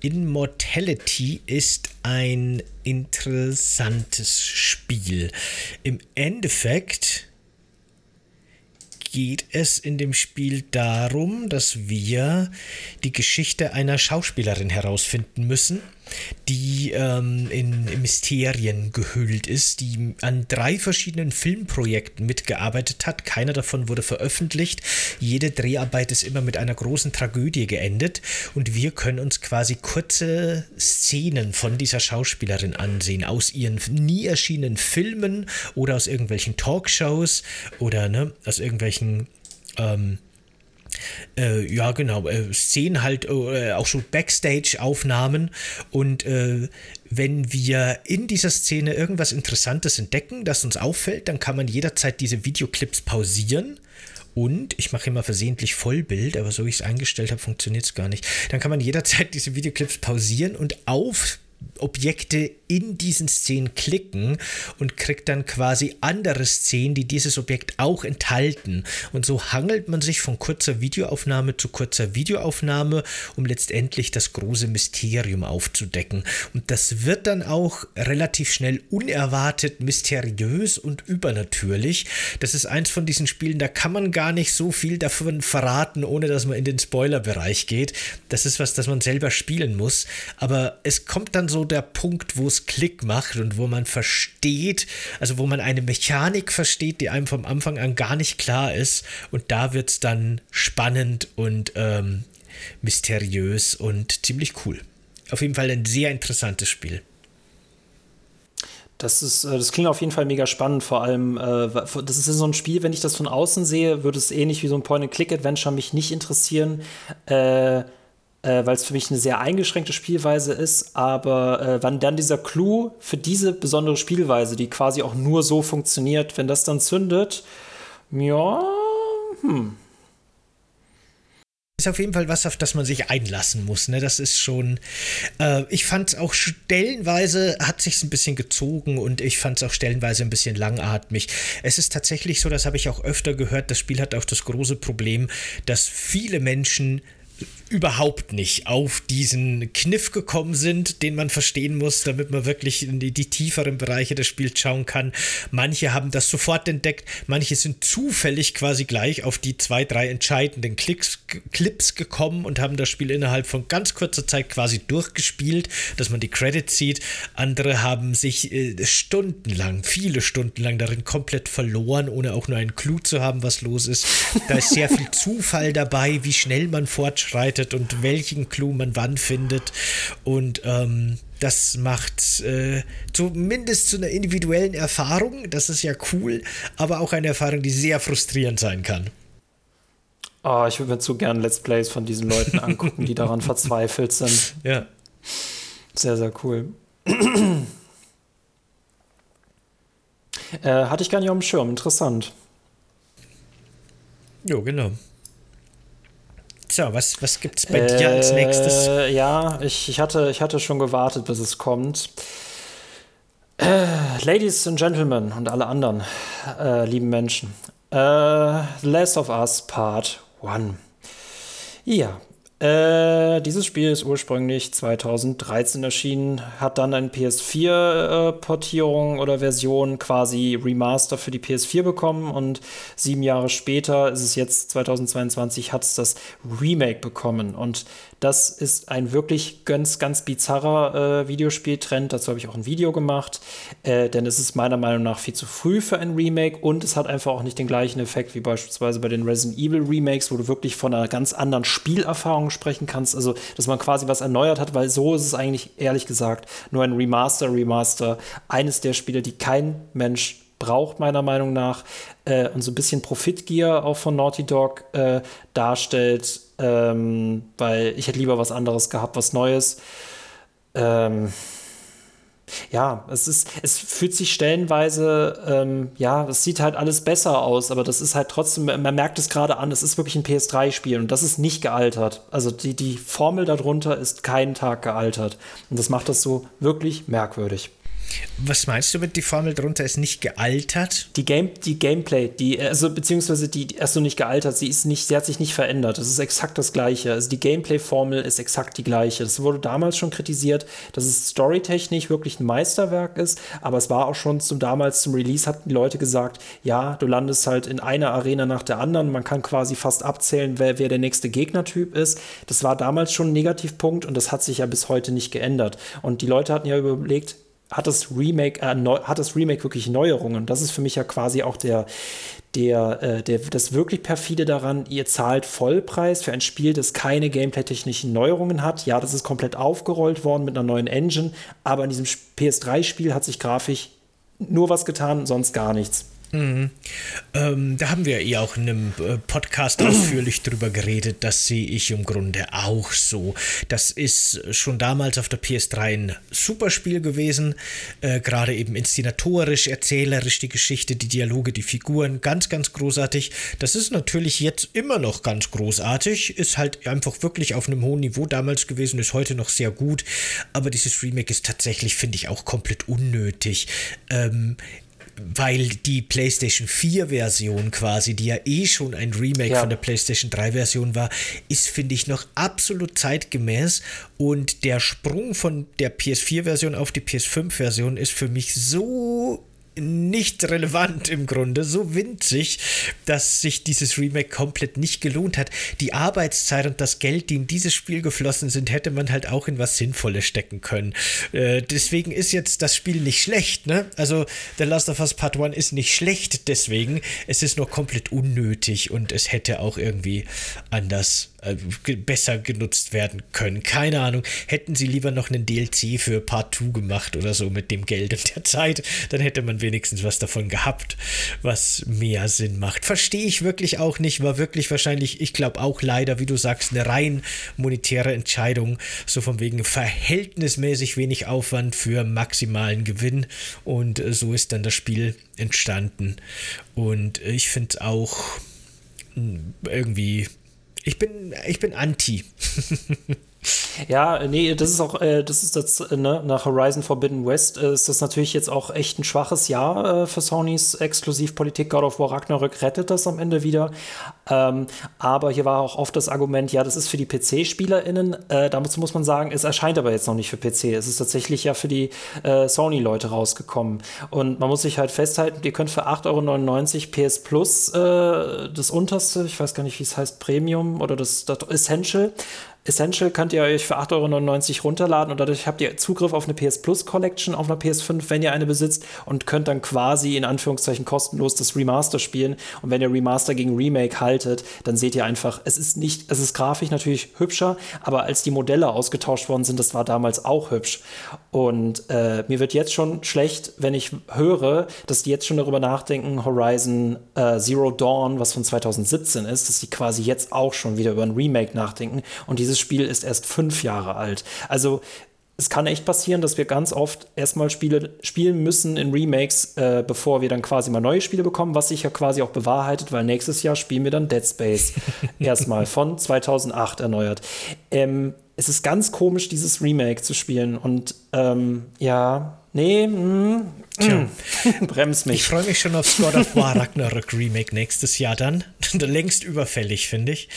Immortality ist ein interessantes Spiel. Im Endeffekt geht es in dem Spiel darum, dass wir die Geschichte einer Schauspielerin herausfinden müssen die ähm, in, Mysterien gehüllt ist, die an drei verschiedenen Filmprojekten mitgearbeitet hat. Keiner davon wurde veröffentlicht. Jede Dreharbeit ist immer mit einer großen Tragödie geendet und wir können uns quasi kurze Szenen von dieser Schauspielerin ansehen, aus ihren nie erschienenen Filmen oder aus irgendwelchen Talkshows oder ne, aus irgendwelchen ähm, äh, ja, genau, äh, Szenen halt, äh, auch schon Backstage-Aufnahmen. Und äh, wenn wir in dieser Szene irgendwas Interessantes entdecken, das uns auffällt, dann kann man jederzeit diese Videoclips pausieren. Und ich mache immer versehentlich Vollbild, aber so ich es eingestellt habe, funktioniert es gar nicht. Dann kann man jederzeit diese Videoclips pausieren und auf Objekte in diesen Szenen klicken und kriegt dann quasi andere Szenen, die dieses Objekt auch enthalten. Und so hangelt man sich von kurzer Videoaufnahme zu kurzer Videoaufnahme, um letztendlich das große Mysterium aufzudecken. Und das wird dann auch relativ schnell unerwartet mysteriös und übernatürlich. Das ist eins von diesen Spielen, da kann man gar nicht so viel davon verraten, ohne dass man in den Spoilerbereich geht. Das ist was, das man selber spielen muss. Aber es kommt dann so der Punkt, wo es Klick macht und wo man versteht, also wo man eine Mechanik versteht, die einem vom Anfang an gar nicht klar ist. Und da wird es dann spannend und ähm, mysteriös und ziemlich cool. Auf jeden Fall ein sehr interessantes Spiel. Das, ist, äh, das klingt auf jeden Fall mega spannend. Vor allem, äh, das ist so ein Spiel, wenn ich das von außen sehe, würde es ähnlich wie so ein Point-and-Click-Adventure mich nicht interessieren, äh, äh, weil es für mich eine sehr eingeschränkte Spielweise ist. Aber äh, wann dann dieser Clou für diese besondere Spielweise, die quasi auch nur so funktioniert, wenn das dann zündet, ja, hm, ist auf jeden Fall was, auf das man sich einlassen muss. Ne? Das ist schon. Äh, ich fand es auch stellenweise hat sich ein bisschen gezogen und ich fand es auch stellenweise ein bisschen langatmig. Es ist tatsächlich so, das habe ich auch öfter gehört. Das Spiel hat auch das große Problem, dass viele Menschen überhaupt nicht auf diesen Kniff gekommen sind, den man verstehen muss, damit man wirklich in die, die, tieferen Bereiche des Spiels schauen kann. Manche haben das sofort entdeckt, manche sind zufällig quasi gleich auf die zwei, drei entscheidenden Klicks, Clips gekommen und haben das Spiel innerhalb von ganz kurzer Zeit quasi durchgespielt, dass man die Credits sieht. Andere haben sich äh, stundenlang, viele Stunden lang darin komplett verloren, ohne auch nur einen Clou zu haben, was los ist. Da ist sehr viel Zufall dabei, wie schnell man fortschreitet arbeitet und welchen Clou man wann findet. Und ähm, das macht äh, zumindest zu einer individuellen Erfahrung, das ist ja cool, aber auch eine Erfahrung, die sehr frustrierend sein kann. Oh, ich würde mir zu gern Let's Plays von diesen Leuten angucken, die daran verzweifelt sind. Ja. Sehr, sehr cool. äh, hatte ich gar nicht auf dem Schirm, interessant. Jo, genau. So, was, was gibt es bei äh, dir als nächstes? Ja, ich, ich, hatte, ich hatte schon gewartet, bis es kommt. Äh, Ladies and Gentlemen und alle anderen äh, lieben Menschen. Äh, Last of Us Part 1. Ja, äh, dieses Spiel ist ursprünglich 2013 erschienen, hat dann eine PS4-Portierung äh, oder Version quasi Remaster für die PS4 bekommen und sieben Jahre später ist es jetzt 2022, hat es das Remake bekommen. Und das ist ein wirklich ganz, ganz bizarrer äh, Videospieltrend. Dazu habe ich auch ein Video gemacht, äh, denn es ist meiner Meinung nach viel zu früh für ein Remake und es hat einfach auch nicht den gleichen Effekt wie beispielsweise bei den Resident Evil Remakes, wo du wirklich von einer ganz anderen Spielerfahrung sprechen kannst. Also, dass man quasi was erneuert hat, weil so ist es eigentlich, ehrlich gesagt, nur ein Remaster, Remaster. Eines der Spiele, die kein Mensch braucht, meiner Meinung nach, äh, und so ein bisschen Profitgier auch von Naughty Dog äh, darstellt, ähm, weil ich hätte lieber was anderes gehabt, was Neues. Ähm, ja, es ist, es fühlt sich stellenweise, ähm, ja, es sieht halt alles besser aus, aber das ist halt trotzdem, man merkt es gerade an, es ist wirklich ein PS3-Spiel und das ist nicht gealtert. Also die, die Formel darunter ist keinen Tag gealtert. Und das macht das so wirklich merkwürdig. Was meinst du mit die Formel drunter ist nicht gealtert? Die, Game, die Gameplay, die, also beziehungsweise die, erst nicht gealtert, sie ist nicht, sie hat sich nicht verändert. Das ist exakt das Gleiche. Also die Gameplay-Formel ist exakt die gleiche. Das wurde damals schon kritisiert, dass es storytechnisch wirklich ein Meisterwerk ist, aber es war auch schon zum damals zum Release hatten die Leute gesagt, ja, du landest halt in einer Arena nach der anderen. Man kann quasi fast abzählen, wer, wer der nächste Gegnertyp ist. Das war damals schon ein Negativpunkt und das hat sich ja bis heute nicht geändert. Und die Leute hatten ja überlegt, hat das Remake, äh, neu, hat das Remake wirklich Neuerungen. Das ist für mich ja quasi auch der, der, äh, der, das wirklich perfide daran, ihr zahlt Vollpreis für ein Spiel, das keine gameplay-technischen Neuerungen hat. Ja, das ist komplett aufgerollt worden mit einer neuen Engine, aber in diesem PS3-Spiel hat sich grafisch nur was getan, sonst gar nichts. Mhm. Ähm, da haben wir ja auch in einem äh, Podcast ausführlich drüber geredet. Das sehe ich im Grunde auch so. Das ist schon damals auf der PS3 ein super Spiel gewesen. Äh, Gerade eben inszenatorisch, erzählerisch die Geschichte, die Dialoge, die Figuren. Ganz, ganz großartig. Das ist natürlich jetzt immer noch ganz großartig. Ist halt einfach wirklich auf einem hohen Niveau damals gewesen, ist heute noch sehr gut. Aber dieses Remake ist tatsächlich, finde ich, auch komplett unnötig. Ähm, weil die PlayStation 4 Version quasi, die ja eh schon ein Remake ja. von der PlayStation 3 Version war, ist, finde ich, noch absolut zeitgemäß und der Sprung von der PS4 Version auf die PS5 Version ist für mich so nicht relevant im Grunde, so winzig, dass sich dieses Remake komplett nicht gelohnt hat. Die Arbeitszeit und das Geld, die in dieses Spiel geflossen sind, hätte man halt auch in was Sinnvolles stecken können. Äh, deswegen ist jetzt das Spiel nicht schlecht, ne? Also The Last of Us Part 1 ist nicht schlecht, deswegen. Es ist nur komplett unnötig und es hätte auch irgendwie anders äh, besser genutzt werden können. Keine Ahnung. Hätten sie lieber noch einen DLC für Part 2 gemacht oder so mit dem Geld und der Zeit, dann hätte man wenigstens was davon gehabt, was mehr Sinn macht. Verstehe ich wirklich auch nicht. War wirklich wahrscheinlich, ich glaube auch leider, wie du sagst, eine rein monetäre Entscheidung. So von wegen verhältnismäßig wenig Aufwand für maximalen Gewinn. Und äh, so ist dann das Spiel entstanden. Und ich finde auch hm, irgendwie ich bin, ich bin anti. Ja, nee, das ist auch, äh, das ist das, äh, ne, nach Horizon Forbidden West äh, ist das natürlich jetzt auch echt ein schwaches Jahr äh, für Sonys Exklusivpolitik. God of War Ragnarök rettet das am Ende wieder. Ähm, aber hier war auch oft das Argument, ja, das ist für die PC-SpielerInnen. Äh, dazu muss man sagen, es erscheint aber jetzt noch nicht für PC. Es ist tatsächlich ja für die äh, Sony-Leute rausgekommen. Und man muss sich halt festhalten, ihr könnt für 8,99 Euro PS Plus das unterste, ich weiß gar nicht, wie es heißt, Premium oder das, das Essential Essential könnt ihr euch für 8,99 Euro runterladen und dadurch habt ihr Zugriff auf eine PS Plus Collection auf einer PS5, wenn ihr eine besitzt und könnt dann quasi in Anführungszeichen kostenlos das Remaster spielen. Und wenn ihr Remaster gegen Remake haltet, dann seht ihr einfach, es ist nicht, es ist grafisch natürlich hübscher, aber als die Modelle ausgetauscht worden sind, das war damals auch hübsch. Und äh, mir wird jetzt schon schlecht, wenn ich höre, dass die jetzt schon darüber nachdenken, Horizon äh, Zero Dawn, was von 2017 ist, dass die quasi jetzt auch schon wieder über ein Remake nachdenken und dieses dieses Spiel ist erst fünf Jahre alt. Also es kann echt passieren, dass wir ganz oft erstmal Spiele spielen müssen in Remakes, äh, bevor wir dann quasi mal neue Spiele bekommen, was sich ja quasi auch bewahrheitet, weil nächstes Jahr spielen wir dann Dead Space erstmal von 2008 erneuert. Ähm, es ist ganz komisch, dieses Remake zu spielen und ähm, ja, nee, mh, hm, Tja. Hm. Brems mich. Ich freue mich schon aufs God of War Ragnarök Remake nächstes Jahr dann. Längst überfällig, finde ich.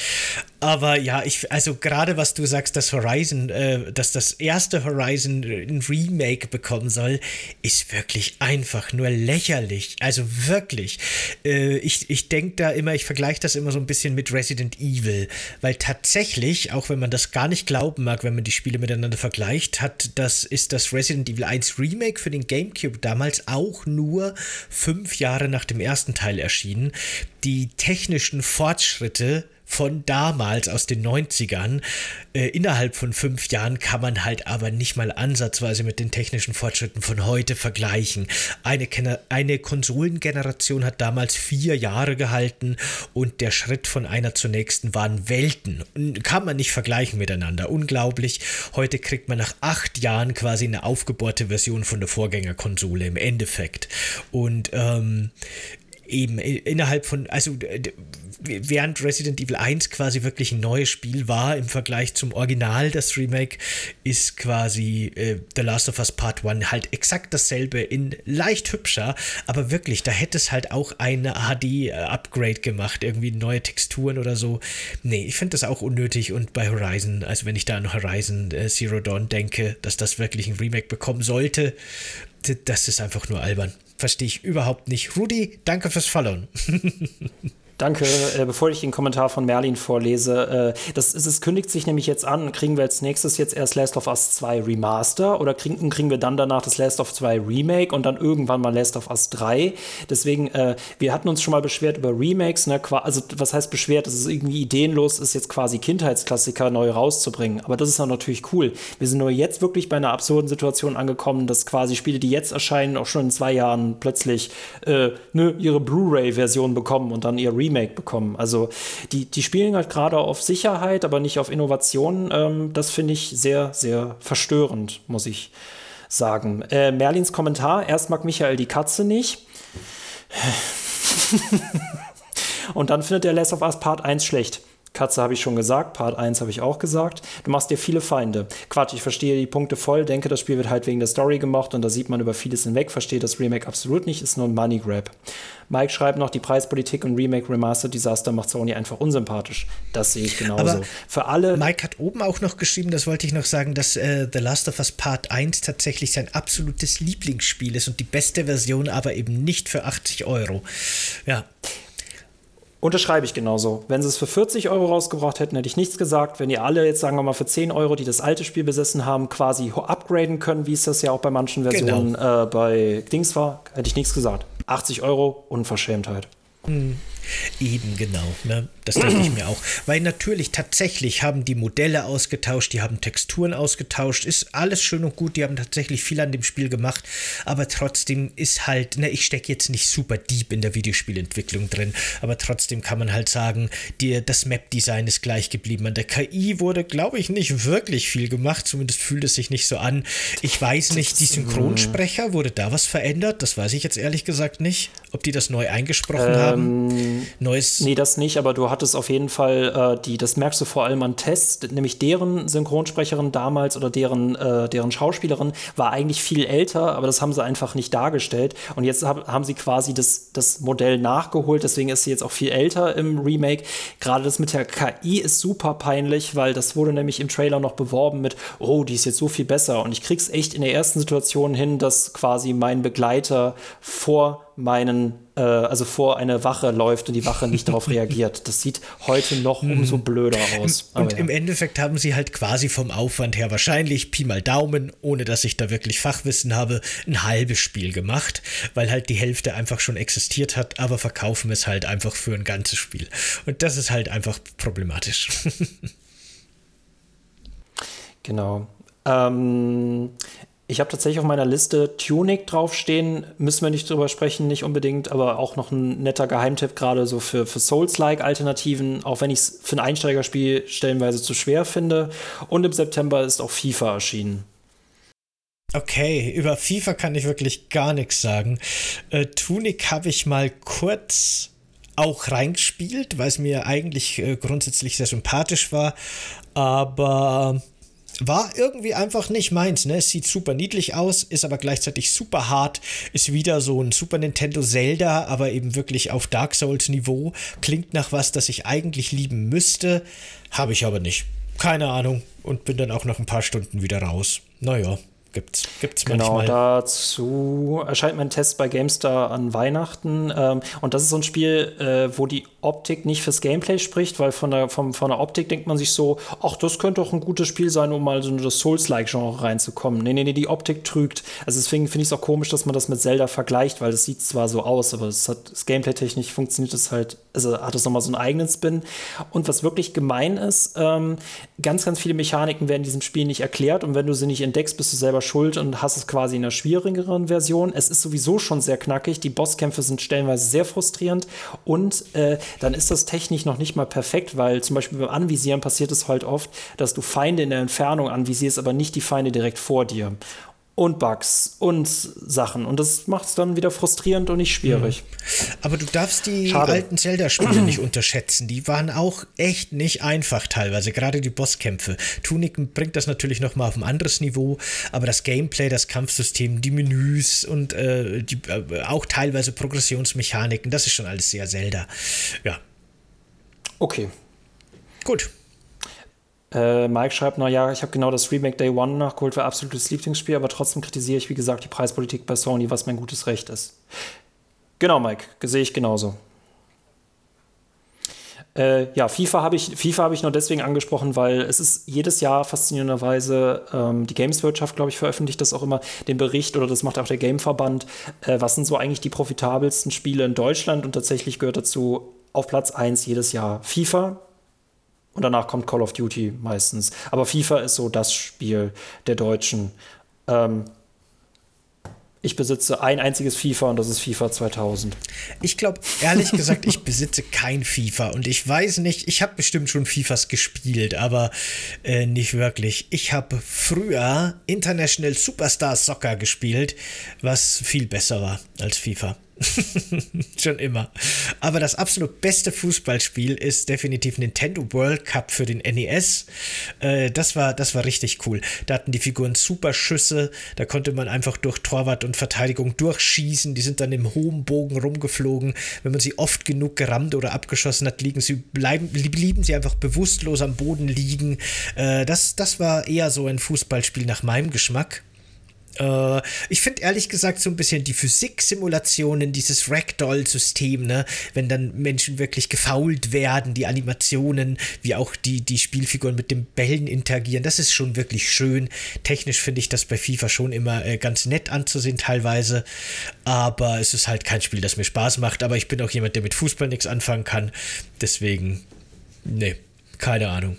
Aber ja, ich, also gerade was du sagst, dass Horizon, äh, dass das erste Horizon ein Remake bekommen soll, ist wirklich einfach nur lächerlich. Also wirklich. Äh, ich ich denke da immer, ich vergleiche das immer so ein bisschen mit Resident Evil, weil tatsächlich, auch wenn man das gar nicht glauben mag, wenn man die Spiele miteinander vergleicht, hat das, ist das Resident Evil 1 Remake für den GameCube damals damals auch nur fünf Jahre nach dem ersten Teil erschienen. Die technischen Fortschritte von damals aus den 90ern. Äh, innerhalb von fünf Jahren kann man halt aber nicht mal ansatzweise mit den technischen Fortschritten von heute vergleichen. Eine, eine Konsolengeneration hat damals vier Jahre gehalten und der Schritt von einer zur nächsten waren Welten. Kann man nicht vergleichen miteinander. Unglaublich. Heute kriegt man nach acht Jahren quasi eine aufgebohrte Version von der Vorgängerkonsole im Endeffekt. Und ähm, eben innerhalb von, also während Resident Evil 1 quasi wirklich ein neues Spiel war im Vergleich zum Original, das Remake, ist quasi äh, The Last of Us Part 1 halt exakt dasselbe in leicht hübscher, aber wirklich, da hätte es halt auch ein HD-Upgrade gemacht, irgendwie neue Texturen oder so. Nee, ich finde das auch unnötig und bei Horizon, also wenn ich da an Horizon äh, Zero Dawn denke, dass das wirklich ein Remake bekommen sollte, das ist einfach nur albern. Verstehe ich überhaupt nicht. Rudi, danke fürs Followen. Danke. Äh, bevor ich den Kommentar von Merlin vorlese, äh, das es kündigt sich nämlich jetzt an, kriegen wir als nächstes jetzt erst Last of Us 2 Remaster oder kriegen, kriegen wir dann danach das Last of Us 2 Remake und dann irgendwann mal Last of Us 3. Deswegen, äh, wir hatten uns schon mal beschwert über Remakes, ne? also was heißt beschwert, dass es irgendwie ideenlos ist, jetzt quasi Kindheitsklassiker neu rauszubringen. Aber das ist dann natürlich cool. Wir sind nur jetzt wirklich bei einer absurden Situation angekommen, dass quasi Spiele, die jetzt erscheinen, auch schon in zwei Jahren plötzlich äh, ne, ihre Blu-ray-Version bekommen und dann ihr Remake Remake bekommen. Also die, die spielen halt gerade auf Sicherheit, aber nicht auf Innovation. Ähm, das finde ich sehr, sehr verstörend, muss ich sagen. Äh, Merlins Kommentar, erst mag Michael die Katze nicht. Und dann findet der Last of Us Part 1 schlecht. Katze habe ich schon gesagt, Part 1 habe ich auch gesagt. Du machst dir viele Feinde. Quatsch, ich verstehe die Punkte voll, denke, das Spiel wird halt wegen der Story gemacht und da sieht man über vieles hinweg, verstehe das Remake absolut nicht, ist nur ein Money Grab. Mike schreibt noch, die Preispolitik und Remake Remastered Disaster macht Sony einfach unsympathisch. Das sehe ich genauso. Aber Für alle. Mike hat oben auch noch geschrieben, das wollte ich noch sagen, dass äh, The Last of Us Part 1 tatsächlich sein absolutes Lieblingsspiel ist und die beste Version aber eben nicht für 80 Euro. Ja. Unterschreibe ich genauso. Wenn sie es für 40 Euro rausgebracht hätten, hätte ich nichts gesagt. Wenn ihr alle jetzt, sagen wir mal, für 10 Euro, die das alte Spiel besessen haben, quasi upgraden können, wie es das ja auch bei manchen Versionen genau. äh, bei Dings war, hätte ich nichts gesagt. 80 Euro, Unverschämtheit. Hm. Eben genau, ne? das dachte ich mir auch. Weil natürlich tatsächlich haben die Modelle ausgetauscht, die haben Texturen ausgetauscht, ist alles schön und gut, die haben tatsächlich viel an dem Spiel gemacht, aber trotzdem ist halt, ne, ich stecke jetzt nicht super deep in der Videospielentwicklung drin, aber trotzdem kann man halt sagen, die, das Map-Design ist gleich geblieben. An der KI wurde, glaube ich, nicht wirklich viel gemacht, zumindest fühlt es sich nicht so an. Ich weiß nicht, die Synchronsprecher, wurde da was verändert? Das weiß ich jetzt ehrlich gesagt nicht, ob die das neu eingesprochen ähm, haben neues. Nee, das nicht, aber du hattest auf jeden Fall äh, die, das merkst du vor allem an Tests, nämlich deren Synchronsprecherin damals oder deren, äh, deren Schauspielerin war eigentlich viel älter, aber das haben sie einfach nicht dargestellt. Und jetzt hab, haben sie quasi das, das Modell nachgeholt, deswegen ist sie jetzt auch viel älter im Remake. Gerade das mit der KI ist super peinlich, weil das wurde nämlich im Trailer noch beworben mit, oh, die ist jetzt so viel besser. Und ich krieg's echt in der ersten Situation hin, dass quasi mein Begleiter vor meinen, äh, also vor eine Wache läuft und die Wache nicht darauf reagiert. Das sieht heute noch umso mhm. blöder aus. und ja. im Endeffekt haben sie halt quasi vom Aufwand her wahrscheinlich Pi mal Daumen, ohne dass ich da wirklich Fachwissen habe, ein halbes Spiel gemacht, weil halt die Hälfte einfach schon existiert hat, aber verkaufen es halt einfach für ein ganzes Spiel. Und das ist halt einfach problematisch. genau. Ähm, ich habe tatsächlich auf meiner Liste Tunic draufstehen. Müssen wir nicht drüber sprechen, nicht unbedingt, aber auch noch ein netter Geheimtipp, gerade so für, für Souls-like-Alternativen, auch wenn ich es für ein Einsteigerspiel stellenweise zu schwer finde. Und im September ist auch FIFA erschienen. Okay, über FIFA kann ich wirklich gar nichts sagen. Äh, Tunic habe ich mal kurz auch reingespielt, weil es mir eigentlich äh, grundsätzlich sehr sympathisch war. Aber war irgendwie einfach nicht meins, ne? Es sieht super niedlich aus, ist aber gleichzeitig super hart, ist wieder so ein Super Nintendo Zelda, aber eben wirklich auf Dark Souls Niveau. Klingt nach was, das ich eigentlich lieben müsste, habe ich aber nicht. Keine Ahnung und bin dann auch noch ein paar Stunden wieder raus. Naja. Gibt's, gibt's genau, manchmal. Genau, dazu erscheint mein Test bei GameStar an Weihnachten. Ähm, und das ist so ein Spiel, äh, wo die Optik nicht fürs Gameplay spricht, weil von der, vom, von der Optik denkt man sich so, ach, das könnte doch ein gutes Spiel sein, um mal so in das Souls-like-Genre reinzukommen. Nee, nee, nee, die Optik trügt. Also deswegen finde ich es auch komisch, dass man das mit Zelda vergleicht, weil das sieht zwar so aus, aber es hat das Gameplay-technisch funktioniert es halt, also hat es nochmal so einen eigenen Spin. Und was wirklich gemein ist, ähm, ganz, ganz viele Mechaniken werden in diesem Spiel nicht erklärt und wenn du sie nicht entdeckst, bist du selber schuld und hast es quasi in einer schwierigeren Version. Es ist sowieso schon sehr knackig. Die Bosskämpfe sind stellenweise sehr frustrierend und äh, dann ist das technisch noch nicht mal perfekt, weil zum Beispiel beim Anvisieren passiert es halt oft, dass du Feinde in der Entfernung anvisierst, aber nicht die Feinde direkt vor dir und Bugs und Sachen. Und das macht es dann wieder frustrierend und nicht schwierig. Hm. Aber du darfst die Schade. alten Zelda-Spiele nicht unterschätzen. Die waren auch echt nicht einfach teilweise, gerade die Bosskämpfe. Tunic bringt das natürlich noch mal auf ein anderes Niveau, aber das Gameplay, das Kampfsystem, die Menüs und äh, die, äh, auch teilweise Progressionsmechaniken, das ist schon alles sehr Zelda. Ja. Okay. Gut. Äh, Mike schreibt noch, ja, ich habe genau das Remake Day One nachgeholt, war absolutes Lieblingsspiel, aber trotzdem kritisiere ich, wie gesagt, die Preispolitik bei Sony, was mein gutes Recht ist. Genau, Mike, sehe ich genauso. Äh, ja, FIFA habe ich, FIFA hab ich nur deswegen angesprochen, weil es ist jedes Jahr faszinierenderweise, ähm, die Gameswirtschaft, glaube ich, veröffentlicht das auch immer, den Bericht oder das macht auch der Gameverband, äh, was sind so eigentlich die profitabelsten Spiele in Deutschland und tatsächlich gehört dazu auf Platz 1 jedes Jahr FIFA, und danach kommt Call of Duty meistens. Aber FIFA ist so das Spiel der Deutschen. Ähm, ich besitze ein einziges FIFA und das ist FIFA 2000. Ich glaube, ehrlich gesagt, ich besitze kein FIFA und ich weiß nicht, ich habe bestimmt schon FIFAs gespielt, aber äh, nicht wirklich. Ich habe früher International Superstar Soccer gespielt, was viel besser war als FIFA. Schon immer. Aber das absolut beste Fußballspiel ist definitiv Nintendo World Cup für den NES. Äh, das, war, das war richtig cool. Da hatten die Figuren super Schüsse. Da konnte man einfach durch Torwart und Verteidigung durchschießen. Die sind dann im hohen Bogen rumgeflogen. Wenn man sie oft genug gerammt oder abgeschossen hat, liegen sie, bleiben, blieben sie einfach bewusstlos am Boden liegen. Äh, das, das war eher so ein Fußballspiel nach meinem Geschmack. Äh, ich finde ehrlich gesagt so ein bisschen die Physik-Simulationen, dieses Ragdoll-System, ne, wenn dann Menschen wirklich gefault werden, die Animationen, wie auch die, die Spielfiguren mit den Bällen interagieren, das ist schon wirklich schön. Technisch finde ich das bei FIFA schon immer äh, ganz nett anzusehen teilweise, aber es ist halt kein Spiel, das mir Spaß macht, aber ich bin auch jemand, der mit Fußball nichts anfangen kann, deswegen, ne, keine Ahnung.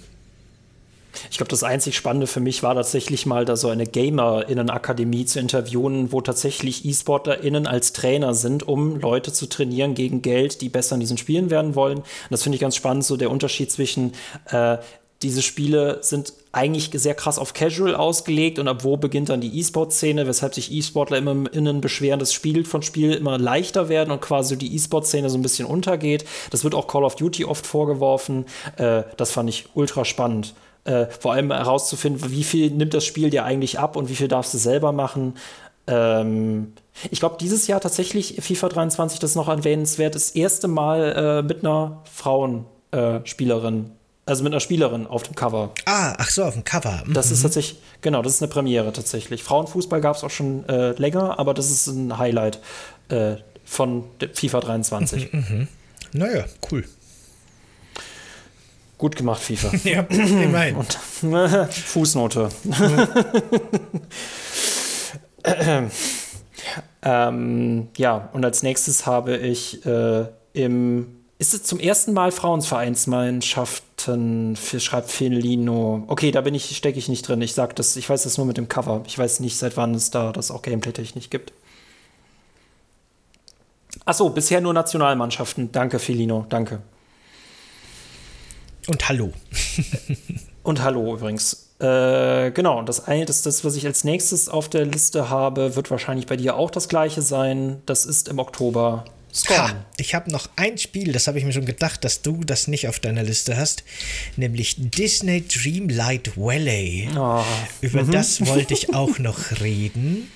Ich glaube, das einzig Spannende für mich war tatsächlich mal, da so eine GamerInnen-Akademie zu interviewen, wo tatsächlich E-SportlerInnen als Trainer sind, um Leute zu trainieren gegen Geld, die besser in diesen Spielen werden wollen. Und das finde ich ganz spannend, so der Unterschied zwischen äh, diese Spiele sind eigentlich sehr krass auf Casual ausgelegt und ab wo beginnt dann die E-Sport-Szene, weshalb sich E-Sportler immer innen beschweren, dass Spiel von Spiel immer leichter werden und quasi die E-Sport-Szene so ein bisschen untergeht. Das wird auch Call of Duty oft vorgeworfen. Äh, das fand ich ultra spannend. Äh, vor allem herauszufinden, wie viel nimmt das Spiel dir eigentlich ab und wie viel darfst du selber machen. Ähm, ich glaube, dieses Jahr tatsächlich FIFA 23, das ist noch erwähnenswert, das erste Mal äh, mit einer Frauenspielerin. Äh, also mit einer Spielerin auf dem Cover. Ah, ach so, auf dem Cover. Mhm. Das ist mhm. tatsächlich, genau, das ist eine Premiere tatsächlich. Frauenfußball gab es auch schon äh, länger, aber das ist ein Highlight äh, von FIFA 23. Mhm, mh. Naja, cool. Gut gemacht, FIFA. ja, immerhin. Und, Fußnote. ähm, ja, und als nächstes habe ich äh, im. Ist es zum ersten Mal Frauensvereinsmannschaften? Schreibt Felino. Okay, da bin ich, stecke ich nicht drin. Ich sag das, ich weiß das nur mit dem Cover. Ich weiß nicht, seit wann es da das auch Gameplay-technisch gibt. Achso, bisher nur Nationalmannschaften. Danke, Felino. Danke. Und hallo. und hallo übrigens. Äh, genau, das eine, das, das, was ich als nächstes auf der Liste habe, wird wahrscheinlich bei dir auch das gleiche sein. Das ist im Oktober Ha, ich habe noch ein Spiel, das habe ich mir schon gedacht, dass du das nicht auf deiner Liste hast, nämlich Disney Dreamlight Valley. Oh. Über mhm. das wollte ich auch noch reden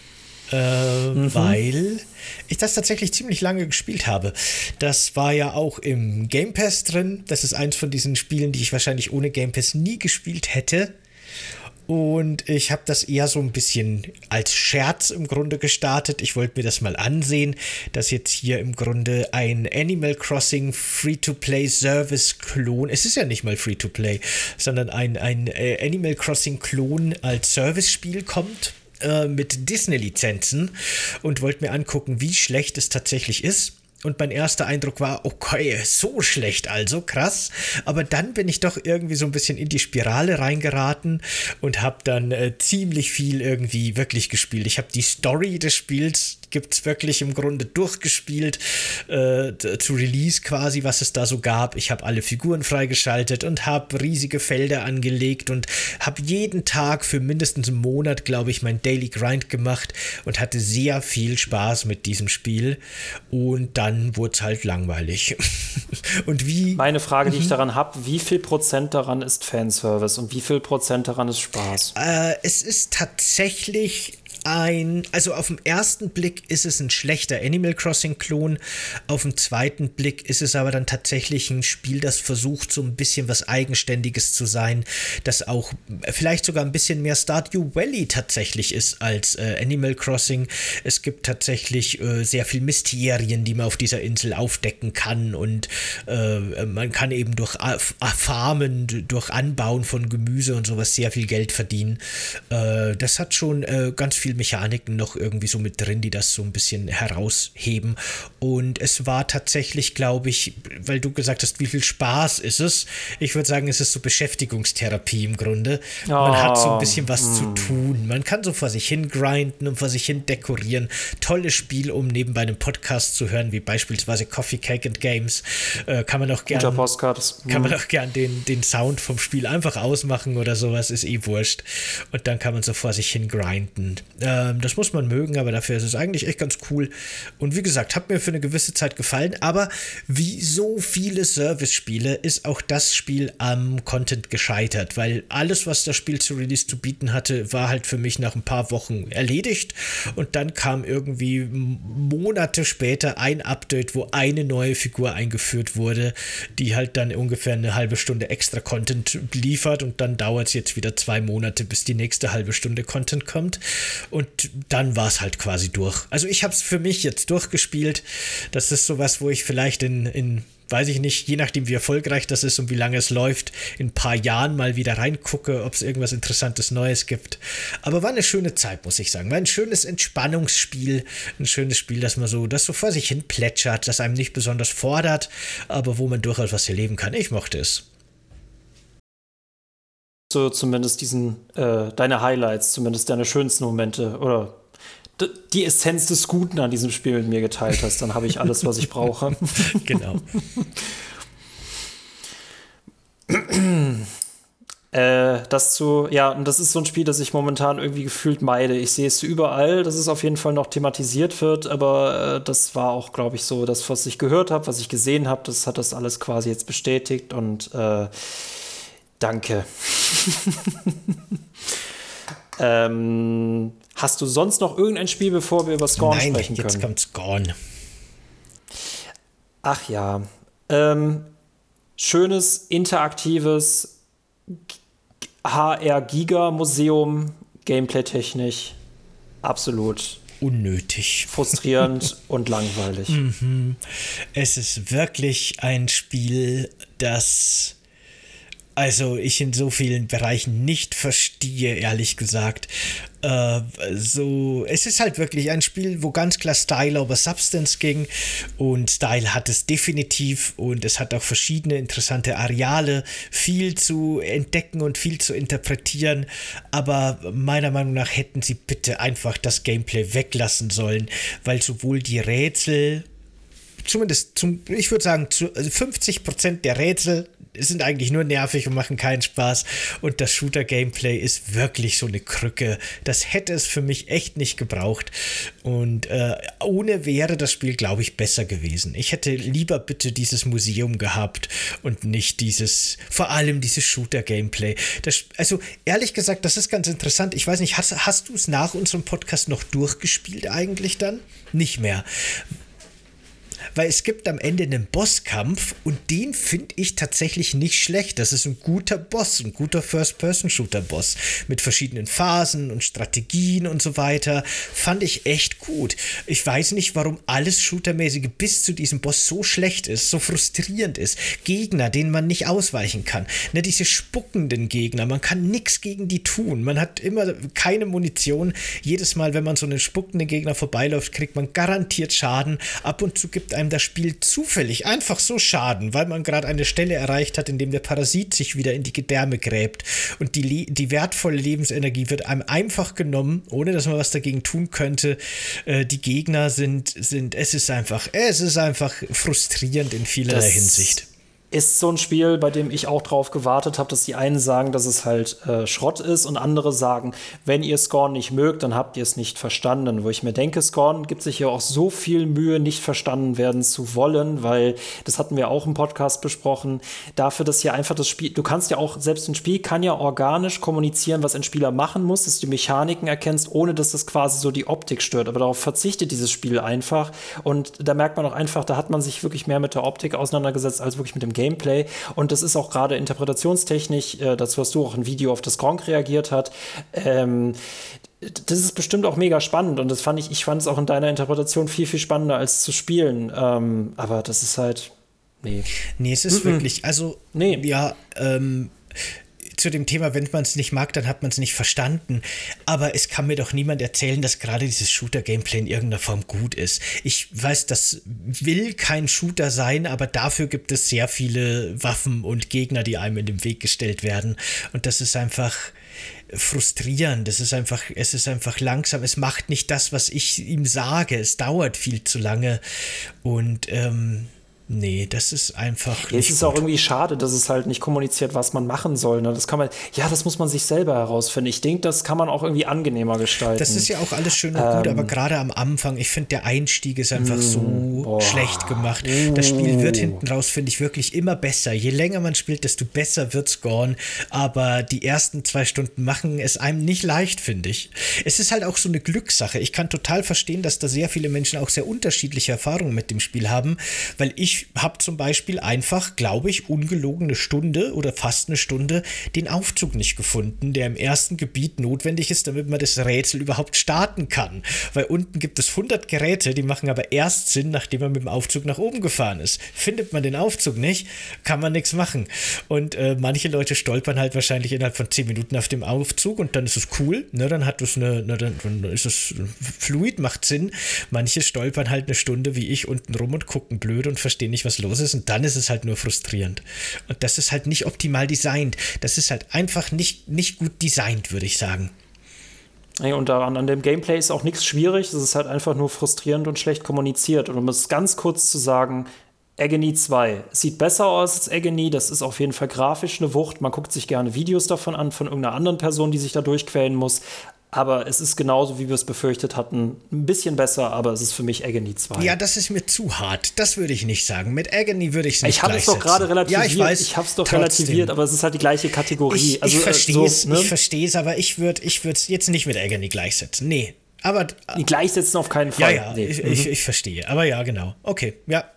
äh, mhm. weil ich das tatsächlich ziemlich lange gespielt habe. Das war ja auch im Game Pass drin. Das ist eins von diesen Spielen, die ich wahrscheinlich ohne Game Pass nie gespielt hätte. Und ich habe das eher so ein bisschen als Scherz im Grunde gestartet. Ich wollte mir das mal ansehen, dass jetzt hier im Grunde ein Animal Crossing Free-to-Play-Service-Klon, es ist ja nicht mal Free-to-Play, sondern ein, ein äh, Animal Crossing-Klon als Service-Spiel kommt äh, mit Disney-Lizenzen und wollte mir angucken, wie schlecht es tatsächlich ist. Und mein erster Eindruck war, okay, so schlecht also, krass. Aber dann bin ich doch irgendwie so ein bisschen in die Spirale reingeraten und habe dann äh, ziemlich viel irgendwie wirklich gespielt. Ich habe die Story des Spiels gibt es wirklich im Grunde durchgespielt äh, zu Release quasi, was es da so gab. Ich habe alle Figuren freigeschaltet und habe riesige Felder angelegt und habe jeden Tag für mindestens einen Monat, glaube ich, mein Daily Grind gemacht und hatte sehr viel Spaß mit diesem Spiel. Und dann wurde es halt langweilig. und wie. Meine Frage, die ich mhm. daran habe, wie viel Prozent daran ist Fanservice und wie viel Prozent daran ist Spaß? Äh, es ist tatsächlich ein, also auf den ersten Blick ist es ein schlechter Animal Crossing-Klon, auf den zweiten Blick ist es aber dann tatsächlich ein Spiel, das versucht, so ein bisschen was Eigenständiges zu sein, das auch vielleicht sogar ein bisschen mehr Stardew Valley tatsächlich ist als äh, Animal Crossing. Es gibt tatsächlich äh, sehr viel Mysterien, die man auf dieser Insel aufdecken kann und äh, man kann eben durch Farmen, durch Anbauen von Gemüse und sowas sehr viel Geld verdienen. Äh, das hat schon äh, ganz viel Mechaniken noch irgendwie so mit drin, die das so ein bisschen herausheben. Und es war tatsächlich, glaube ich, weil du gesagt hast, wie viel Spaß ist es? Ich würde sagen, es ist so Beschäftigungstherapie im Grunde. Oh, Man hat so ein bisschen was mm. zu tun. Man kann so vor sich hin grinden und vor sich hin dekorieren. Tolles Spiel, um nebenbei einen Podcast zu hören, wie beispielsweise Coffee Cake and Games. Äh, kann man auch gerne. Kann man auch gern den, den Sound vom Spiel einfach ausmachen oder sowas, ist eh wurscht. Und dann kann man so vor sich hin grinden. Ähm, das muss man mögen, aber dafür ist es eigentlich echt ganz cool. Und wie gesagt, hat mir für eine gewisse Zeit gefallen. Aber wie so viele Service-Spiele ist auch das Spiel am Content gescheitert, weil alles, was das Spiel zu Release zu bieten hatte, war halt für mich nach ein paar Wochen erledigt. Und dann kam irgendwie Monate später ein Update, wo eine neue Figur eingeführt wurde, die halt dann ungefähr eine halbe Stunde extra Content liefert. Und dann dauert es jetzt wieder zwei Monate, bis die nächste halbe Stunde Content kommt. Und dann war es halt quasi durch. Also ich habe es für mich jetzt durchgespielt. Das ist sowas, wo ich vielleicht in, in weiß ich nicht, je nachdem wie erfolgreich das ist und wie lange es läuft, in ein paar Jahren mal wieder reingucke, ob es irgendwas Interessantes Neues gibt. Aber war eine schöne Zeit, muss ich sagen. War ein schönes Entspannungsspiel, ein schönes Spiel, das man so, das so vor sich hin plätschert, das einem nicht besonders fordert, aber wo man durchaus was erleben kann. Ich mochte es so zumindest diesen, äh, deine Highlights, zumindest deine schönsten Momente oder die Essenz des Guten an diesem Spiel mit mir geteilt hast, dann habe ich alles, was ich brauche. genau. äh, das zu, ja, und das ist so ein Spiel, das ich momentan irgendwie gefühlt meide. Ich sehe es überall, dass es auf jeden Fall noch thematisiert wird, aber äh, das war auch, glaube ich, so das, was ich gehört habe, was ich gesehen habe, das hat das alles quasi jetzt bestätigt und äh, Danke. ähm, hast du sonst noch irgendein Spiel, bevor wir über Scorn Nein, sprechen können? Jetzt kommt Scorn. Ach ja. Ähm, schönes, interaktives HR-Giga-Museum, Gameplay-technisch. Absolut unnötig. Frustrierend und langweilig. Mhm. Es ist wirklich ein Spiel, das also ich in so vielen Bereichen nicht verstehe, ehrlich gesagt. Äh, so, es ist halt wirklich ein Spiel, wo ganz klar Style over Substance ging und Style hat es definitiv und es hat auch verschiedene interessante Areale, viel zu entdecken und viel zu interpretieren, aber meiner Meinung nach hätten sie bitte einfach das Gameplay weglassen sollen, weil sowohl die Rätsel zumindest zum, ich würde sagen, zu 50% also der Rätsel sind eigentlich nur nervig und machen keinen Spaß. Und das Shooter-Gameplay ist wirklich so eine Krücke. Das hätte es für mich echt nicht gebraucht. Und äh, ohne wäre das Spiel, glaube ich, besser gewesen. Ich hätte lieber bitte dieses Museum gehabt und nicht dieses, vor allem dieses Shooter-Gameplay. Also ehrlich gesagt, das ist ganz interessant. Ich weiß nicht, hast, hast du es nach unserem Podcast noch durchgespielt eigentlich dann? Nicht mehr weil es gibt am Ende einen Bosskampf und den finde ich tatsächlich nicht schlecht. Das ist ein guter Boss, ein guter First-Person-Shooter-Boss mit verschiedenen Phasen und Strategien und so weiter. Fand ich echt gut. Ich weiß nicht, warum alles Shootermäßige bis zu diesem Boss so schlecht ist, so frustrierend ist. Gegner, denen man nicht ausweichen kann. Ne, diese spuckenden Gegner, man kann nichts gegen die tun. Man hat immer keine Munition. Jedes Mal, wenn man so einen spuckenden Gegner vorbeiläuft, kriegt man garantiert Schaden. Ab und zu gibt einem das Spiel zufällig einfach so Schaden, weil man gerade eine Stelle erreicht hat, in dem der Parasit sich wieder in die Gedärme gräbt und die, die wertvolle Lebensenergie wird einem einfach genommen, ohne dass man was dagegen tun könnte. Äh, die Gegner sind, sind, es ist einfach, es ist einfach frustrierend in vielerlei das Hinsicht ist so ein Spiel, bei dem ich auch drauf gewartet habe, dass die einen sagen, dass es halt äh, Schrott ist und andere sagen, wenn ihr Scorn nicht mögt, dann habt ihr es nicht verstanden. Wo ich mir denke, Scorn gibt sich ja auch so viel Mühe, nicht verstanden werden zu wollen, weil das hatten wir auch im Podcast besprochen. Dafür, dass hier einfach das Spiel, du kannst ja auch, selbst ein Spiel kann ja organisch kommunizieren, was ein Spieler machen muss, dass du die Mechaniken erkennst, ohne dass das quasi so die Optik stört. Aber darauf verzichtet dieses Spiel einfach. Und da merkt man auch einfach, da hat man sich wirklich mehr mit der Optik auseinandergesetzt als wirklich mit dem Game. Gameplay. Und das ist auch gerade interpretationstechnisch, äh, dazu hast du auch ein Video auf das Gronk reagiert hat. Ähm, das ist bestimmt auch mega spannend und das fand ich, ich fand es auch in deiner Interpretation viel, viel spannender als zu spielen. Ähm, aber das ist halt, nee. Nee, es ist -mm. wirklich, also, nee. ja, ähm, zu dem Thema, wenn man es nicht mag, dann hat man es nicht verstanden. Aber es kann mir doch niemand erzählen, dass gerade dieses Shooter-Gameplay in irgendeiner Form gut ist. Ich weiß, das will kein Shooter sein, aber dafür gibt es sehr viele Waffen und Gegner, die einem in den Weg gestellt werden. Und das ist einfach frustrierend. Es ist einfach, es ist einfach langsam. Es macht nicht das, was ich ihm sage. Es dauert viel zu lange. Und ähm, Nee, das ist einfach. Ja, es ist gut. auch irgendwie schade, dass es halt nicht kommuniziert, was man machen soll. Ne? Das kann man, ja, das muss man sich selber herausfinden. Ich denke, das kann man auch irgendwie angenehmer gestalten. Das ist ja auch alles schön und ähm, gut, aber ähm. gerade am Anfang, ich finde, der Einstieg ist einfach so mm, boah, schlecht gemacht. Das Spiel wird hinten raus, finde ich, wirklich immer besser. Je länger man spielt, desto besser wird Scorn. Aber die ersten zwei Stunden machen es einem nicht leicht, finde ich. Es ist halt auch so eine Glückssache. Ich kann total verstehen, dass da sehr viele Menschen auch sehr unterschiedliche Erfahrungen mit dem Spiel haben, weil ich ich habe zum Beispiel einfach, glaube ich, ungelogen eine Stunde oder fast eine Stunde den Aufzug nicht gefunden, der im ersten Gebiet notwendig ist, damit man das Rätsel überhaupt starten kann. Weil unten gibt es 100 Geräte, die machen aber erst Sinn, nachdem man mit dem Aufzug nach oben gefahren ist. Findet man den Aufzug nicht, kann man nichts machen. Und äh, manche Leute stolpern halt wahrscheinlich innerhalb von 10 Minuten auf dem Aufzug und dann ist es cool, ne? dann hat es eine, ne, dann, dann ist es fluid, macht Sinn. Manche stolpern halt eine Stunde wie ich unten rum und gucken blöd und verstehen verstehen nicht, was los ist und dann ist es halt nur frustrierend. Und das ist halt nicht optimal designt. Das ist halt einfach nicht, nicht gut designt, würde ich sagen. Und daran, an dem Gameplay ist auch nichts schwierig. Es ist halt einfach nur frustrierend und schlecht kommuniziert. Und um es ganz kurz zu sagen, Agony 2 sieht besser aus als Agony. Das ist auf jeden Fall grafisch eine Wucht. Man guckt sich gerne Videos davon an, von irgendeiner anderen Person, die sich da durchquälen muss. Aber es ist genauso, wie wir es befürchtet hatten. Ein bisschen besser, aber es ist für mich Agony 2. Ja, das ist mir zu hart. Das würde ich nicht sagen. Mit Agony würde ich es nicht Ich habe es doch gerade relativiert. Ja, ich weiß. Ich habe es doch trotzdem. relativiert, aber es ist halt die gleiche Kategorie. Ich, also, ich verstehe es, so, ne? ich verstehe es, aber ich würde ich es jetzt nicht mit Agony gleichsetzen. Nee. Aber. Die gleichsetzen auf keinen Fall. Ja, ja, nee. ich, mhm. ich, ich verstehe. Aber ja, genau. Okay, ja.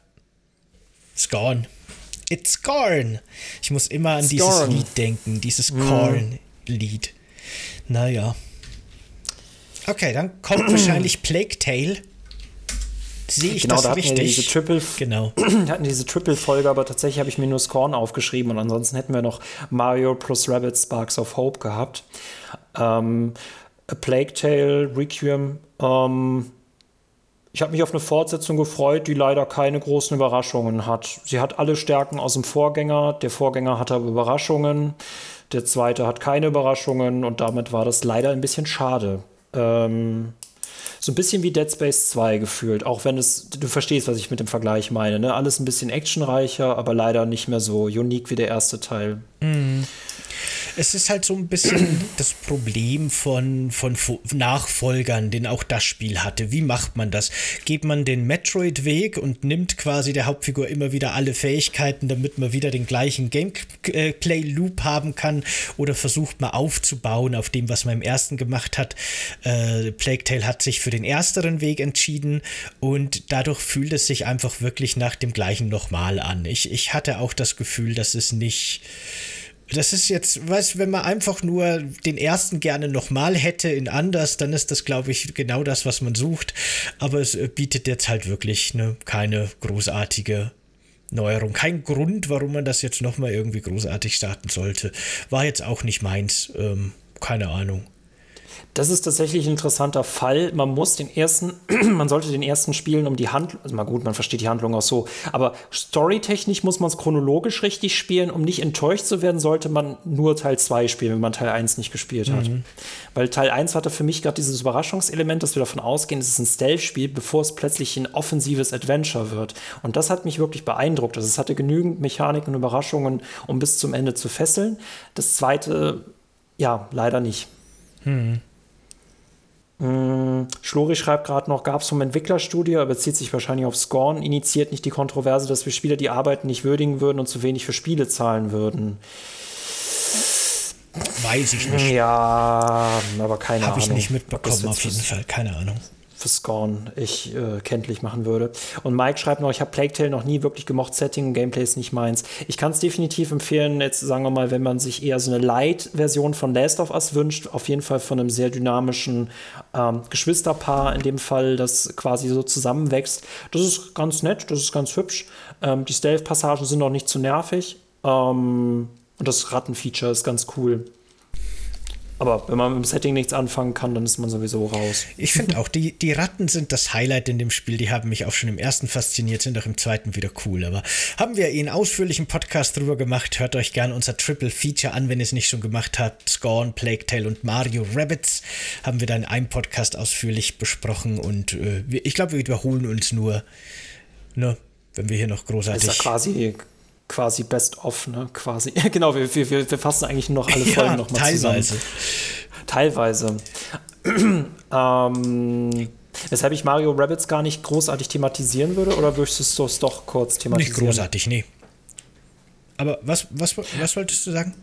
It's gone. It's gone. Ich muss immer an It's dieses. Lied denken, dieses mhm. Korn-Lied. Naja. Okay, dann kommt wahrscheinlich Plague Tale. Sehe ich genau, das da richtig? Wir diese Triple, genau. Wir hatten diese Triple-Folge, aber tatsächlich habe ich mir nur Scorn aufgeschrieben und ansonsten hätten wir noch Mario plus Rabbit Sparks of Hope gehabt. Ähm, A Plague Tale, Requiem. Ähm, ich habe mich auf eine Fortsetzung gefreut, die leider keine großen Überraschungen hat. Sie hat alle Stärken aus dem Vorgänger. Der Vorgänger hatte aber Überraschungen. Der zweite hat keine Überraschungen und damit war das leider ein bisschen schade. Ähm, so ein bisschen wie Dead Space 2 gefühlt, auch wenn es, du verstehst, was ich mit dem Vergleich meine, ne? Alles ein bisschen actionreicher, aber leider nicht mehr so unique wie der erste Teil. Mhm es ist halt so ein bisschen das Problem von, von Nachfolgern, den auch das Spiel hatte. Wie macht man das? Geht man den Metroid-Weg und nimmt quasi der Hauptfigur immer wieder alle Fähigkeiten, damit man wieder den gleichen Gameplay-Loop haben kann? Oder versucht man aufzubauen auf dem, was man im ersten gemacht hat? Äh, Plague Tale hat sich für den ersteren Weg entschieden und dadurch fühlt es sich einfach wirklich nach dem gleichen nochmal an. Ich, ich hatte auch das Gefühl, dass es nicht das ist jetzt, weißt wenn man einfach nur den ersten gerne nochmal hätte in anders, dann ist das, glaube ich, genau das, was man sucht. Aber es äh, bietet jetzt halt wirklich ne, keine großartige Neuerung. Kein Grund, warum man das jetzt nochmal irgendwie großartig starten sollte. War jetzt auch nicht meins. Ähm, keine Ahnung. Das ist tatsächlich ein interessanter Fall. Man muss den ersten, man sollte den ersten spielen, um die Handlung, also mal gut, man versteht die Handlung auch so, aber storytechnisch muss man es chronologisch richtig spielen. Um nicht enttäuscht zu werden, sollte man nur Teil 2 spielen, wenn man Teil 1 nicht gespielt hat. Mhm. Weil Teil 1 hatte für mich gerade dieses Überraschungselement, dass wir davon ausgehen, es ist ein Stealth-Spiel, bevor es plötzlich ein offensives Adventure wird. Und das hat mich wirklich beeindruckt. Also es hatte genügend Mechaniken und Überraschungen, um bis zum Ende zu fesseln. Das zweite, ja, leider nicht. Hm, Schlori schreibt gerade noch, gab es vom Entwicklerstudio, er bezieht sich wahrscheinlich auf Scorn, initiiert nicht die Kontroverse, dass wir Spieler die Arbeiten nicht würdigen würden und zu wenig für Spiele zahlen würden. Weiß ich nicht. Ja, aber keine Hab Ahnung. Habe ich nicht mitbekommen, auf jeden Fall, keine Ahnung für Scorn ich äh, kenntlich machen würde. Und Mike schreibt noch, ich habe Plague Tale noch nie wirklich gemocht, Setting und Gameplay ist nicht meins. Ich kann es definitiv empfehlen, jetzt sagen wir mal, wenn man sich eher so eine Light-Version von Last of Us wünscht, auf jeden Fall von einem sehr dynamischen ähm, Geschwisterpaar, in dem Fall, das quasi so zusammenwächst. Das ist ganz nett, das ist ganz hübsch. Ähm, die Stealth-Passagen sind auch nicht zu nervig. Ähm, und das Rattenfeature ist ganz cool. Aber wenn man mit dem Setting nichts anfangen kann, dann ist man sowieso raus. Ich finde auch, die, die Ratten sind das Highlight in dem Spiel. Die haben mich auch schon im ersten fasziniert, sind auch im zweiten wieder cool. Aber haben wir einen ausführlichen Podcast drüber gemacht. Hört euch gerne unser Triple Feature an, wenn ihr es nicht schon gemacht habt. Scorn, Plague Tale und Mario Rabbits haben wir da in einem Podcast ausführlich besprochen. Und äh, ich glaube, wir wiederholen uns nur. Ne? wenn wir hier noch großartig. Ist ja quasi, quasi best of, ne? Quasi. genau, wir, wir, wir fassen eigentlich noch alle Folgen ja, nochmal zusammen. Teilweise. ähm, weshalb ich Mario Rabbits gar nicht großartig thematisieren würde, oder würdest du es doch kurz thematisieren? Nicht großartig, nee. Aber was, was, was wolltest du sagen?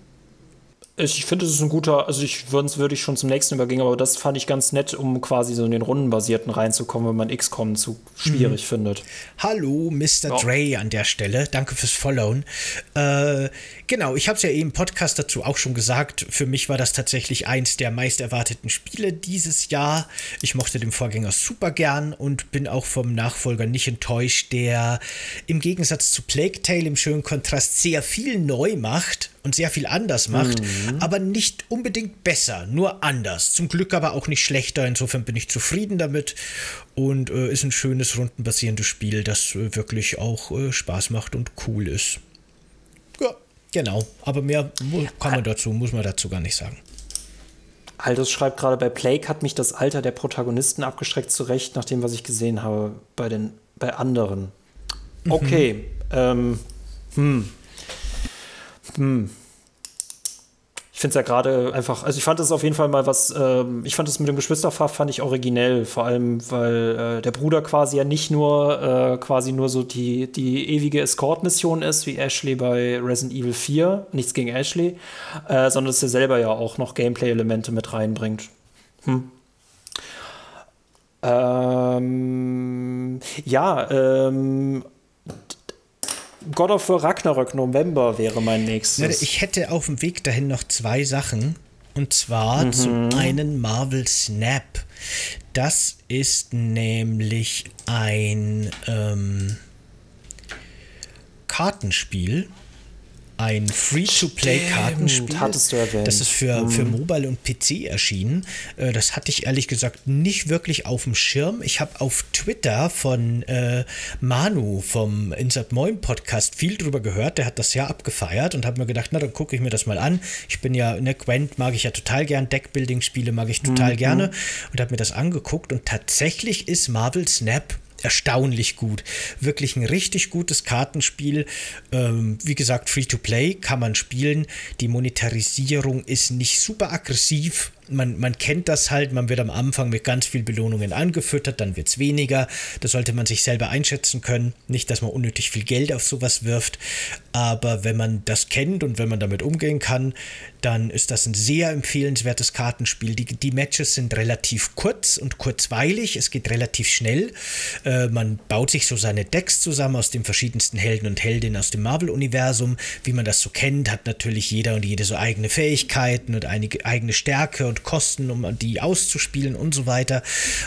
Ich finde, es ist ein guter, also ich würde würd ich schon zum nächsten übergehen, aber das fand ich ganz nett, um quasi so in den Rundenbasierten reinzukommen, wenn man XCOM zu schwierig mhm. findet. Hallo, Mr. Ja. Dre an der Stelle. Danke fürs Followen. Äh, genau, ich habe es ja eben im Podcast dazu auch schon gesagt. Für mich war das tatsächlich eins der meist erwarteten Spiele dieses Jahr. Ich mochte den Vorgänger super gern und bin auch vom Nachfolger nicht enttäuscht, der im Gegensatz zu Plague Tale im schönen Kontrast sehr viel neu macht und sehr viel anders macht, mhm. aber nicht unbedingt besser, nur anders. Zum Glück aber auch nicht schlechter. Insofern bin ich zufrieden damit und äh, ist ein schönes rundenbasierendes Spiel, das äh, wirklich auch äh, Spaß macht und cool ist. Genau. Aber mehr kann man dazu, muss man dazu gar nicht sagen. Aldous schreibt gerade, bei Plague hat mich das Alter der Protagonisten abgeschreckt, zu Recht, nach dem, was ich gesehen habe bei den bei anderen. Mhm. Okay. Mhm. Ähm, hm. Hm. Ich finde es ja gerade einfach, also ich fand es auf jeden Fall mal was, ähm, ich fand es mit dem Geschwisterpaar fand ich originell, vor allem, weil äh, der Bruder quasi ja nicht nur äh, quasi nur so die, die ewige Escort-Mission ist, wie Ashley bei Resident Evil 4, nichts gegen Ashley, äh, sondern dass er selber ja auch noch Gameplay-Elemente mit reinbringt. Hm. Ähm, ja, ähm, God of War Ragnarök November wäre mein nächstes. Ich hätte auf dem Weg dahin noch zwei Sachen. Und zwar mhm. zum einen Marvel Snap. Das ist nämlich ein ähm, Kartenspiel ein Free-to-Play-Kartenspiel. Das ist für, hm. für Mobile und PC erschienen. Äh, das hatte ich ehrlich gesagt nicht wirklich auf dem Schirm. Ich habe auf Twitter von äh, Manu vom Insert Moin Podcast viel drüber gehört. Der hat das ja abgefeiert und habe mir gedacht, na, dann gucke ich mir das mal an. Ich bin ja, ne, Gwent mag ich ja total gern, Deckbuilding-Spiele mag ich total mhm. gerne und habe mir das angeguckt und tatsächlich ist Marvel Snap erstaunlich gut. Wirklich ein richtig gutes Kartenspiel. Ähm, wie gesagt, Free-to-Play kann man spielen. Die Monetarisierung ist nicht super aggressiv, man, man kennt das halt, man wird am Anfang mit ganz viel Belohnungen angefüttert, dann wird es weniger. Das sollte man sich selber einschätzen können. Nicht, dass man unnötig viel Geld auf sowas wirft, aber wenn man das kennt und wenn man damit umgehen kann, dann ist das ein sehr empfehlenswertes Kartenspiel. Die, die Matches sind relativ kurz und kurzweilig, es geht relativ schnell. Äh, man baut sich so seine Decks zusammen aus den verschiedensten Helden und Heldinnen aus dem Marvel-Universum. Wie man das so kennt, hat natürlich jeder und jede so eigene Fähigkeiten und einige eigene Stärke und Kosten, um die auszuspielen und so weiter.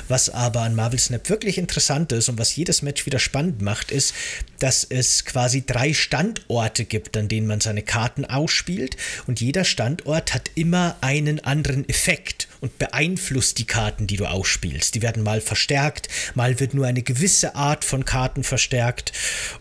Was aber an Marvel Snap wirklich interessant ist und was jedes Match wieder spannend macht, ist, dass es quasi drei Standorte gibt, an denen man seine Karten ausspielt und jeder Standort hat immer einen anderen Effekt beeinflusst die Karten, die du ausspielst. Die werden mal verstärkt, mal wird nur eine gewisse Art von Karten verstärkt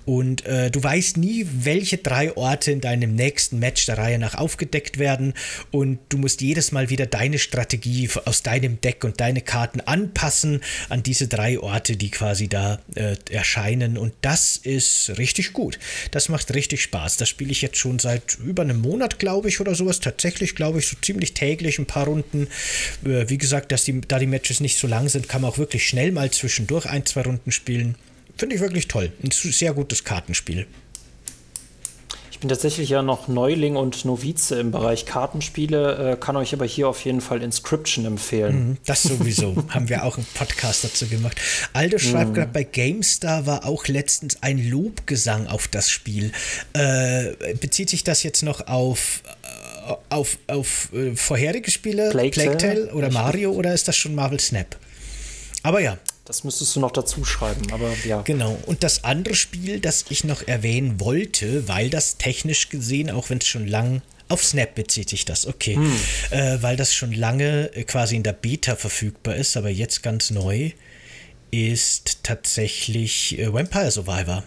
und äh, du weißt nie, welche drei Orte in deinem nächsten Match der Reihe nach aufgedeckt werden und du musst jedes Mal wieder deine deine Strategie aus deinem Deck und deine Karten anpassen an diese drei Orte, die quasi da äh, erscheinen. Und das ist richtig gut. Das macht richtig Spaß. Das spiele ich jetzt schon seit über einem Monat, glaube ich, oder sowas. Tatsächlich, glaube ich, so ziemlich täglich ein paar Runden. Äh, wie gesagt, dass die, da die Matches nicht so lang sind, kann man auch wirklich schnell mal zwischendurch ein, zwei Runden spielen. Finde ich wirklich toll. Ein sehr gutes Kartenspiel. Ich bin tatsächlich ja noch Neuling und Novize im Bereich Kartenspiele, äh, kann euch aber hier auf jeden Fall Inscription empfehlen. Mhm, das sowieso. Haben wir auch einen Podcast dazu gemacht. Aldo schreibt mhm. gerade, bei GameStar war auch letztens ein Lobgesang auf das Spiel. Äh, bezieht sich das jetzt noch auf, äh, auf, auf äh, vorherige Spiele, Plague, Plague Tale oder Mario, oder ist das schon Marvel Snap? Aber ja, das müsstest du noch dazu schreiben, aber ja. Genau. Und das andere Spiel, das ich noch erwähnen wollte, weil das technisch gesehen, auch wenn es schon lang auf Snap bezieht sich das, okay. Hm. Äh, weil das schon lange äh, quasi in der Beta verfügbar ist, aber jetzt ganz neu, ist tatsächlich äh, Vampire Survivor.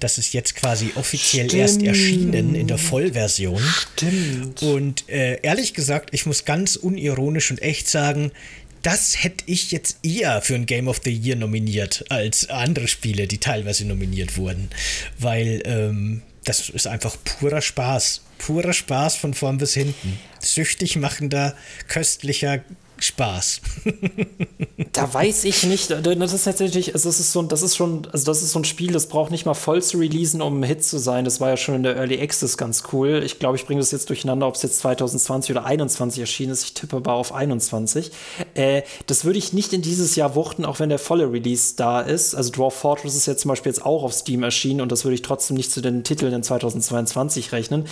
Das ist jetzt quasi offiziell Stimmt. erst erschienen in der Vollversion. Stimmt. Und äh, ehrlich gesagt, ich muss ganz unironisch und echt sagen, das hätte ich jetzt eher für ein Game of the Year nominiert als andere Spiele, die teilweise nominiert wurden. Weil ähm, das ist einfach purer Spaß. Purer Spaß von vorn bis hinten. Süchtig machender, köstlicher Spaß. da weiß ich nicht. Das ist tatsächlich, also das ist so, das ist schon, also das ist so ein Spiel, das braucht nicht mal voll zu releasen, um ein Hit zu sein. Das war ja schon in der Early Access ganz cool. Ich glaube, ich bringe das jetzt durcheinander, ob es jetzt 2020 oder 2021 erschienen ist. Ich tippe aber auf 21. Äh, das würde ich nicht in dieses Jahr wuchten, auch wenn der volle Release da ist. Also Dwarf Fortress ist ja zum Beispiel jetzt auch auf Steam erschienen und das würde ich trotzdem nicht zu den Titeln in 2022 rechnen.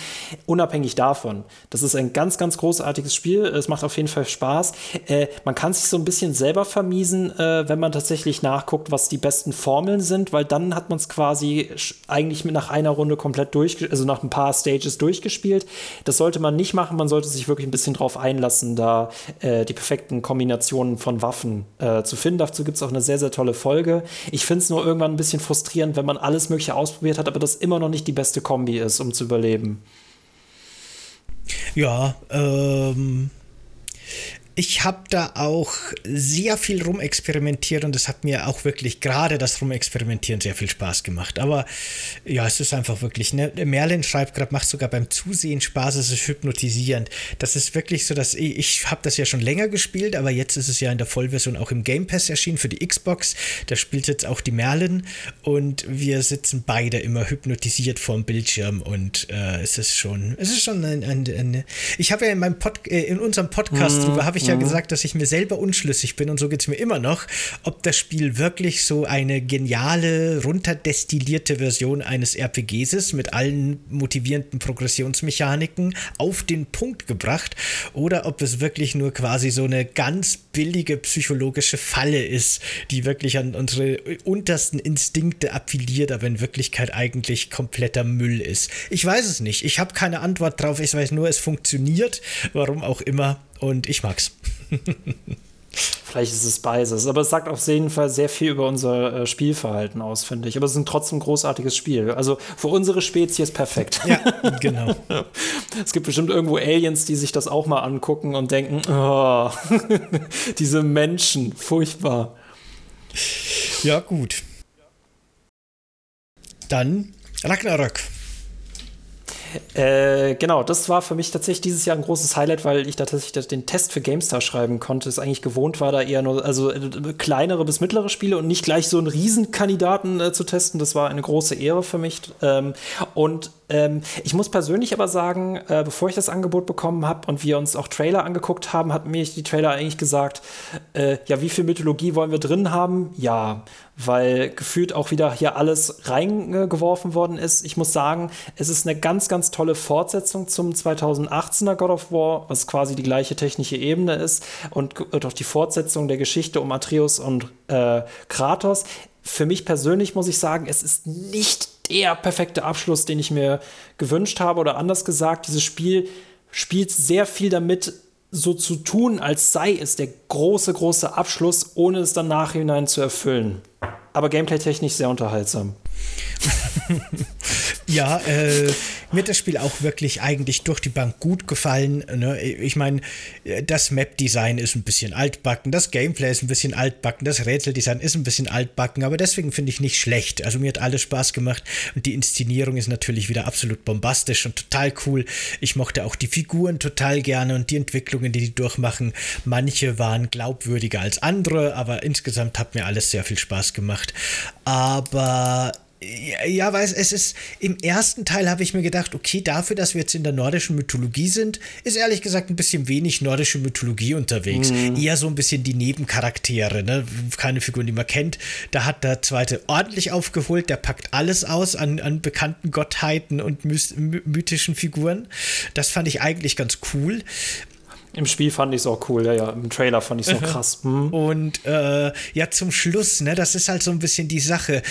Unabhängig davon. Das ist ein ganz, ganz großartiges Spiel. Es macht auf jeden Fall Spaß. Äh, man kann sich so ein bisschen selber vermiesen, äh, wenn man tatsächlich nachguckt, was die besten Formeln sind, weil dann hat man es quasi eigentlich mit nach einer Runde komplett durch, also nach ein paar Stages durchgespielt. Das sollte man nicht machen, man sollte sich wirklich ein bisschen drauf einlassen, da äh, die perfekten Kombinationen von Waffen äh, zu finden. Dazu gibt es auch eine sehr, sehr tolle Folge. Ich finde es nur irgendwann ein bisschen frustrierend, wenn man alles Mögliche ausprobiert hat, aber das immer noch nicht die beste Kombi ist, um zu überleben. Ja, ähm, ich habe da auch sehr viel rumexperimentiert und es hat mir auch wirklich gerade das Rumexperimentieren sehr viel Spaß gemacht. Aber ja, es ist einfach wirklich, ne? Merlin schreibt gerade, macht sogar beim Zusehen Spaß, es ist hypnotisierend. Das ist wirklich so, dass ich, ich habe das ja schon länger gespielt, aber jetzt ist es ja in der Vollversion auch im Game Pass erschienen für die Xbox. Da spielt jetzt auch die Merlin und wir sitzen beide immer hypnotisiert vorm Bildschirm und äh, es ist schon, es ist schon ein, ein, ein ich habe ja in meinem Pod, äh, in unserem Podcast mhm. drüber habe ich ich ja mhm. gesagt, dass ich mir selber unschlüssig bin und so geht es mir immer noch, ob das Spiel wirklich so eine geniale, runterdestillierte Version eines RPGs ist, mit allen motivierenden Progressionsmechaniken auf den Punkt gebracht, oder ob es wirklich nur quasi so eine ganz billige psychologische Falle ist, die wirklich an unsere untersten Instinkte appelliert, aber in Wirklichkeit eigentlich kompletter Müll ist. Ich weiß es nicht. Ich habe keine Antwort drauf. Ich weiß nur, es funktioniert. Warum auch immer. Und ich mag's. Vielleicht ist es beides. Aber es sagt auf jeden Fall sehr viel über unser äh, Spielverhalten aus, finde ich. Aber es ist trotzdem ein großartiges Spiel. Also für unsere Spezies perfekt. Ja, genau. es gibt bestimmt irgendwo Aliens, die sich das auch mal angucken und denken, oh, diese Menschen, furchtbar. Ja, gut. Dann Ragnarök. Äh, genau, das war für mich tatsächlich dieses Jahr ein großes Highlight, weil ich da tatsächlich den Test für GameStar schreiben konnte. Es eigentlich gewohnt war, da eher nur, also äh, kleinere bis mittlere Spiele und nicht gleich so einen Riesenkandidaten äh, zu testen. Das war eine große Ehre für mich. Ähm, und ähm, ich muss persönlich aber sagen, äh, bevor ich das Angebot bekommen habe und wir uns auch Trailer angeguckt haben, hat mir die Trailer eigentlich gesagt, äh, ja, wie viel Mythologie wollen wir drin haben? Ja, weil gefühlt auch wieder hier alles reingeworfen worden ist. Ich muss sagen, es ist eine ganz, ganz tolle Fortsetzung zum 2018er God of War, was quasi die gleiche technische Ebene ist und doch die Fortsetzung der Geschichte um Atreus und äh, Kratos. Für mich persönlich muss ich sagen, es ist nicht der perfekte Abschluss, den ich mir gewünscht habe. Oder anders gesagt, dieses Spiel spielt sehr viel damit, so zu tun, als sei es der große, große Abschluss, ohne es dann nachhinein zu erfüllen. Aber gameplay-technisch sehr unterhaltsam. ja, äh, mir hat das Spiel auch wirklich eigentlich durch die Bank gut gefallen. Ne? Ich meine, das Map-Design ist ein bisschen altbacken, das Gameplay ist ein bisschen altbacken, das Rätseldesign ist ein bisschen altbacken, aber deswegen finde ich nicht schlecht. Also mir hat alles Spaß gemacht und die Inszenierung ist natürlich wieder absolut bombastisch und total cool. Ich mochte auch die Figuren total gerne und die Entwicklungen, die die durchmachen. Manche waren glaubwürdiger als andere, aber insgesamt hat mir alles sehr viel Spaß gemacht. Aber ja, weiß, es ist im ersten Teil habe ich mir gedacht, okay, dafür, dass wir jetzt in der nordischen Mythologie sind, ist ehrlich gesagt ein bisschen wenig nordische Mythologie unterwegs. Mhm. Eher so ein bisschen die Nebencharaktere, ne? Keine Figuren, die man kennt. Da hat der zweite ordentlich aufgeholt, der packt alles aus an, an bekannten Gottheiten und mythischen Figuren. Das fand ich eigentlich ganz cool. Im Spiel fand ich es auch cool, ja, ja. Im Trailer fand ich es so krass. Mhm. Und äh, ja, zum Schluss, ne, das ist halt so ein bisschen die Sache.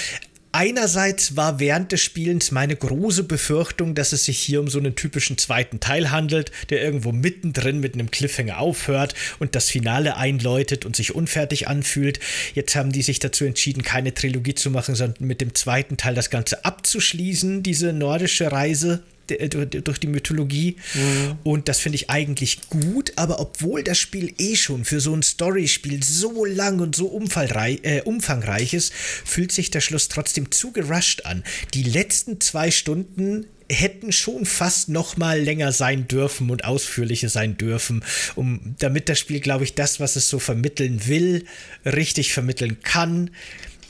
Einerseits war während des Spielens meine große Befürchtung, dass es sich hier um so einen typischen zweiten Teil handelt, der irgendwo mittendrin mit einem Cliffhanger aufhört und das Finale einläutet und sich unfertig anfühlt. Jetzt haben die sich dazu entschieden, keine Trilogie zu machen, sondern mit dem zweiten Teil das Ganze abzuschließen, diese nordische Reise. Durch die Mythologie. Mhm. Und das finde ich eigentlich gut, aber obwohl das Spiel eh schon für so ein Storyspiel so lang und so äh, umfangreich ist, fühlt sich der Schluss trotzdem zu gerusht an. Die letzten zwei Stunden hätten schon fast noch mal länger sein dürfen und ausführlicher sein dürfen, um damit das Spiel, glaube ich, das, was es so vermitteln will, richtig vermitteln kann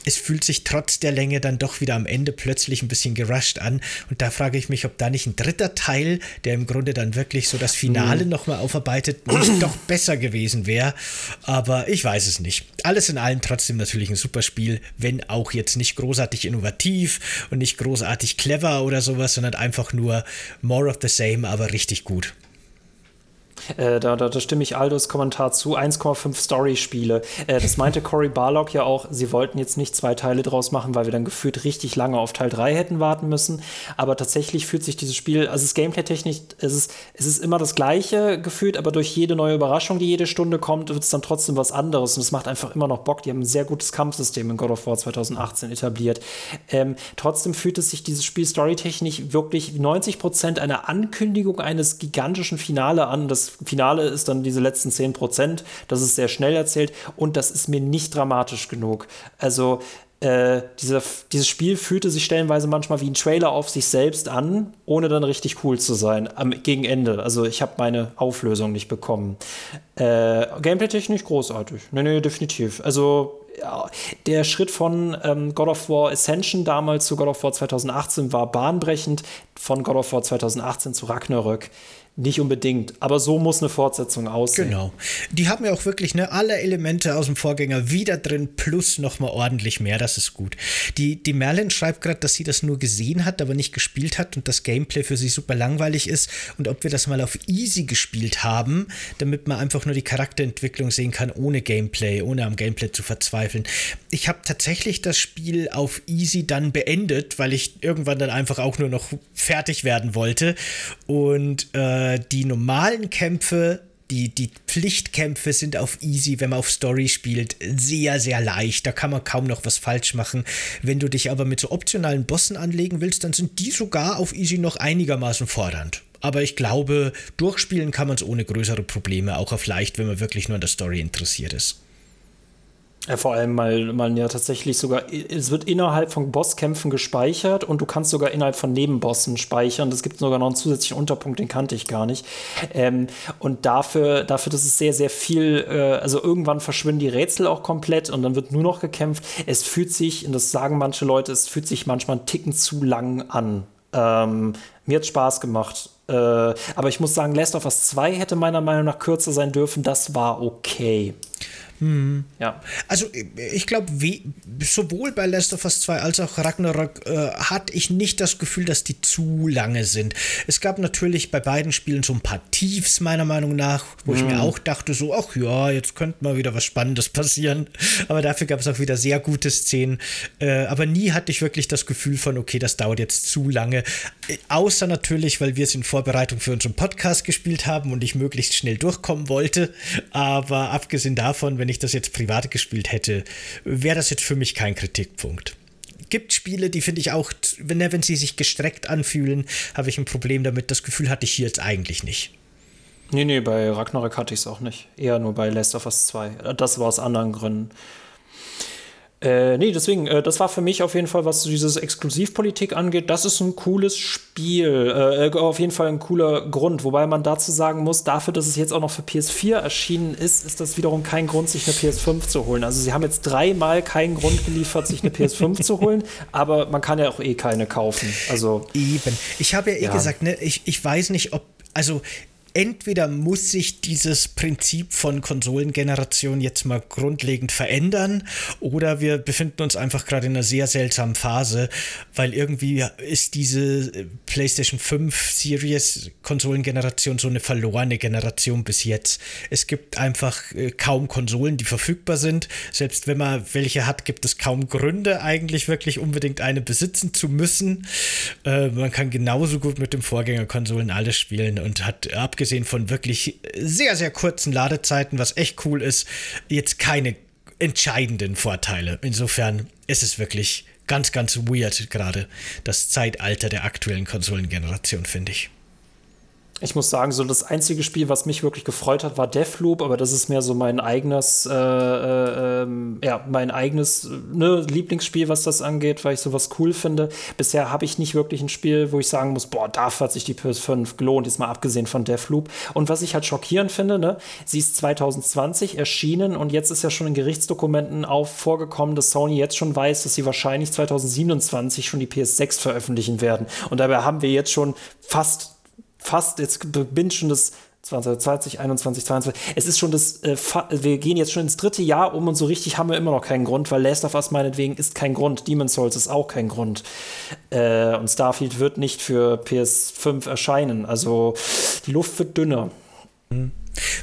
es fühlt sich trotz der Länge dann doch wieder am Ende plötzlich ein bisschen gerusht an. Und da frage ich mich, ob da nicht ein dritter Teil, der im Grunde dann wirklich so das Finale mhm. nochmal aufarbeitet, nicht doch besser gewesen wäre. Aber ich weiß es nicht. Alles in allem trotzdem natürlich ein super Spiel, wenn auch jetzt nicht großartig innovativ und nicht großartig clever oder sowas, sondern einfach nur more of the same, aber richtig gut. Äh, da, da, stimme ich Aldos Kommentar zu. 1,5 Story-Spiele. Äh, das meinte Cory Barlock ja auch, sie wollten jetzt nicht zwei Teile draus machen, weil wir dann gefühlt richtig lange auf Teil 3 hätten warten müssen. Aber tatsächlich fühlt sich dieses Spiel, also es ist gameplay-technisch, es ist, es ist immer das gleiche gefühlt, aber durch jede neue Überraschung, die jede Stunde kommt, wird es dann trotzdem was anderes. Und es macht einfach immer noch Bock. Die haben ein sehr gutes Kampfsystem in God of War 2018 etabliert. Ähm, trotzdem fühlt es sich dieses Spiel storytechnisch wirklich 90 Prozent einer Ankündigung eines gigantischen Finale an. Das Finale ist dann diese letzten 10 Prozent. Das ist sehr schnell erzählt und das ist mir nicht dramatisch genug. Also äh, diese, dieses Spiel fühlte sich stellenweise manchmal wie ein Trailer auf sich selbst an, ohne dann richtig cool zu sein am gegen Ende. Also ich habe meine Auflösung nicht bekommen. Äh, Gameplay-technisch großartig. Nee, nee, definitiv. Also ja, der Schritt von ähm, God of War Ascension damals zu God of War 2018 war bahnbrechend. Von God of War 2018 zu Ragnarök nicht unbedingt, aber so muss eine Fortsetzung aussehen. Genau. Die haben ja auch wirklich ne, alle Elemente aus dem Vorgänger wieder drin, plus nochmal ordentlich mehr, das ist gut. Die, die Merlin schreibt gerade, dass sie das nur gesehen hat, aber nicht gespielt hat und das Gameplay für sie super langweilig ist und ob wir das mal auf Easy gespielt haben, damit man einfach nur die Charakterentwicklung sehen kann, ohne Gameplay, ohne am Gameplay zu verzweifeln. Ich habe tatsächlich das Spiel auf Easy dann beendet, weil ich irgendwann dann einfach auch nur noch fertig werden wollte und äh, äh, die normalen Kämpfe die, die Pflichtkämpfe sind auf easy, wenn man auf Story spielt, sehr, sehr leicht. Da kann man kaum noch was falsch machen. Wenn du dich aber mit so optionalen Bossen anlegen willst, dann sind die sogar auf easy noch einigermaßen fordernd. Aber ich glaube, durchspielen kann man es ohne größere Probleme, auch auf leicht, wenn man wirklich nur an der Story interessiert ist. Ja, vor allem, weil man ja tatsächlich sogar, es wird innerhalb von Bosskämpfen gespeichert und du kannst sogar innerhalb von Nebenbossen speichern. Es gibt sogar noch einen zusätzlichen Unterpunkt, den kannte ich gar nicht. Ähm, und dafür, dafür, dass es sehr, sehr viel, äh, also irgendwann verschwinden die Rätsel auch komplett und dann wird nur noch gekämpft. Es fühlt sich, und das sagen manche Leute, es fühlt sich manchmal einen Ticken zu lang an. Ähm, mir hat Spaß gemacht. Äh, aber ich muss sagen, Last of Us 2 hätte meiner Meinung nach kürzer sein dürfen. Das war okay. Hm. Ja. Also ich glaube, sowohl bei Last of Us 2 als auch Ragnarok äh, hatte ich nicht das Gefühl, dass die zu lange sind. Es gab natürlich bei beiden Spielen so ein paar Tiefs, meiner Meinung nach, wo hm. ich mir auch dachte, so, ach ja, jetzt könnte mal wieder was Spannendes passieren. Aber dafür gab es auch wieder sehr gute Szenen. Äh, aber nie hatte ich wirklich das Gefühl von, okay, das dauert jetzt zu lange. Äh, außer natürlich, weil wir es in Vorbereitung für unseren Podcast gespielt haben und ich möglichst schnell durchkommen wollte. Aber abgesehen davon, wenn wenn ich das jetzt privat gespielt hätte, wäre das jetzt für mich kein Kritikpunkt. Gibt Spiele, die finde ich auch, wenn, wenn sie sich gestreckt anfühlen, habe ich ein Problem damit. Das Gefühl hatte ich hier jetzt eigentlich nicht. Nee, nee, bei Ragnarök hatte ich es auch nicht. Eher nur bei Last of Us 2. Das war aus anderen Gründen. Äh, nee, deswegen, äh, das war für mich auf jeden Fall, was dieses Exklusivpolitik angeht, das ist ein cooles Spiel. Äh, äh auf jeden Fall ein cooler Grund. Wobei man dazu sagen muss, dafür, dass es jetzt auch noch für PS4 erschienen ist, ist das wiederum kein Grund, sich eine PS5 zu holen. Also sie haben jetzt dreimal keinen Grund geliefert, sich eine PS5 zu holen, aber man kann ja auch eh keine kaufen. Also Eben. Ich habe ja eh ja. gesagt, ne, ich, ich weiß nicht, ob also entweder muss sich dieses Prinzip von Konsolengeneration jetzt mal grundlegend verändern oder wir befinden uns einfach gerade in einer sehr seltsamen Phase, weil irgendwie ist diese äh, PlayStation 5 Series Konsolengeneration so eine verlorene Generation bis jetzt. Es gibt einfach äh, kaum Konsolen, die verfügbar sind. Selbst wenn man welche hat, gibt es kaum Gründe eigentlich wirklich unbedingt eine besitzen zu müssen. Äh, man kann genauso gut mit dem Vorgängerkonsolen alles spielen und hat abgesehen abgesehen von wirklich sehr, sehr kurzen Ladezeiten, was echt cool ist, jetzt keine entscheidenden Vorteile. Insofern ist es wirklich ganz, ganz weird gerade. Das Zeitalter der aktuellen Konsolengeneration, finde ich. Ich muss sagen, so das einzige Spiel, was mich wirklich gefreut hat, war Deathloop, aber das ist mehr so mein eigenes, äh, äh, ähm, ja, mein eigenes ne, Lieblingsspiel, was das angeht, weil ich sowas cool finde. Bisher habe ich nicht wirklich ein Spiel, wo ich sagen muss, boah, dafür hat sich die PS5 gelohnt, jetzt mal abgesehen von Deathloop. Und was ich halt schockierend finde, ne, sie ist 2020 erschienen und jetzt ist ja schon in Gerichtsdokumenten auch vorgekommen, dass Sony jetzt schon weiß, dass sie wahrscheinlich 2027 schon die PS6 veröffentlichen werden. Und dabei haben wir jetzt schon fast fast, jetzt bin schon das 2020, 21, 22. Es ist schon das, äh, wir gehen jetzt schon ins dritte Jahr um und so richtig haben wir immer noch keinen Grund, weil Last of Us meinetwegen ist kein Grund, Demon's Souls ist auch kein Grund. Äh, und Starfield wird nicht für PS5 erscheinen. Also die Luft wird dünner. Mhm.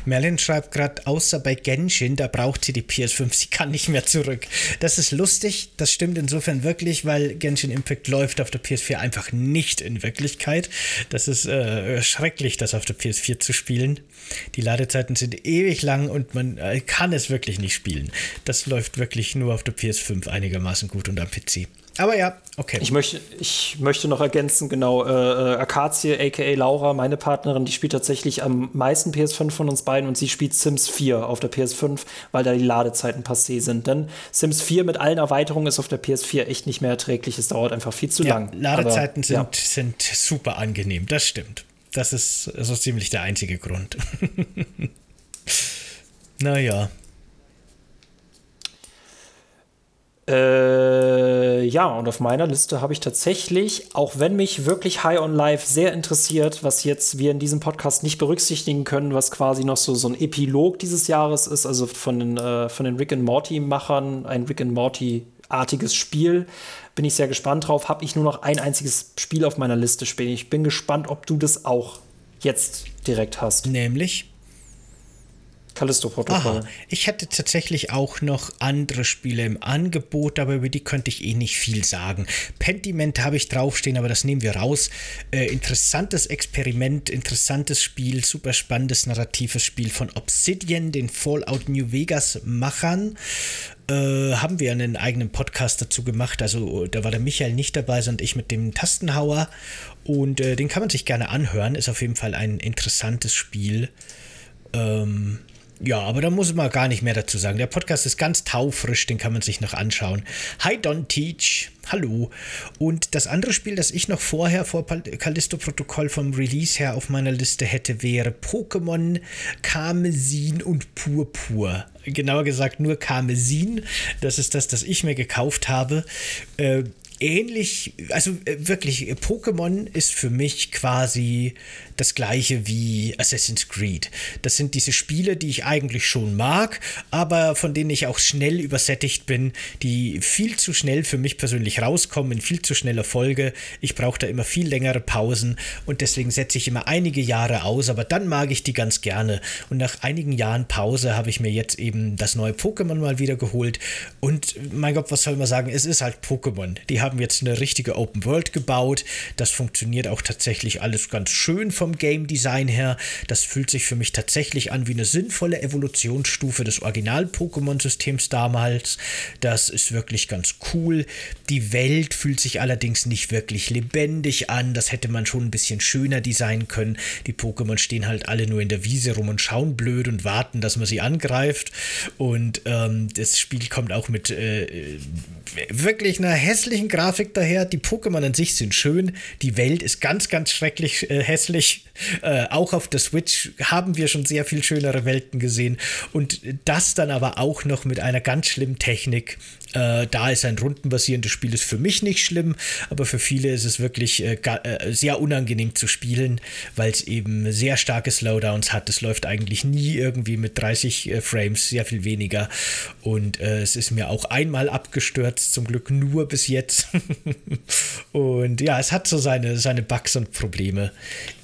Merlin schreibt gerade, außer bei Genshin, da braucht sie die PS5, sie kann nicht mehr zurück. Das ist lustig, das stimmt insofern wirklich, weil Genshin Impact läuft auf der PS4 einfach nicht in Wirklichkeit. Das ist äh, schrecklich, das auf der PS4 zu spielen. Die Ladezeiten sind ewig lang und man äh, kann es wirklich nicht spielen. Das läuft wirklich nur auf der PS5 einigermaßen gut und am PC. Aber ja, okay. Ich möchte, ich möchte noch ergänzen, genau, äh, äh Akazie, aka Laura, meine Partnerin, die spielt tatsächlich am meisten PS5 von uns beiden und sie spielt Sims 4 auf der PS5, weil da die Ladezeiten passé sind. Denn Sims 4 mit allen Erweiterungen ist auf der PS4 echt nicht mehr erträglich. Es dauert einfach viel zu ja, lang. Ladezeiten Aber, sind, ja. sind super angenehm, das stimmt. Das ist so ziemlich der einzige Grund. naja. Äh, ja, und auf meiner Liste habe ich tatsächlich, auch wenn mich wirklich High on Life sehr interessiert, was jetzt wir in diesem Podcast nicht berücksichtigen können, was quasi noch so, so ein Epilog dieses Jahres ist, also von den, äh, von den Rick and Morty-Machern, ein Rick and Morty-artiges Spiel. Bin ich sehr gespannt drauf. Habe ich nur noch ein einziges Spiel auf meiner Liste stehen. Ich bin gespannt, ob du das auch jetzt direkt hast. Nämlich? Callisto-Protokoll. Ich hatte tatsächlich auch noch andere Spiele im Angebot, aber über die könnte ich eh nicht viel sagen. Pentiment habe ich draufstehen, aber das nehmen wir raus. Äh, interessantes Experiment, interessantes Spiel, super spannendes narratives Spiel von Obsidian, den Fallout New Vegas Machern. Äh, haben wir einen eigenen Podcast dazu gemacht. Also da war der Michael nicht dabei, sondern ich mit dem Tastenhauer. Und äh, den kann man sich gerne anhören. Ist auf jeden Fall ein interessantes Spiel. Ähm, ja, aber da muss man gar nicht mehr dazu sagen. Der Podcast ist ganz taufrisch, den kann man sich noch anschauen. Hi Don Teach, hallo. Und das andere Spiel, das ich noch vorher vor Callisto Protokoll vom Release her auf meiner Liste hätte, wäre Pokémon Karmesin und Purpur. Genauer gesagt nur Karmesin. Das ist das, das ich mir gekauft habe. Äh, ähnlich, also äh, wirklich, Pokémon ist für mich quasi das gleiche wie Assassin's Creed. Das sind diese Spiele, die ich eigentlich schon mag, aber von denen ich auch schnell übersättigt bin, die viel zu schnell für mich persönlich rauskommen, in viel zu schneller Folge. Ich brauche da immer viel längere Pausen und deswegen setze ich immer einige Jahre aus, aber dann mag ich die ganz gerne. Und nach einigen Jahren Pause habe ich mir jetzt eben das neue Pokémon mal wieder geholt und mein Gott, was soll man sagen, es ist halt Pokémon. Die haben jetzt eine richtige Open World gebaut. Das funktioniert auch tatsächlich alles ganz schön vom Game Design her. Das fühlt sich für mich tatsächlich an wie eine sinnvolle Evolutionsstufe des Original-Pokémon-Systems damals. Das ist wirklich ganz cool. Die Welt fühlt sich allerdings nicht wirklich lebendig an. Das hätte man schon ein bisschen schöner designen können. Die Pokémon stehen halt alle nur in der Wiese rum und schauen blöd und warten, dass man sie angreift. Und ähm, das Spiel kommt auch mit äh, wirklich einer hässlichen Grafik daher. Die Pokémon an sich sind schön. Die Welt ist ganz, ganz schrecklich äh, hässlich. Äh, auch auf der Switch haben wir schon sehr viel schönere Welten gesehen. Und das dann aber auch noch mit einer ganz schlimmen Technik. Äh, da ist ein rundenbasierendes Spiel ist für mich nicht schlimm, aber für viele ist es wirklich äh, äh sehr unangenehm zu spielen, weil es eben sehr starke Slowdowns hat. Es läuft eigentlich nie irgendwie mit 30 äh, Frames, sehr viel weniger. Und äh, es ist mir auch einmal abgestürzt, zum Glück nur bis jetzt. und ja, es hat so seine, seine Bugs und Probleme.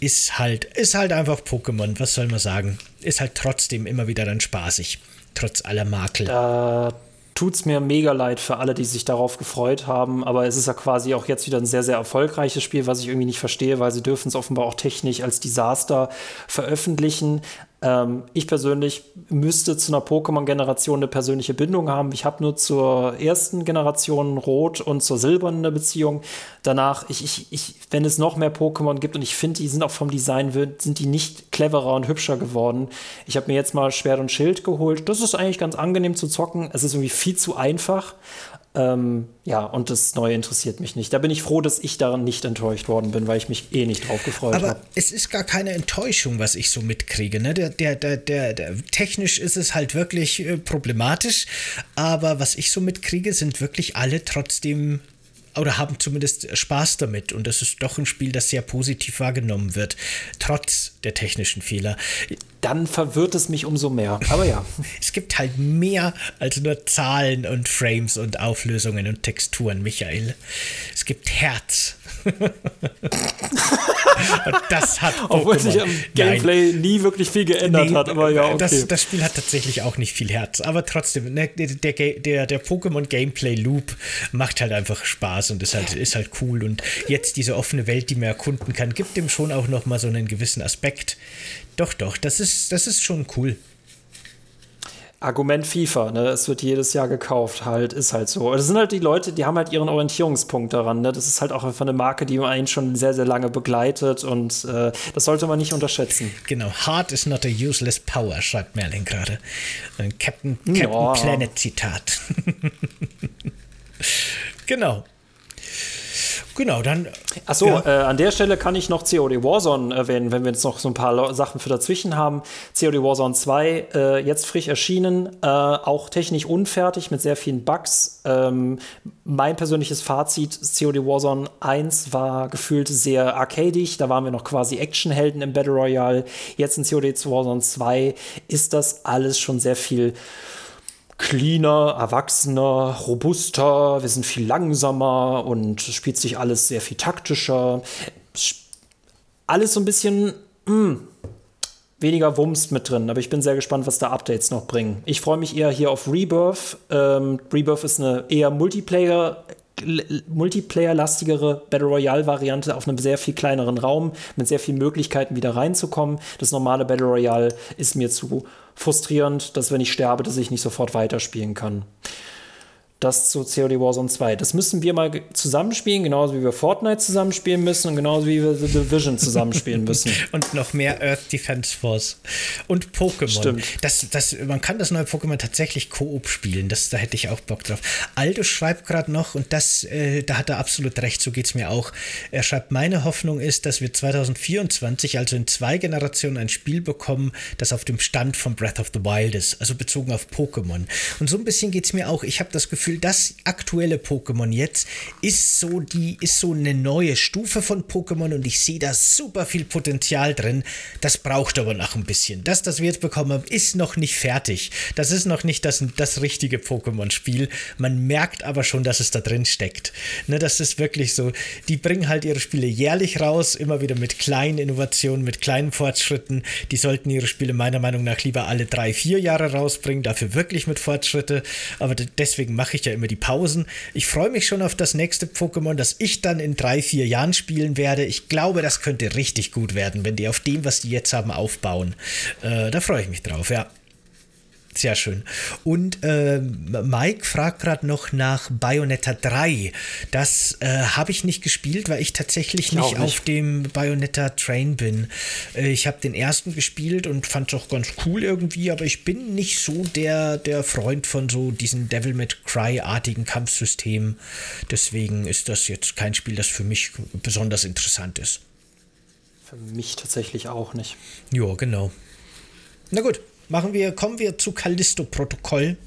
Ist halt, ist halt einfach Pokémon, was soll man sagen? Ist halt trotzdem immer wieder dann spaßig, trotz aller Makel. Da tut es mir mega leid für alle, die sich darauf gefreut haben. Aber es ist ja quasi auch jetzt wieder ein sehr, sehr erfolgreiches Spiel, was ich irgendwie nicht verstehe, weil sie dürfen es offenbar auch technisch als Desaster veröffentlichen. Ähm, ich persönlich müsste zu einer Pokémon-Generation eine persönliche Bindung haben. Ich habe nur zur ersten Generation Rot und zur Silbernen eine Beziehung. Danach, ich, ich, ich, wenn es noch mehr Pokémon gibt und ich finde, die sind auch vom Design, sind die nicht cleverer und hübscher geworden. Ich habe mir jetzt mal Schwert und Schild geholt. Das ist eigentlich ganz angenehm zu zocken. Es ist irgendwie viel zu einfach. Ähm, ja, und das Neue interessiert mich nicht. Da bin ich froh, dass ich daran nicht enttäuscht worden bin, weil ich mich eh nicht drauf gefreut habe. Aber hab. es ist gar keine Enttäuschung, was ich so mitkriege. Ne? Der, der, der, der, der, technisch ist es halt wirklich äh, problematisch, aber was ich so mitkriege, sind wirklich alle trotzdem oder haben zumindest Spaß damit. Und das ist doch ein Spiel, das sehr positiv wahrgenommen wird, trotz der technischen Fehler. Dann verwirrt es mich umso mehr. Aber ja. es gibt halt mehr als nur Zahlen und Frames und Auflösungen und Texturen, Michael. Es gibt Herz. das hat Pokémon. Obwohl sich am Gameplay Nein. nie wirklich viel geändert nee, hat, aber ja, okay. Das, das, Spiel hat tatsächlich auch nicht viel Herz, aber trotzdem, ne, der, der, der Pokémon Gameplay Loop macht halt einfach Spaß und ist halt, ist halt cool und jetzt diese offene Welt, die man erkunden kann, gibt dem schon auch noch mal so einen gewissen Aspekt. Doch, doch, das ist, das ist schon cool. Argument FIFA, ne? Es wird jedes Jahr gekauft, halt, ist halt so. Das sind halt die Leute, die haben halt ihren Orientierungspunkt daran, ne? Das ist halt auch einfach eine Marke, die einen schon sehr, sehr lange begleitet und äh, das sollte man nicht unterschätzen. Genau, Hard is not a useless power, schreibt Merlin gerade. Ein Captain, Captain ja. Planet Zitat. genau. Genau, dann. Achso, ja. äh, an der Stelle kann ich noch COD Warzone erwähnen, wenn wir jetzt noch so ein paar Sachen für dazwischen haben. COD Warzone 2, äh, jetzt frisch erschienen, äh, auch technisch unfertig mit sehr vielen Bugs. Ähm, mein persönliches Fazit: COD Warzone 1 war gefühlt sehr arcadig, da waren wir noch quasi Actionhelden im Battle Royale. Jetzt in COD Warzone 2 ist das alles schon sehr viel cleaner, erwachsener, robuster, wir sind viel langsamer und es spielt sich alles sehr viel taktischer. Alles so ein bisschen mh, hm, weniger Wumms mit drin, aber ich bin sehr gespannt, was da Updates noch bringen. Ich freue mich eher hier auf Rebirth. Ähm, Rebirth ist eine eher Multiplayer Multiplayer-lastigere Battle Royale-Variante auf einem sehr viel kleineren Raum mit sehr vielen Möglichkeiten wieder reinzukommen. Das normale Battle Royale ist mir zu frustrierend, dass wenn ich sterbe, dass ich nicht sofort weiterspielen kann das zu COD Warzone 2. Das müssen wir mal zusammenspielen, genauso wie wir Fortnite zusammenspielen müssen und genauso wie wir The Division zusammenspielen müssen. und noch mehr Earth Defense Force. Und Pokémon. Stimmt. Das, das, man kann das neue Pokémon tatsächlich Koop spielen. Das, da hätte ich auch Bock drauf. Aldo schreibt gerade noch, und das, äh, da hat er absolut recht, so geht es mir auch. Er schreibt, meine Hoffnung ist, dass wir 2024, also in zwei Generationen, ein Spiel bekommen, das auf dem Stand von Breath of the Wild ist. Also bezogen auf Pokémon. Und so ein bisschen geht es mir auch. Ich habe das Gefühl, Gefühl, das aktuelle Pokémon jetzt ist so die ist so eine neue Stufe von Pokémon und ich sehe da super viel Potenzial drin. Das braucht aber noch ein bisschen. Das, das wir jetzt bekommen haben, ist noch nicht fertig. Das ist noch nicht das, das richtige Pokémon-Spiel. Man merkt aber schon, dass es da drin steckt. Ne, das ist wirklich so. Die bringen halt ihre Spiele jährlich raus, immer wieder mit kleinen Innovationen, mit kleinen Fortschritten. Die sollten ihre Spiele meiner Meinung nach lieber alle drei, vier Jahre rausbringen, dafür wirklich mit Fortschritte. Aber deswegen mache ich ich ja immer die Pausen. Ich freue mich schon auf das nächste Pokémon, das ich dann in drei, vier Jahren spielen werde. Ich glaube, das könnte richtig gut werden, wenn die auf dem, was die jetzt haben, aufbauen. Äh, da freue ich mich drauf, ja. Sehr schön. Und äh, Mike fragt gerade noch nach Bayonetta 3. Das äh, habe ich nicht gespielt, weil ich tatsächlich ich nicht, nicht, auf dem Bayonetta Train bin. Äh, ich habe den ersten gespielt und fand es auch ganz cool irgendwie, aber ich bin nicht so der, der Freund von so diesen Devil May Cry-artigen Kampfsystemen. Deswegen ist das jetzt kein Spiel, das für mich besonders interessant ist. Für mich tatsächlich auch nicht. Ja, genau. Na gut, Machen wir, kommen wir zu Callisto-Protokoll.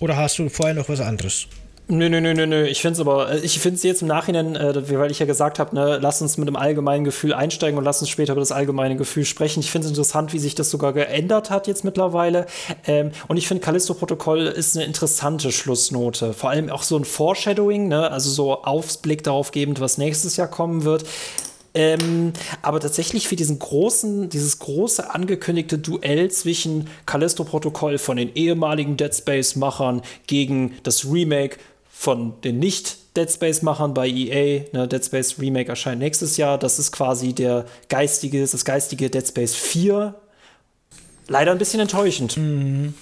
Oder hast du vorher noch was anderes? Nö, nö, nö, nö, nö. Ich finde es aber, äh, ich finde es jetzt im Nachhinein, äh, weil ich ja gesagt habe, ne, lass uns mit dem allgemeinen Gefühl einsteigen und lass uns später über das allgemeine Gefühl sprechen. Ich finde es interessant, wie sich das sogar geändert hat jetzt mittlerweile. Ähm, und ich finde, Callisto-Protokoll ist eine interessante Schlussnote. Vor allem auch so ein Foreshadowing, ne, also so Aufblick darauf gebend, was nächstes Jahr kommen wird. Ähm, aber tatsächlich für diesen großen, dieses große angekündigte Duell zwischen Callisto-Protokoll von den ehemaligen Dead Space-Machern gegen das Remake von den nicht Dead Space-Machern bei EA. Ne, Dead Space Remake erscheint nächstes Jahr. Das ist quasi der geistige, das geistige Dead Space 4 leider ein bisschen enttäuschend. Mhm.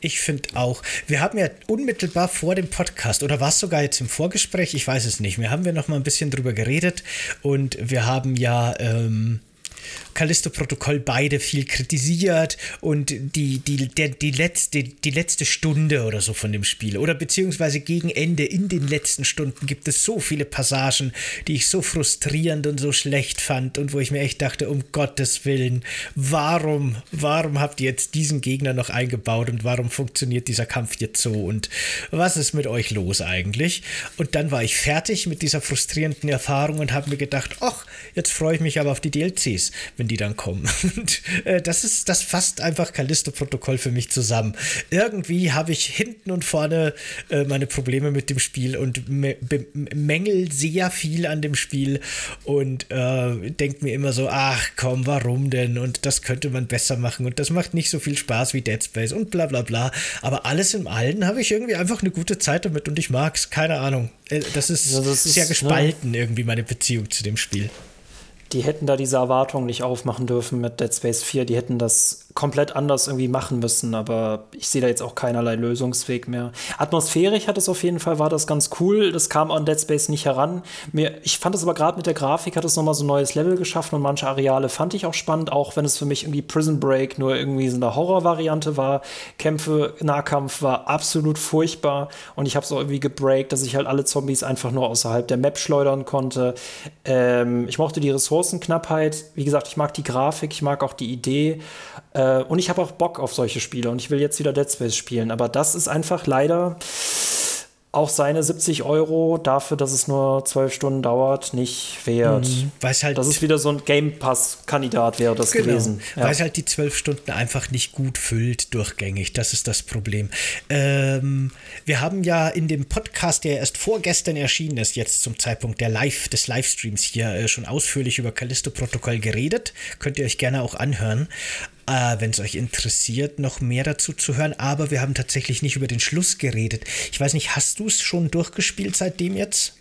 Ich finde auch. Wir haben ja unmittelbar vor dem Podcast, oder war es sogar jetzt im Vorgespräch? Ich weiß es nicht. Wir haben wir noch mal ein bisschen drüber geredet und wir haben ja. Ähm Callisto-Protokoll beide viel kritisiert und die, die, der, die, letzte, die letzte Stunde oder so von dem Spiel oder beziehungsweise gegen Ende in den letzten Stunden gibt es so viele Passagen, die ich so frustrierend und so schlecht fand und wo ich mir echt dachte, um Gottes Willen, warum, warum habt ihr jetzt diesen Gegner noch eingebaut und warum funktioniert dieser Kampf jetzt so und was ist mit euch los eigentlich? Und dann war ich fertig mit dieser frustrierenden Erfahrung und habe mir gedacht, ach, jetzt freue ich mich aber auf die DLCs, wenn die dann kommen. Und äh, das ist, das fasst einfach Callisto-Protokoll für mich zusammen. Irgendwie habe ich hinten und vorne äh, meine Probleme mit dem Spiel und mängel sehr viel an dem Spiel und äh, denke mir immer so, ach komm, warum denn? Und das könnte man besser machen und das macht nicht so viel Spaß wie Dead Space und bla bla bla. Aber alles im Allen habe ich irgendwie einfach eine gute Zeit damit und ich mag es, keine Ahnung. Äh, das ist, ja, das ist sehr ne? gespalten, ne? irgendwie meine Beziehung zu dem Spiel die hätten da diese Erwartungen nicht aufmachen dürfen mit Dead Space 4. Die hätten das komplett anders irgendwie machen müssen, aber ich sehe da jetzt auch keinerlei Lösungsweg mehr. Atmosphärisch hat es auf jeden Fall, war das ganz cool. Das kam an Dead Space nicht heran. Mir, ich fand es aber gerade mit der Grafik hat es nochmal so ein neues Level geschaffen und manche Areale fand ich auch spannend, auch wenn es für mich irgendwie Prison Break nur irgendwie so eine Horrorvariante war. Kämpfe, Nahkampf war absolut furchtbar und ich habe es auch irgendwie gebreakt, dass ich halt alle Zombies einfach nur außerhalb der Map schleudern konnte. Ähm, ich mochte die Ressourcenknappheit. Wie gesagt, ich mag die Grafik, ich mag auch die Idee. Äh, und ich habe auch Bock auf solche Spiele und ich will jetzt wieder Dead Space spielen. Aber das ist einfach leider auch seine 70 Euro dafür, dass es nur zwölf Stunden dauert, nicht wert. Mhm, halt das ist wieder so ein Game Pass-Kandidat wäre das genau, gewesen. Ja. Weil es halt die zwölf Stunden einfach nicht gut füllt durchgängig. Das ist das Problem. Ähm, wir haben ja in dem Podcast, der erst vorgestern erschienen ist, jetzt zum Zeitpunkt der Live, des Livestreams hier, äh, schon ausführlich über Callisto-Protokoll geredet. Könnt ihr euch gerne auch anhören äh, wenn es euch interessiert, noch mehr dazu zu hören. Aber wir haben tatsächlich nicht über den Schluss geredet. Ich weiß nicht, hast du es schon durchgespielt seitdem jetzt?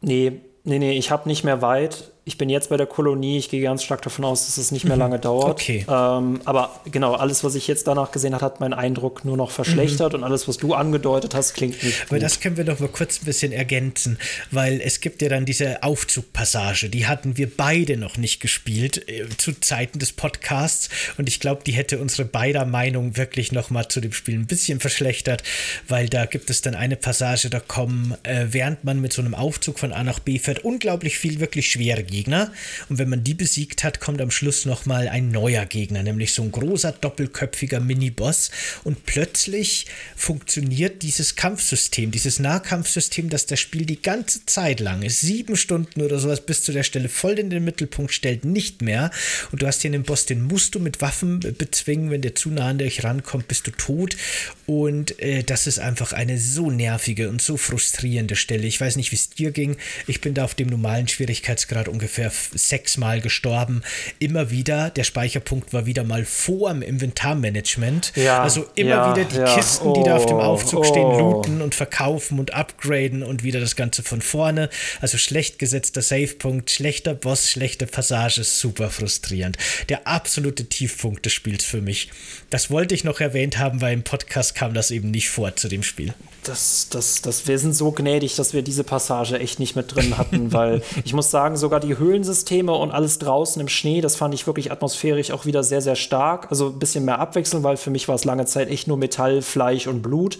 Nee, nee, nee, ich habe nicht mehr weit ich bin jetzt bei der Kolonie, ich gehe ganz stark davon aus, dass es nicht mehr mhm. lange dauert. Okay. Ähm, aber genau, alles, was ich jetzt danach gesehen habe, hat meinen Eindruck nur noch verschlechtert mhm. und alles, was du angedeutet hast, klingt nicht gut. Aber das können wir doch mal kurz ein bisschen ergänzen, weil es gibt ja dann diese Aufzugpassage, die hatten wir beide noch nicht gespielt äh, zu Zeiten des Podcasts und ich glaube, die hätte unsere beider Meinung wirklich noch mal zu dem Spiel ein bisschen verschlechtert, weil da gibt es dann eine Passage, da kommen, äh, während man mit so einem Aufzug von A nach B fährt, unglaublich viel wirklich schwere Gegner. Und wenn man die besiegt hat, kommt am Schluss nochmal ein neuer Gegner, nämlich so ein großer, doppelköpfiger Mini-Boss. Und plötzlich funktioniert dieses Kampfsystem, dieses Nahkampfsystem, das das Spiel die ganze Zeit lang ist, sieben Stunden oder sowas bis zu der Stelle voll in den Mittelpunkt stellt, nicht mehr. Und du hast hier einen Boss, den musst du mit Waffen bezwingen. Wenn der zu nah an dich rankommt, bist du tot. Und äh, das ist einfach eine so nervige und so frustrierende Stelle. Ich weiß nicht, wie es dir ging. Ich bin da auf dem normalen Schwierigkeitsgrad ungefähr ungefähr sechsmal gestorben. Immer wieder, der Speicherpunkt war wieder mal vor dem Inventarmanagement. Ja, also immer ja, wieder die ja. Kisten, die oh, da auf dem Aufzug oh. stehen, looten und verkaufen und upgraden und wieder das Ganze von vorne. Also schlecht gesetzter Savepunkt, schlechter Boss, schlechte Passage, super frustrierend. Der absolute Tiefpunkt des Spiels für mich. Das wollte ich noch erwähnt haben, weil im Podcast kam das eben nicht vor zu dem Spiel. Das, das, das, wir sind so gnädig, dass wir diese Passage echt nicht mit drin hatten, weil ich muss sagen, sogar die Höhlensysteme und alles draußen im Schnee, das fand ich wirklich atmosphärisch auch wieder sehr, sehr stark. Also ein bisschen mehr abwechseln, weil für mich war es lange Zeit echt nur Metall, Fleisch und Blut.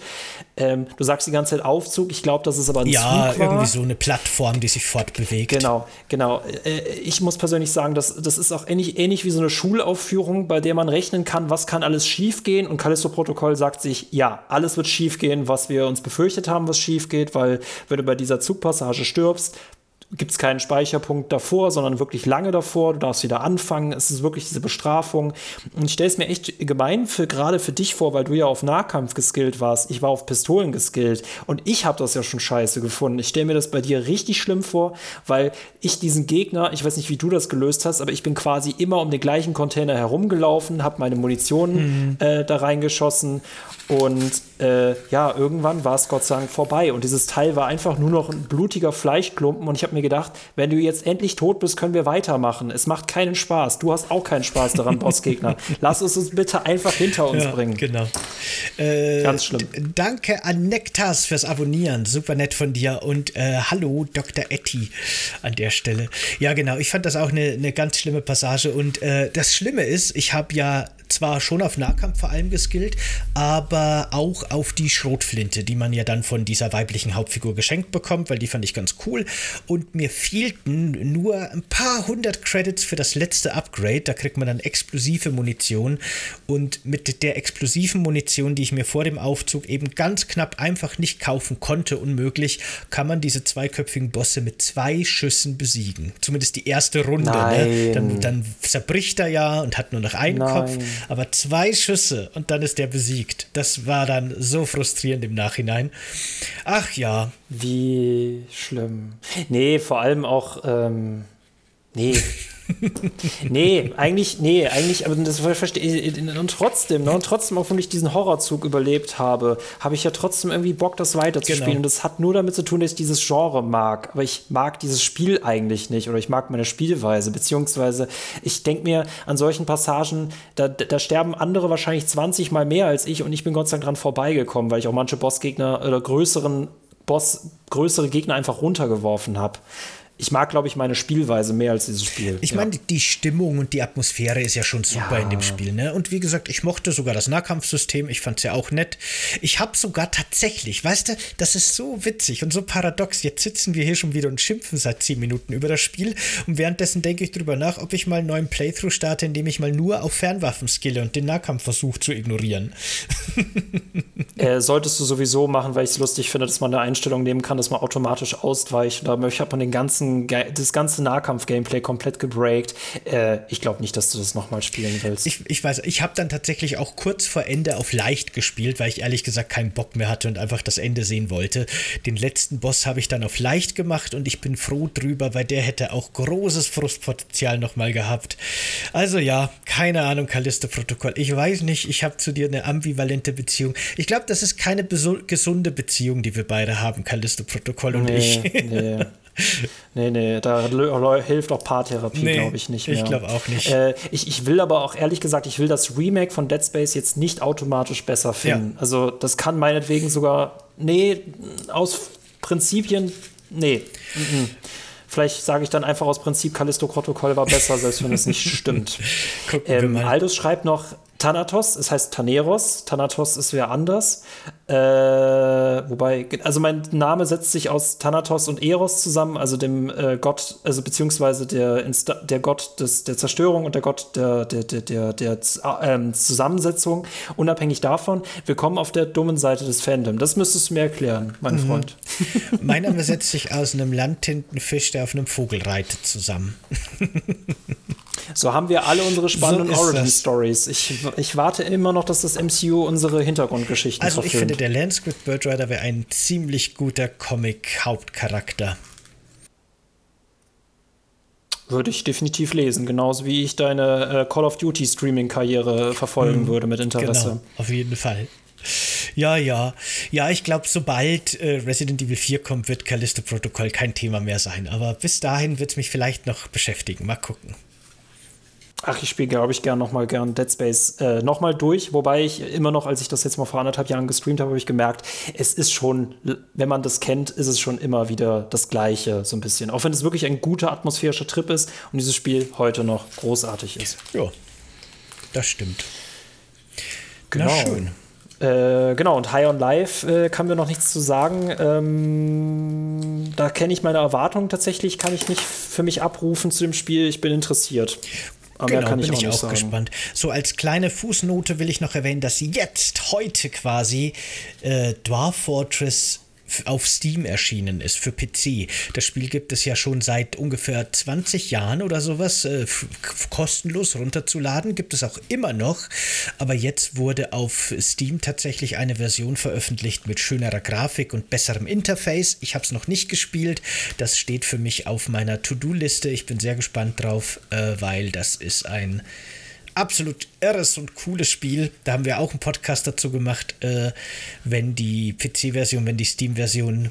Ähm, du sagst die ganze Zeit Aufzug, ich glaube, das ist aber ein ja, Zug war. irgendwie so eine Plattform, die sich fortbewegt. Genau, genau. Äh, ich muss persönlich sagen, das, das ist auch ähnlich, ähnlich wie so eine Schulaufführung, bei der man rechnen kann, was kann alles schiefgehen und Callisto-Protokoll sagt sich, ja, alles wird schiefgehen, was wir uns uns befürchtet haben, was schief geht, weil wenn du bei dieser Zugpassage stirbst, gibt es keinen Speicherpunkt davor, sondern wirklich lange davor. Du darfst wieder anfangen. Es ist wirklich diese Bestrafung. Und ich stelle es mir echt gemein für gerade für dich vor, weil du ja auf Nahkampf geskillt warst. Ich war auf Pistolen geskillt. Und ich habe das ja schon scheiße gefunden. Ich stelle mir das bei dir richtig schlimm vor, weil ich diesen Gegner, ich weiß nicht, wie du das gelöst hast, aber ich bin quasi immer um den gleichen Container herumgelaufen, habe meine Munition mhm. äh, da reingeschossen und äh, ja, irgendwann war es Gott sei Dank vorbei und dieses Teil war einfach nur noch ein blutiger Fleischklumpen und ich habe mir gedacht, wenn du jetzt endlich tot bist, können wir weitermachen. Es macht keinen Spaß. Du hast auch keinen Spaß daran, Bossgegner. Lass es uns bitte einfach hinter uns ja, bringen. Genau. Äh, Ganz schlimm. Danke an Nektas fürs Abonnieren. Super nett von dir und äh, hallo Dr. Etty an der Stelle. Ja, genau. Ich fand das auch eine, eine ganz schlimme Passage und äh, das Schlimme ist, ich habe ja zwar schon auf Nahkampf vor allem geskillt, aber auch auf die Schrotflinte, die man ja dann von dieser weiblichen Hauptfigur geschenkt bekommt, weil die fand ich ganz cool. Und mir fehlten nur ein paar hundert Credits für das letzte Upgrade. Da kriegt man dann explosive Munition. Und mit der explosiven Munition, die ich mir vor dem Aufzug eben ganz knapp einfach nicht kaufen konnte, unmöglich, kann man diese zweiköpfigen Bosse mit zwei Schüssen besiegen. Zumindest die erste Runde. Ne? Dann, dann, zerbricht er ja und hat nur noch einen Nein. Kopf. Aber zwei Schüsse und dann ist der besiegt. Das war dann so frustrierend im Nachhinein. Ach ja. Wie schlimm. Nee, vor allem auch. Ähm, nee. nee, eigentlich, nee, eigentlich, aber das verstehe ich. Und trotzdem, ne, und trotzdem, auch wenn ich diesen Horrorzug überlebt habe, habe ich ja trotzdem irgendwie Bock, das weiterzuspielen. Genau. Und das hat nur damit zu tun, dass ich dieses Genre mag. Aber ich mag dieses Spiel eigentlich nicht oder ich mag meine Spielweise. Beziehungsweise, ich denke mir an solchen Passagen, da, da sterben andere wahrscheinlich 20 Mal mehr als ich und ich bin Gott sei Dank dran vorbeigekommen, weil ich auch manche Bossgegner oder größeren Boss, größere Gegner einfach runtergeworfen habe ich mag, glaube ich, meine Spielweise mehr als dieses Spiel. Ich ja. meine, die Stimmung und die Atmosphäre ist ja schon super ja. in dem Spiel, ne? Und wie gesagt, ich mochte sogar das Nahkampfsystem, ich fand es ja auch nett. Ich habe sogar tatsächlich, weißt du, das ist so witzig und so paradox. Jetzt sitzen wir hier schon wieder und schimpfen seit zehn Minuten über das Spiel und währenddessen denke ich drüber nach, ob ich mal einen neuen Playthrough starte, in dem ich mal nur auf Fernwaffen skille und den Nahkampf versuche zu ignorieren. äh, solltest du sowieso machen, weil ich es lustig finde, dass man eine Einstellung nehmen kann, dass man automatisch ausweicht. Da hat man den ganzen ganzen, das ganze Nahkampf-Gameplay komplett gebreakt. Äh, ich glaube nicht, dass du das nochmal spielen willst. Ich, ich weiß, ich habe dann tatsächlich auch kurz vor Ende auf leicht gespielt, weil ich ehrlich gesagt keinen Bock mehr hatte und einfach das Ende sehen wollte. Den letzten Boss habe ich dann auf leicht gemacht und ich bin froh drüber, weil der hätte auch großes Frustpotenzial nochmal gehabt. Also ja, keine Ahnung, Callisto-Protokoll. Ich weiß nicht, ich habe zu dir eine ambivalente Beziehung. Ich glaube, das ist keine gesunde Beziehung, die wir beide haben, Callisto-Protokoll und nee, ich. Nee. nee, nee, da hilft auch Paartherapie, nee, glaube ich, nicht mehr. Ich glaube auch nicht. Äh, ich, ich will aber auch ehrlich gesagt, ich will das Remake von Dead Space jetzt nicht automatisch besser finden. Ja. Also, das kann meinetwegen sogar, nee, aus Prinzipien, nee. Mhm. Vielleicht sage ich dann einfach aus Prinzip, Callisto-Protokoll war besser, selbst wenn es nicht stimmt. ähm, Aldous schreibt noch, Thanatos, es heißt Taneros. Thanatos ist wer anders. Äh, wobei, also mein Name setzt sich aus Thanatos und Eros zusammen, also dem äh, Gott, also beziehungsweise der, Insta der Gott des, der Zerstörung und der Gott der, der, der, der, der äh, Zusammensetzung. Unabhängig davon, wir kommen auf der dummen Seite des Fandom. Das müsstest du mir erklären, mein mhm. Freund. mein Name setzt sich aus einem Landtintenfisch, der auf einem Vogel reitet, zusammen. So haben wir alle unsere spannenden so Origin-Stories. Ich, ich warte immer noch, dass das MCU unsere Hintergrundgeschichten Also verfilmt. ich finde, der Landscript Bird Rider wäre ein ziemlich guter Comic-Hauptcharakter. Würde ich definitiv lesen, genauso wie ich deine äh, Call of Duty Streaming-Karriere verfolgen mhm, würde mit Interesse. Genau, auf jeden Fall. Ja, ja. Ja, ich glaube, sobald äh, Resident Evil 4 kommt, wird Callisto Protocol kein Thema mehr sein. Aber bis dahin wird es mich vielleicht noch beschäftigen. Mal gucken. Ach, ich spiele, glaube ich, gern nochmal gern Dead Space äh, nochmal durch. Wobei ich immer noch, als ich das jetzt mal vor anderthalb Jahren gestreamt habe, habe ich gemerkt, es ist schon, wenn man das kennt, ist es schon immer wieder das Gleiche, so ein bisschen. Auch wenn es wirklich ein guter atmosphärischer Trip ist und dieses Spiel heute noch großartig ist. Ja, das stimmt. Genau. Na, schön. Äh, genau, und High on Life äh, kann mir noch nichts zu sagen. Ähm, da kenne ich meine Erwartungen tatsächlich, kann ich nicht für mich abrufen zu dem Spiel. Ich bin interessiert. Aber genau, kann ich bin auch ich auch sagen. gespannt. So als kleine Fußnote will ich noch erwähnen, dass jetzt heute quasi äh, Dwarf Fortress auf Steam erschienen ist für PC. Das Spiel gibt es ja schon seit ungefähr 20 Jahren oder sowas äh, kostenlos runterzuladen, gibt es auch immer noch, aber jetzt wurde auf Steam tatsächlich eine Version veröffentlicht mit schönerer Grafik und besserem Interface. Ich habe es noch nicht gespielt, das steht für mich auf meiner To-Do-Liste. Ich bin sehr gespannt drauf, äh, weil das ist ein absolut irres und cooles Spiel. Da haben wir auch einen Podcast dazu gemacht, äh, wenn die PC-Version, wenn die Steam-Version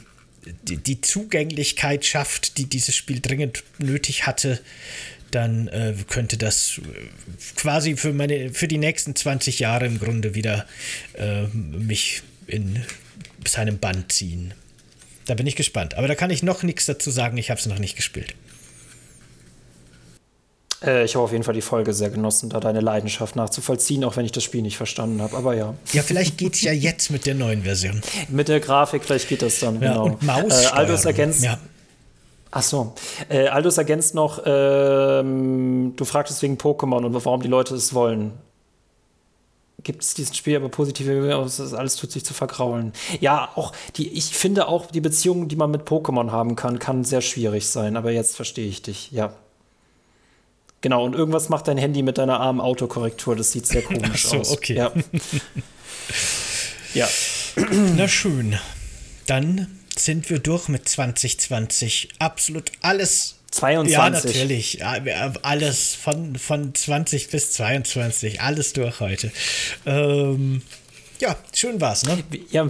die, die, Zugänglichkeit schafft, die dieses Spiel dringend nötig hatte, dann äh, könnte das äh, quasi für meine für die nächsten 20 Jahre im Grunde wieder äh, mich in seinem Band ziehen. Da bin ich gespannt. Aber da kann ich noch nichts dazu sagen. Ich habe es noch nicht gespielt. Äh, ich habe auf jeden Fall die Folge sehr genossen, da deine Leidenschaft nachzuvollziehen, auch wenn ich das Spiel nicht verstanden habe. Aber ja. Ja, vielleicht geht es ja jetzt mit der neuen Version. mit der Grafik, vielleicht geht das dann. Ja, genau. Und Maus. Äh, Aldous ergänzt. Ja. Ach so. Äh, Aldous ergänzt noch, ähm, du fragtest wegen Pokémon und warum die Leute es wollen. Gibt es diesen Spiel aber positive, alles tut sich zu vergraulen. Ja, auch die, ich finde auch die Beziehung, die man mit Pokémon haben kann, kann sehr schwierig sein. Aber jetzt verstehe ich dich, ja. Genau, und irgendwas macht dein Handy mit deiner armen Autokorrektur. Das sieht sehr komisch so, aus. okay. Ja. ja. Na schön. Dann sind wir durch mit 2020. Absolut alles. 22. Ja, natürlich. Alles von, von 20 bis 22. Alles durch heute. Ähm, ja, schön war's, ne? Ja,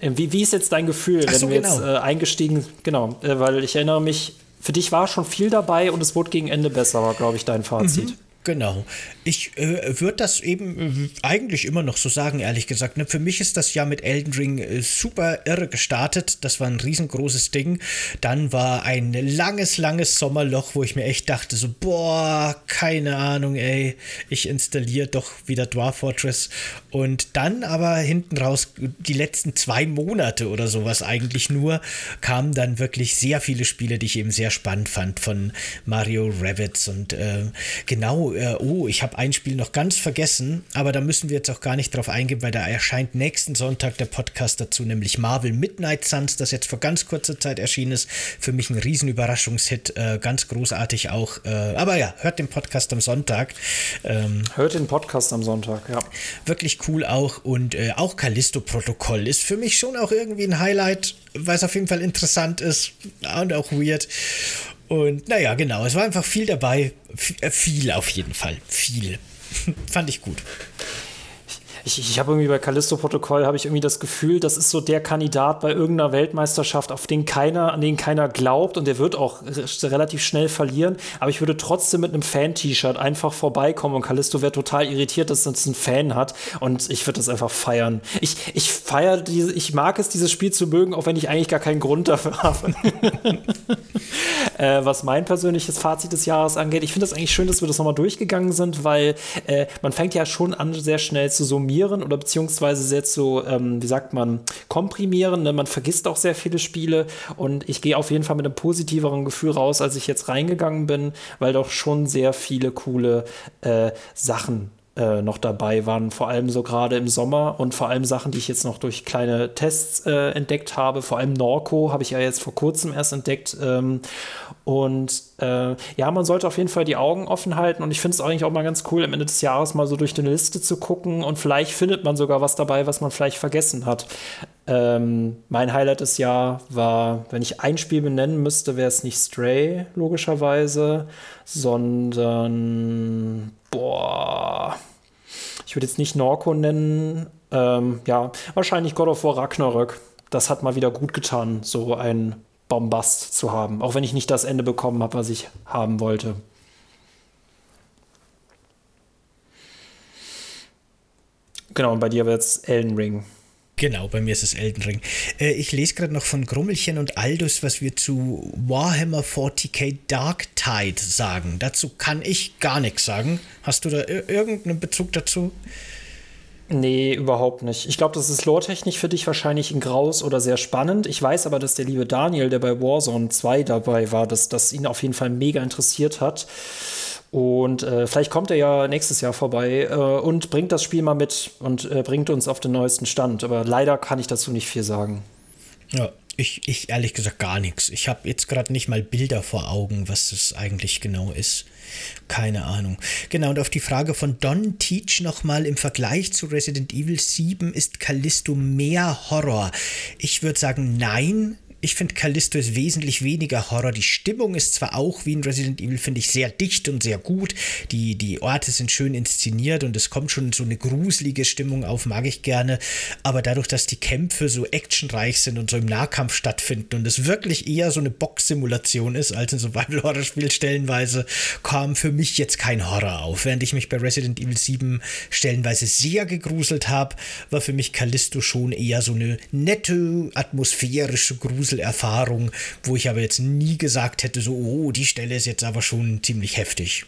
wie, wie ist jetzt dein Gefühl, wenn so, wir genau. jetzt äh, eingestiegen, genau, äh, weil ich erinnere mich, für dich war schon viel dabei und es wurde gegen Ende besser, war, glaube ich, dein Fazit. Mhm. Genau. Ich äh, würde das eben äh, eigentlich immer noch so sagen, ehrlich gesagt. Ne? Für mich ist das Jahr mit Elden Ring äh, super irre gestartet. Das war ein riesengroßes Ding. Dann war ein langes, langes Sommerloch, wo ich mir echt dachte, so, boah, keine Ahnung, ey, ich installiere doch wieder Dwarf Fortress. Und dann aber hinten raus, die letzten zwei Monate oder sowas eigentlich nur, kamen dann wirklich sehr viele Spiele, die ich eben sehr spannend fand, von Mario Rabbits und äh, genau äh, oh, ich habe ein Spiel noch ganz vergessen, aber da müssen wir jetzt auch gar nicht drauf eingehen, weil da erscheint nächsten Sonntag der Podcast dazu, nämlich Marvel Midnight Suns, das jetzt vor ganz kurzer Zeit erschienen ist. Für mich ein Riesenüberraschungshit, äh, ganz großartig auch. Äh, aber ja, hört den Podcast am Sonntag. Ähm, hört den Podcast am Sonntag, ja. Wirklich cool auch und äh, auch Callisto-Protokoll ist für mich schon auch irgendwie ein Highlight, weil es auf jeden Fall interessant ist und auch weird. Und naja, genau, es war einfach viel dabei. F äh, viel auf jeden Fall. Viel. Fand ich gut ich, ich habe irgendwie bei Callisto-Protokoll habe ich irgendwie das Gefühl, das ist so der Kandidat bei irgendeiner Weltmeisterschaft, auf den keiner, an den keiner glaubt und der wird auch relativ schnell verlieren. Aber ich würde trotzdem mit einem Fan-T-Shirt einfach vorbeikommen und Callisto wäre total irritiert, dass es einen Fan hat und ich würde das einfach feiern. Ich, ich feiere diese, ich mag es, dieses Spiel zu mögen, auch wenn ich eigentlich gar keinen Grund dafür habe. äh, was mein persönliches Fazit des Jahres angeht, ich finde es eigentlich schön, dass wir das nochmal durchgegangen sind, weil äh, man fängt ja schon an, sehr schnell zu summieren summieren oder beziehungsweise sehr zu, ähm, wie sagt man, komprimieren. Ne? Man vergisst auch sehr viele Spiele und ich gehe auf jeden Fall mit einem positiveren Gefühl raus, als ich jetzt reingegangen bin, weil doch schon sehr viele coole äh, Sachen äh, noch dabei waren, vor allem so gerade im Sommer und vor allem Sachen, die ich jetzt noch durch kleine Tests äh, entdeckt habe. Vor allem Norco habe ich ja jetzt vor kurzem erst entdeckt. Ähm, und äh, ja, man sollte auf jeden Fall die Augen offen halten und ich finde es eigentlich auch mal ganz cool, am Ende des Jahres mal so durch eine Liste zu gucken und vielleicht findet man sogar was dabei, was man vielleicht vergessen hat. Ähm, mein Highlight des Jahres war, wenn ich ein Spiel benennen müsste, wäre es nicht Stray, logischerweise, sondern boah, ich würde jetzt nicht Norco nennen, ähm, ja, wahrscheinlich God of War Ragnarök. Das hat mal wieder gut getan, so ein Bombast zu haben. Auch wenn ich nicht das Ende bekommen habe, was ich haben wollte. Genau, und bei dir wird es Elden Ring. Genau, bei mir ist es Elden Ring. Äh, ich lese gerade noch von Grummelchen und Aldus, was wir zu Warhammer 40k Dark Tide sagen. Dazu kann ich gar nichts sagen. Hast du da irgendeinen Bezug dazu? Nee, überhaupt nicht. Ich glaube, das ist lore-technisch für dich wahrscheinlich ein Graus oder sehr spannend. Ich weiß aber, dass der liebe Daniel, der bei Warzone 2 dabei war, dass das ihn auf jeden Fall mega interessiert hat. Und äh, vielleicht kommt er ja nächstes Jahr vorbei äh, und bringt das Spiel mal mit und äh, bringt uns auf den neuesten Stand. Aber leider kann ich dazu nicht viel sagen. Ja, ich, ich ehrlich gesagt gar nichts. Ich habe jetzt gerade nicht mal Bilder vor Augen, was das eigentlich genau ist. Keine Ahnung. Genau, und auf die Frage von Don Teach nochmal, im Vergleich zu Resident Evil 7 ist Callisto mehr Horror. Ich würde sagen, nein. Ich finde Callisto ist wesentlich weniger Horror. Die Stimmung ist zwar auch wie in Resident Evil, finde ich, sehr dicht und sehr gut. Die, die Orte sind schön inszeniert und es kommt schon so eine gruselige Stimmung auf, mag ich gerne. Aber dadurch, dass die Kämpfe so actionreich sind und so im Nahkampf stattfinden und es wirklich eher so eine Box-Simulation ist als ein Survival-Horror-Spiel stellenweise, kam für mich jetzt kein Horror auf. Während ich mich bei Resident Evil 7 stellenweise sehr gegruselt habe, war für mich Callisto schon eher so eine nette, atmosphärische Gruselerfahrung, wo ich aber jetzt nie gesagt hätte, so, oh, die Stelle ist jetzt aber schon ziemlich heftig.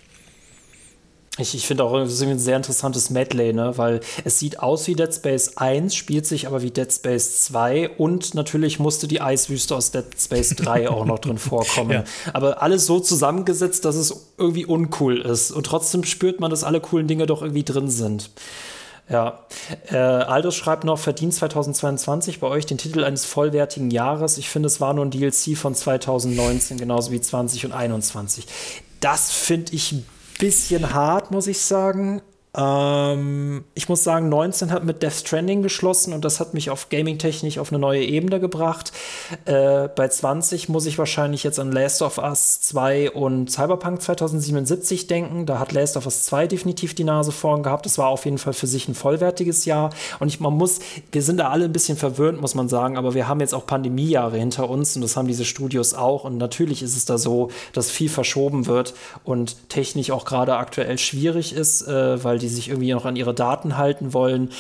Ich, ich finde auch, das ist ein sehr interessantes Medley, ne? weil es sieht aus wie Dead Space 1, spielt sich aber wie Dead Space 2 und natürlich musste die Eiswüste aus Dead Space 3 auch noch drin vorkommen. Ja. Aber alles so zusammengesetzt, dass es irgendwie uncool ist. Und trotzdem spürt man, dass alle coolen Dinge doch irgendwie drin sind. Ja, äh, Aldous schreibt noch, verdient 2022 bei euch den Titel eines vollwertigen Jahres. Ich finde, es war nur ein DLC von 2019, genauso wie 20 und 21. Das finde ich ein bisschen hart, muss ich sagen. Ähm, ich muss sagen, 19 hat mit Death Stranding geschlossen und das hat mich auf Gaming-Technik auf eine neue Ebene gebracht. Äh, bei 20 muss ich wahrscheinlich jetzt an Last of Us 2 und Cyberpunk 2077 denken. Da hat Last of Us 2 definitiv die Nase vorn gehabt. Das war auf jeden Fall für sich ein vollwertiges Jahr. Und ich, man muss, wir sind da alle ein bisschen verwöhnt, muss man sagen, aber wir haben jetzt auch Pandemiejahre hinter uns und das haben diese Studios auch. Und natürlich ist es da so, dass viel verschoben wird und technisch auch gerade aktuell schwierig ist, äh, weil die die sich irgendwie noch an ihre Daten halten wollen.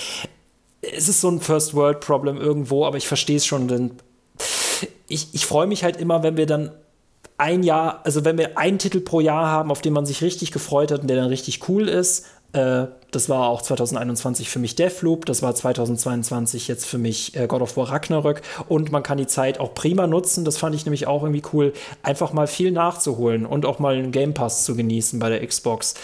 Es ist so ein First-World-Problem irgendwo, aber ich verstehe es schon, denn ich, ich freue mich halt immer, wenn wir dann ein Jahr, also wenn wir einen Titel pro Jahr haben, auf den man sich richtig gefreut hat und der dann richtig cool ist. Äh, das war auch 2021 für mich Deathloop, das war 2022 jetzt für mich äh, God of War Ragnarök und man kann die Zeit auch prima nutzen, das fand ich nämlich auch irgendwie cool, einfach mal viel nachzuholen und auch mal einen Game Pass zu genießen bei der Xbox.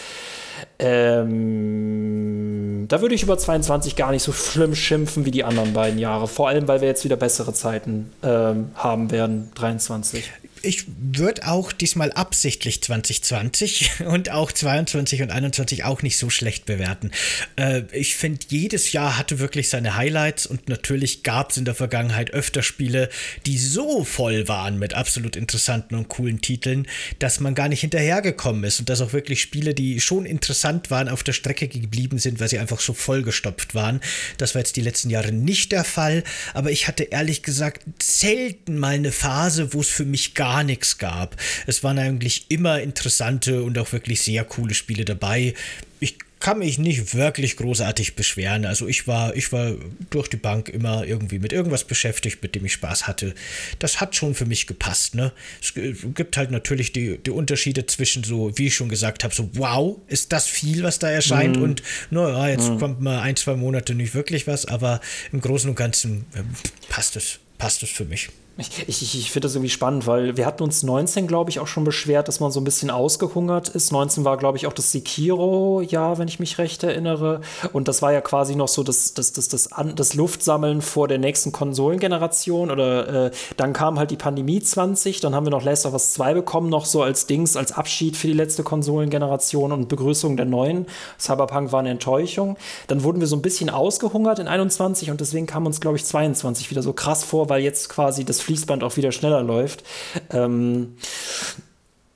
Ähm, da würde ich über 22 gar nicht so schlimm schimpfen wie die anderen beiden Jahre. Vor allem, weil wir jetzt wieder bessere Zeiten ähm, haben werden, 23 ich würde auch diesmal absichtlich 2020 und auch 22 und 21 auch nicht so schlecht bewerten. Äh, ich finde, jedes Jahr hatte wirklich seine Highlights und natürlich gab es in der Vergangenheit öfter Spiele, die so voll waren mit absolut interessanten und coolen Titeln, dass man gar nicht hinterhergekommen ist und dass auch wirklich Spiele, die schon interessant waren, auf der Strecke geblieben sind, weil sie einfach so vollgestopft waren. Das war jetzt die letzten Jahre nicht der Fall, aber ich hatte ehrlich gesagt selten mal eine Phase, wo es für mich gar gar nichts gab. Es waren eigentlich immer interessante und auch wirklich sehr coole Spiele dabei. Ich kann mich nicht wirklich großartig beschweren. Also ich war, ich war durch die Bank immer irgendwie mit irgendwas beschäftigt, mit dem ich Spaß hatte. Das hat schon für mich gepasst. Ne? Es gibt halt natürlich die, die Unterschiede zwischen so, wie ich schon gesagt habe, so wow, ist das viel, was da erscheint mhm. und naja, jetzt mhm. kommt mal ein, zwei Monate nicht wirklich was, aber im Großen und Ganzen äh, passt es, passt es für mich. Ich, ich, ich finde das irgendwie spannend, weil wir hatten uns 19, glaube ich, auch schon beschwert, dass man so ein bisschen ausgehungert ist. 19 war, glaube ich, auch das Sekiro-Jahr, wenn ich mich recht erinnere. Und das war ja quasi noch so das, das, das, das, das Luftsammeln vor der nächsten Konsolengeneration. Oder äh, dann kam halt die Pandemie 20, dann haben wir noch Last of Us 2 bekommen, noch so als Dings, als Abschied für die letzte Konsolengeneration und Begrüßung der neuen. Cyberpunk war eine Enttäuschung. Dann wurden wir so ein bisschen ausgehungert in 21 und deswegen kam uns, glaube ich, 22 wieder so krass vor, weil jetzt quasi das Fließband auch wieder schneller läuft. Ähm,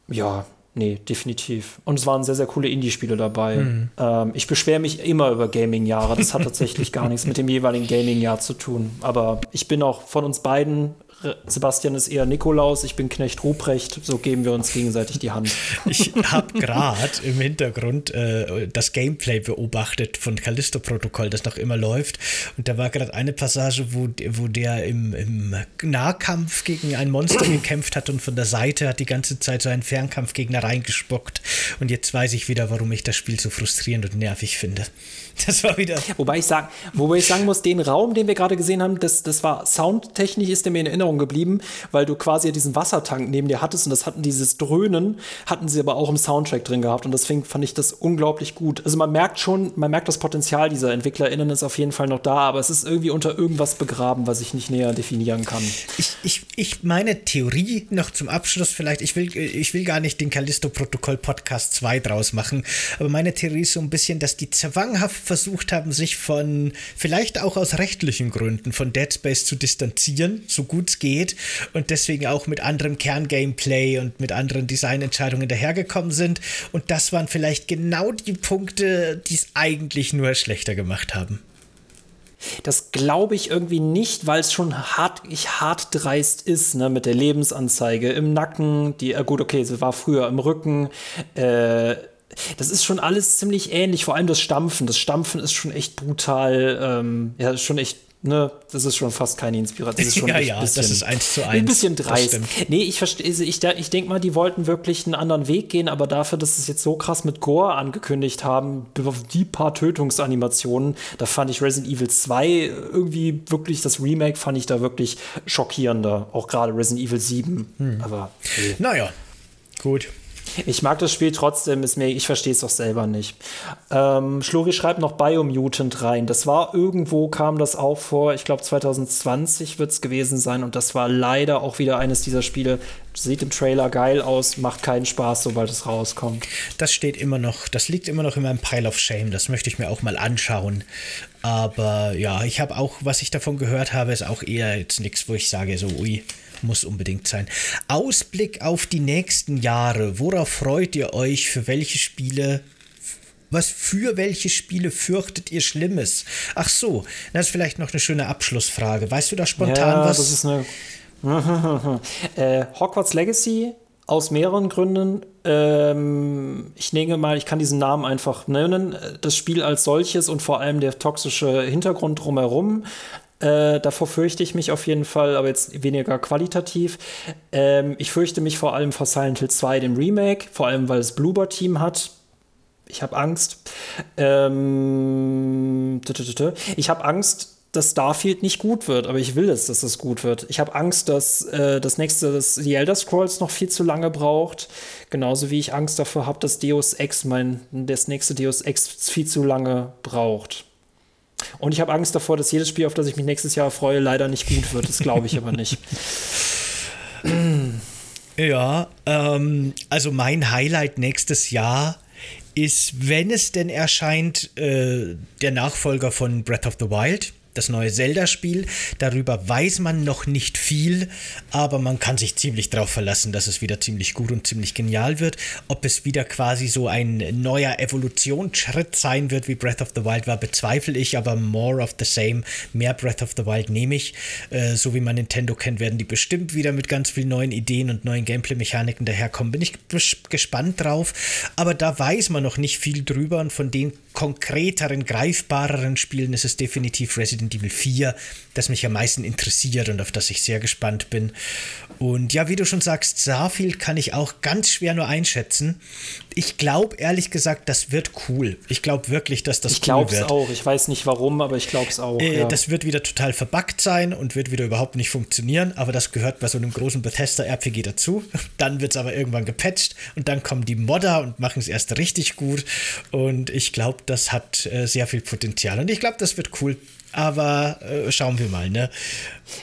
ja, nee, definitiv. Und es waren sehr, sehr coole Indie-Spiele dabei. Mhm. Ähm, ich beschwere mich immer über Gaming-Jahre. Das hat tatsächlich gar nichts mit dem jeweiligen Gaming-Jahr zu tun. Aber ich bin auch von uns beiden Sebastian ist eher Nikolaus, ich bin Knecht Ruprecht, so geben wir uns gegenseitig die Hand. Ich habe gerade im Hintergrund äh, das Gameplay beobachtet von Callisto-Protokoll, das noch immer läuft. Und da war gerade eine Passage, wo, wo der im, im Nahkampf gegen ein Monster gekämpft hat und von der Seite hat die ganze Zeit so einen Fernkampfgegner reingespuckt. Und jetzt weiß ich wieder, warum ich das Spiel so frustrierend und nervig finde. Das war wieder. Wobei ich, sag, wobei ich sagen muss, den Raum, den wir gerade gesehen haben, das, das war soundtechnisch ist mir in Erinnerung geblieben, weil du quasi diesen Wassertank neben dir hattest und das hatten dieses Dröhnen, hatten sie aber auch im Soundtrack drin gehabt und deswegen fand ich das unglaublich gut. Also man merkt schon, man merkt das Potenzial dieser EntwicklerInnen ist auf jeden Fall noch da, aber es ist irgendwie unter irgendwas begraben, was ich nicht näher definieren kann. Ich, ich, ich meine Theorie noch zum Abschluss vielleicht, ich will, ich will gar nicht den Callisto-Protokoll-Podcast Us 2 draus machen. Aber meine Theorie ist so ein bisschen, dass die zwanghaft versucht haben, sich von, vielleicht auch aus rechtlichen Gründen, von Dead Space zu distanzieren, so gut es geht. Und deswegen auch mit anderem Kerngameplay und mit anderen Designentscheidungen dahergekommen sind. Und das waren vielleicht genau die Punkte, die es eigentlich nur schlechter gemacht haben. Das glaube ich irgendwie nicht, weil es schon hart, ich hart dreist ist, ne, mit der Lebensanzeige im Nacken, die, äh gut, okay, sie war früher im Rücken, äh, das ist schon alles ziemlich ähnlich, vor allem das Stampfen. Das Stampfen ist schon echt brutal, ähm, ja, schon echt ne, das ist schon fast keine Inspiration. Das ist schon ja, ja, bisschen, das ist eins zu eins. Ein bisschen dreist. Nee, ich verstehe, also ich, ich denke mal, die wollten wirklich einen anderen Weg gehen, aber dafür, dass sie es jetzt so krass mit Gore angekündigt haben, die paar Tötungsanimationen, da fand ich Resident Evil 2 irgendwie wirklich, das Remake fand ich da wirklich schockierender. Auch gerade Resident Evil 7. Hm. Aber. Okay. Naja, gut. Ich mag das Spiel trotzdem, ist mir, ich verstehe es doch selber nicht. Ähm, Schluri schreibt noch Biomutant rein. Das war irgendwo, kam das auch vor, ich glaube 2020 wird es gewesen sein und das war leider auch wieder eines dieser Spiele. Sieht im Trailer geil aus, macht keinen Spaß, sobald es rauskommt. Das steht immer noch, das liegt immer noch in meinem Pile of Shame. Das möchte ich mir auch mal anschauen. Aber ja, ich habe auch, was ich davon gehört habe, ist auch eher jetzt nichts, wo ich sage, so, ui, muss unbedingt sein. Ausblick auf die nächsten Jahre. Worauf freut ihr euch? Für welche Spiele? Was für welche Spiele fürchtet ihr Schlimmes? Ach so, das ist vielleicht noch eine schöne Abschlussfrage. Weißt du da spontan ja, was? Das ist eine. äh, Hogwarts Legacy aus mehreren Gründen. Ähm, ich nehme mal, ich kann diesen Namen einfach nennen. Das Spiel als solches und vor allem der toxische Hintergrund drumherum. Äh, davor fürchte ich mich auf jeden Fall, aber jetzt weniger qualitativ. Ähm, ich fürchte mich vor allem vor Silent Hill 2, dem Remake, vor allem weil es Bloober Team hat. Ich habe Angst. Ähm, ich habe Angst, dass Starfield nicht gut wird, aber ich will es, dass es gut wird. Ich habe Angst, dass äh, das nächste, dass die Elder Scrolls noch viel zu lange braucht. Genauso wie ich Angst davor habe, dass Deus Ex, mein, das nächste Deus Ex viel zu lange braucht. Und ich habe Angst davor, dass jedes Spiel, auf das ich mich nächstes Jahr freue, leider nicht gut wird. Das glaube ich aber nicht. Ja, ähm, also mein Highlight nächstes Jahr ist, wenn es denn erscheint, äh, der Nachfolger von Breath of the Wild das neue Zelda-Spiel. Darüber weiß man noch nicht viel, aber man kann sich ziemlich darauf verlassen, dass es wieder ziemlich gut und ziemlich genial wird. Ob es wieder quasi so ein neuer Evolutionsschritt sein wird, wie Breath of the Wild war, bezweifle ich, aber more of the same, mehr Breath of the Wild nehme ich. Äh, so wie man Nintendo kennt, werden die bestimmt wieder mit ganz vielen neuen Ideen und neuen Gameplay-Mechaniken daherkommen. Bin ich gespannt drauf, aber da weiß man noch nicht viel drüber und von den konkreteren, greifbareren Spielen ist es definitiv Resident Evil 4, das mich am meisten interessiert und auf das ich sehr gespannt bin. Und ja, wie du schon sagst, Starfield kann ich auch ganz schwer nur einschätzen. Ich glaube ehrlich gesagt, das wird cool. Ich glaube wirklich, dass das ich cool wird. Ich glaube es auch. Ich weiß nicht warum, aber ich glaube es auch. Äh, ja. Das wird wieder total verbuggt sein und wird wieder überhaupt nicht funktionieren, aber das gehört bei so einem großen Bethesda-RPG dazu. Dann wird es aber irgendwann gepatcht und dann kommen die Modder und machen es erst richtig gut. Und ich glaube, das hat äh, sehr viel Potenzial. Und ich glaube, das wird cool. Aber äh, schauen wir mal, ne?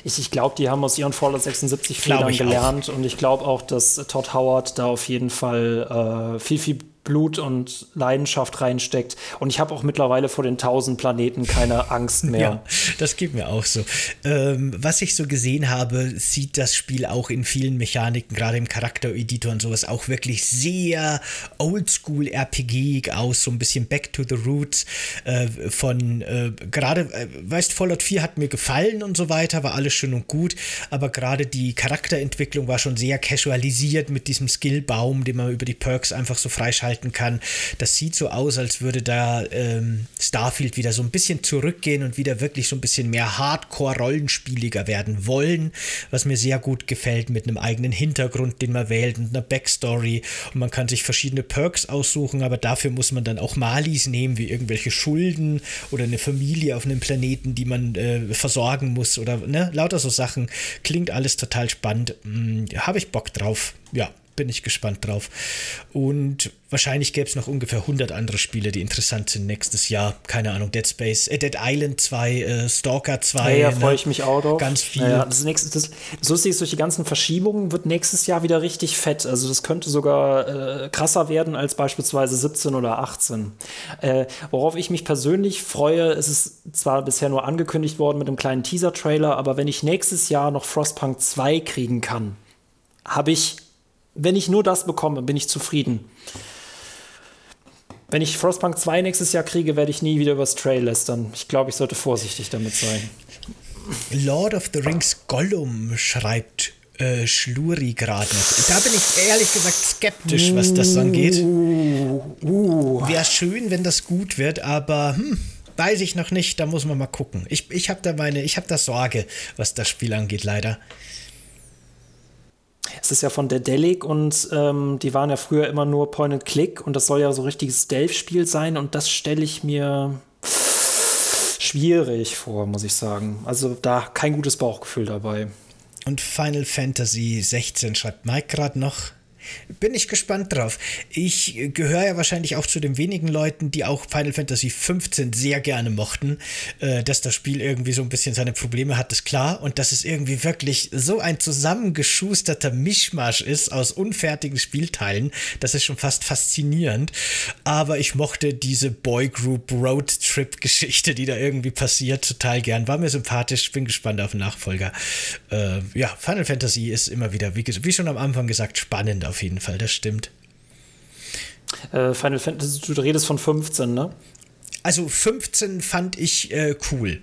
Ich, ich glaube, die haben aus ihren Fallout 76 Fehlern gelernt auch. und ich glaube auch, dass Todd Howard da auf jeden Fall äh, viel, viel Blut und Leidenschaft reinsteckt. Und ich habe auch mittlerweile vor den tausend Planeten keine Angst mehr. Ja, das geht mir auch so. Ähm, was ich so gesehen habe, sieht das Spiel auch in vielen Mechaniken, gerade im Charaktereditor und sowas, auch wirklich sehr oldschool RPG aus, so ein bisschen back to the roots äh, von äh, gerade, äh, weißt, Fallout 4 hat mir gefallen und so weiter, war alles schön und gut, aber gerade die Charakterentwicklung war schon sehr casualisiert mit diesem Skillbaum, den man über die Perks einfach so freischalten halten kann. Das sieht so aus, als würde da ähm, Starfield wieder so ein bisschen zurückgehen und wieder wirklich so ein bisschen mehr Hardcore-Rollenspieliger werden wollen, was mir sehr gut gefällt mit einem eigenen Hintergrund, den man wählt und einer Backstory. Und man kann sich verschiedene Perks aussuchen, aber dafür muss man dann auch Malis nehmen, wie irgendwelche Schulden oder eine Familie auf einem Planeten, die man äh, versorgen muss oder ne, lauter so Sachen. Klingt alles total spannend. Hm, Habe ich Bock drauf. Ja, bin ich gespannt drauf. Und wahrscheinlich gäbe es noch ungefähr 100 andere Spiele, die interessant sind nächstes Jahr. Keine Ahnung, Dead Space, äh, Dead Island 2, äh, Stalker 2. Ja, ja ne? freue ich mich auch drauf. Ganz viel. Ja, das nächste, das, das Lustige ist, durch die ganzen Verschiebungen wird nächstes Jahr wieder richtig fett. Also das könnte sogar äh, krasser werden als beispielsweise 17 oder 18. Äh, worauf ich mich persönlich freue, ist es zwar bisher nur angekündigt worden mit einem kleinen Teaser-Trailer, aber wenn ich nächstes Jahr noch Frostpunk 2 kriegen kann, habe ich wenn ich nur das bekomme, bin ich zufrieden. Wenn ich Frostpunk 2 nächstes Jahr kriege, werde ich nie wieder über Stray lästern. Ich glaube, ich sollte vorsichtig damit sein. Lord of the Rings Gollum schreibt äh, Schluri gerade noch. Da bin ich ehrlich gesagt skeptisch, was das angeht. Uh, uh. Wäre schön, wenn das gut wird, aber hm, weiß ich noch nicht. Da muss man mal gucken. Ich, ich habe da meine, ich habe da Sorge, was das Spiel angeht, leider. Es ist ja von Dedelic und ähm, die waren ja früher immer nur Point and Click und das soll ja so richtiges Stealth-Spiel sein und das stelle ich mir schwierig vor, muss ich sagen. Also da kein gutes Bauchgefühl dabei. Und Final Fantasy 16 schreibt Mike gerade noch. Bin ich gespannt drauf. Ich gehöre ja wahrscheinlich auch zu den wenigen Leuten, die auch Final Fantasy 15 sehr gerne mochten. Äh, dass das Spiel irgendwie so ein bisschen seine Probleme hat, ist klar. Und dass es irgendwie wirklich so ein zusammengeschusterter Mischmasch ist aus unfertigen Spielteilen, das ist schon fast faszinierend. Aber ich mochte diese Boygroup Road Trip Geschichte, die da irgendwie passiert, total gern. War mir sympathisch, bin gespannt auf den Nachfolger. Äh, ja, Final Fantasy ist immer wieder, wie, wie schon am Anfang gesagt, spannend auf jeden Fall, das stimmt. Äh, Final Fantasy, du redest von 15, ne? Also 15 fand ich äh, cool.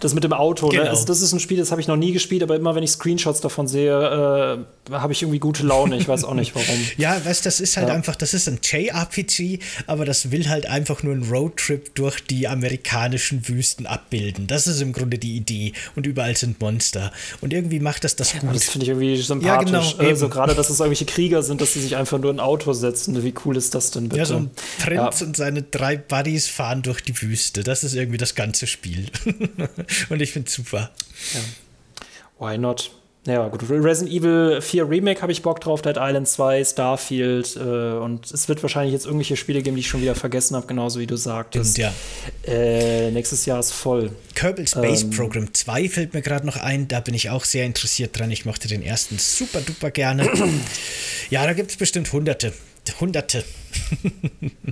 Das mit dem Auto, ne? genau. ne? Also das ist ein Spiel, das habe ich noch nie gespielt, aber immer wenn ich Screenshots davon sehe, äh, habe ich irgendwie gute Laune. Ich weiß auch nicht warum. ja, weißt das ist halt ja. einfach, das ist ein JRPG, aber das will halt einfach nur einen Roadtrip durch die amerikanischen Wüsten abbilden. Das ist im Grunde die Idee. Und überall sind Monster. Und irgendwie macht das das gut. Ja, das finde ich irgendwie sympathisch. Ja, genau, also gerade, dass es irgendwelche Krieger sind, dass sie sich einfach nur ein Auto setzen. Wie cool ist das denn bitte? Ja, so ein Prinz und seine drei Buddies fahren durch die Wüste. Das ist irgendwie das ganze Spiel. Und ich finde es super. Ja. Why not? Ja, gut. Resident Evil 4 Remake habe ich Bock drauf, Dead Island 2, Starfield äh, und es wird wahrscheinlich jetzt irgendwelche Spiele geben, die ich schon wieder vergessen habe, genauso wie du sagtest. Stimmt, ja. Äh, nächstes Jahr ist voll. Kerbal Space ähm, Program 2 fällt mir gerade noch ein, da bin ich auch sehr interessiert dran. Ich mochte den ersten super duper gerne. ja, da gibt es bestimmt Hunderte. Hunderte.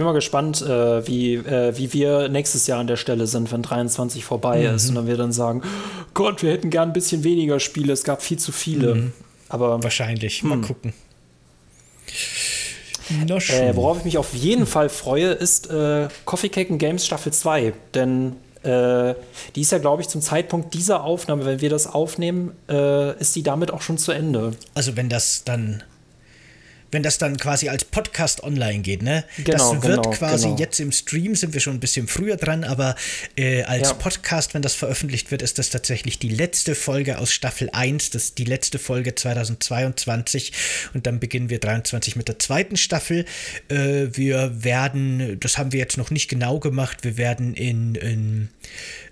bin mal gespannt, äh, wie, äh, wie wir nächstes Jahr an der Stelle sind, wenn 23 vorbei mhm. ist und dann wir dann sagen, Gott, wir hätten gern ein bisschen weniger Spiele, es gab viel zu viele. Mhm. Aber wahrscheinlich, mal hm. gucken. Äh, worauf ich mich auf jeden Fall freue, ist äh, Coffee Cake and Games Staffel 2. Denn äh, die ist ja, glaube ich, zum Zeitpunkt dieser Aufnahme, wenn wir das aufnehmen, äh, ist die damit auch schon zu Ende. Also wenn das dann wenn das dann quasi als Podcast online geht, ne? Genau, das wird genau, quasi genau. jetzt im Stream sind wir schon ein bisschen früher dran, aber äh, als ja. Podcast, wenn das veröffentlicht wird, ist das tatsächlich die letzte Folge aus Staffel 1, das ist die letzte Folge 2022 und dann beginnen wir 23 mit der zweiten Staffel. Äh, wir werden, das haben wir jetzt noch nicht genau gemacht, wir werden in, in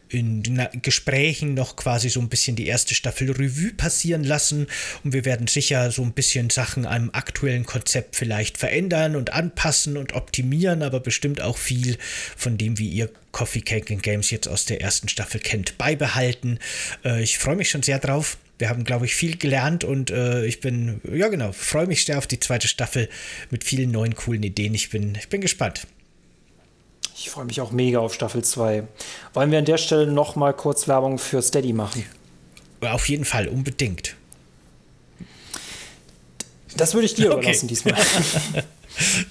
in Gesprächen noch quasi so ein bisschen die erste Staffel Revue passieren lassen und wir werden sicher so ein bisschen Sachen am aktuellen Konzept vielleicht verändern und anpassen und optimieren, aber bestimmt auch viel von dem, wie ihr Coffee Cake and Games jetzt aus der ersten Staffel kennt, beibehalten. Äh, ich freue mich schon sehr drauf. Wir haben, glaube ich, viel gelernt und äh, ich bin, ja genau, freue mich sehr auf die zweite Staffel mit vielen neuen coolen Ideen. Ich bin, ich bin gespannt. Ich freue mich auch mega auf Staffel 2. Wollen wir an der Stelle noch mal kurz Werbung für Steady machen? Auf jeden Fall, unbedingt. Das würde ich dir okay. überlassen diesmal.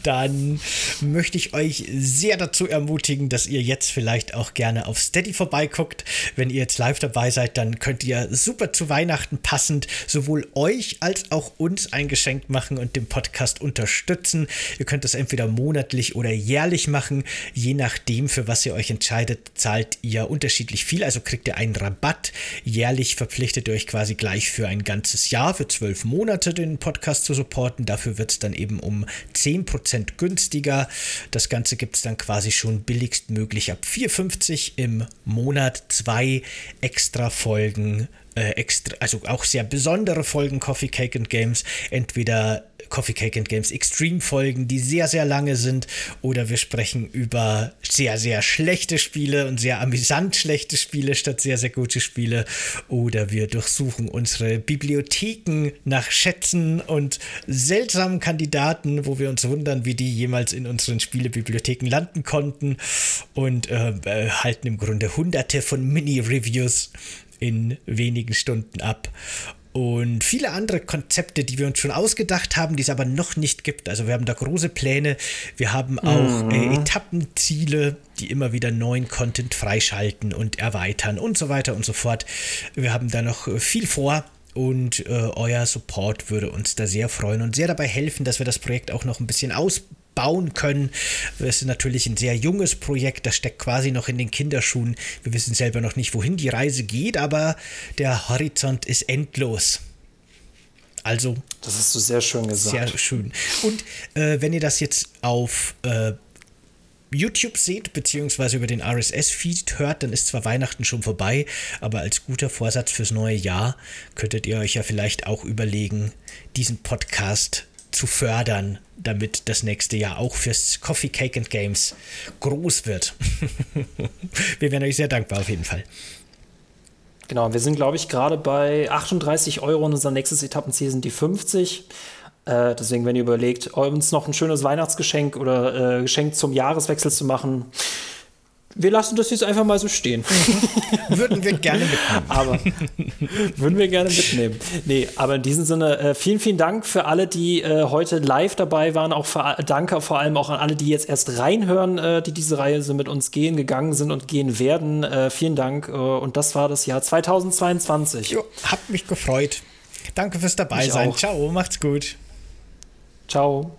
dann möchte ich euch sehr dazu ermutigen, dass ihr jetzt vielleicht auch gerne auf Steady vorbeiguckt. Wenn ihr jetzt live dabei seid, dann könnt ihr super zu Weihnachten passend sowohl euch als auch uns ein Geschenk machen und den Podcast unterstützen. Ihr könnt das entweder monatlich oder jährlich machen. Je nachdem, für was ihr euch entscheidet, zahlt ihr unterschiedlich viel. Also kriegt ihr einen Rabatt. Jährlich verpflichtet ihr euch quasi gleich für ein ganzes Jahr, für zwölf Monate den Podcast zu supporten. Dafür wird es dann eben um 10 10% günstiger. Das Ganze gibt es dann quasi schon billigst möglich ab 4,50 im Monat. Zwei extra Folgen äh, extra, also auch sehr besondere Folgen Coffee Cake and Games. Entweder Coffee Cake and Games Extreme Folgen, die sehr, sehr lange sind, oder wir sprechen über sehr, sehr schlechte Spiele und sehr amüsant schlechte Spiele statt sehr, sehr gute Spiele. Oder wir durchsuchen unsere Bibliotheken nach Schätzen und seltsamen Kandidaten, wo wir uns wundern, wie die jemals in unseren Spielebibliotheken landen konnten. Und äh, äh halten im Grunde hunderte von Mini-Reviews in wenigen Stunden ab und viele andere Konzepte, die wir uns schon ausgedacht haben, die es aber noch nicht gibt. Also wir haben da große Pläne. Wir haben auch mhm. äh, Etappenziele, die immer wieder neuen Content freischalten und erweitern und so weiter und so fort. Wir haben da noch viel vor und äh, euer Support würde uns da sehr freuen und sehr dabei helfen, dass wir das Projekt auch noch ein bisschen ausbauen bauen können. Es ist natürlich ein sehr junges Projekt, das steckt quasi noch in den Kinderschuhen. Wir wissen selber noch nicht, wohin die Reise geht, aber der Horizont ist endlos. Also. Das hast du sehr schön gesagt. Sehr schön. Und äh, wenn ihr das jetzt auf äh, YouTube seht, beziehungsweise über den RSS-Feed hört, dann ist zwar Weihnachten schon vorbei, aber als guter Vorsatz fürs neue Jahr könntet ihr euch ja vielleicht auch überlegen, diesen Podcast zu fördern, damit das nächste Jahr auch fürs Coffee Cake and Games groß wird. wir wären euch sehr dankbar auf jeden Fall. Genau, wir sind, glaube ich, gerade bei 38 Euro und unser nächstes Etappenziel sind die 50. Äh, deswegen, wenn ihr überlegt, uns noch ein schönes Weihnachtsgeschenk oder äh, Geschenk zum Jahreswechsel zu machen, wir lassen das jetzt einfach mal so stehen. würden wir gerne mitnehmen. Aber würden wir gerne mitnehmen. Nee, aber in diesem Sinne, äh, vielen, vielen Dank für alle, die äh, heute live dabei waren. Auch für, danke vor allem auch an alle, die jetzt erst reinhören, äh, die diese Reise mit uns gehen, gegangen sind und gehen werden. Äh, vielen Dank. Äh, und das war das Jahr 2022. Jo, hat mich gefreut. Danke fürs dabei sein. Ciao, macht's gut. Ciao.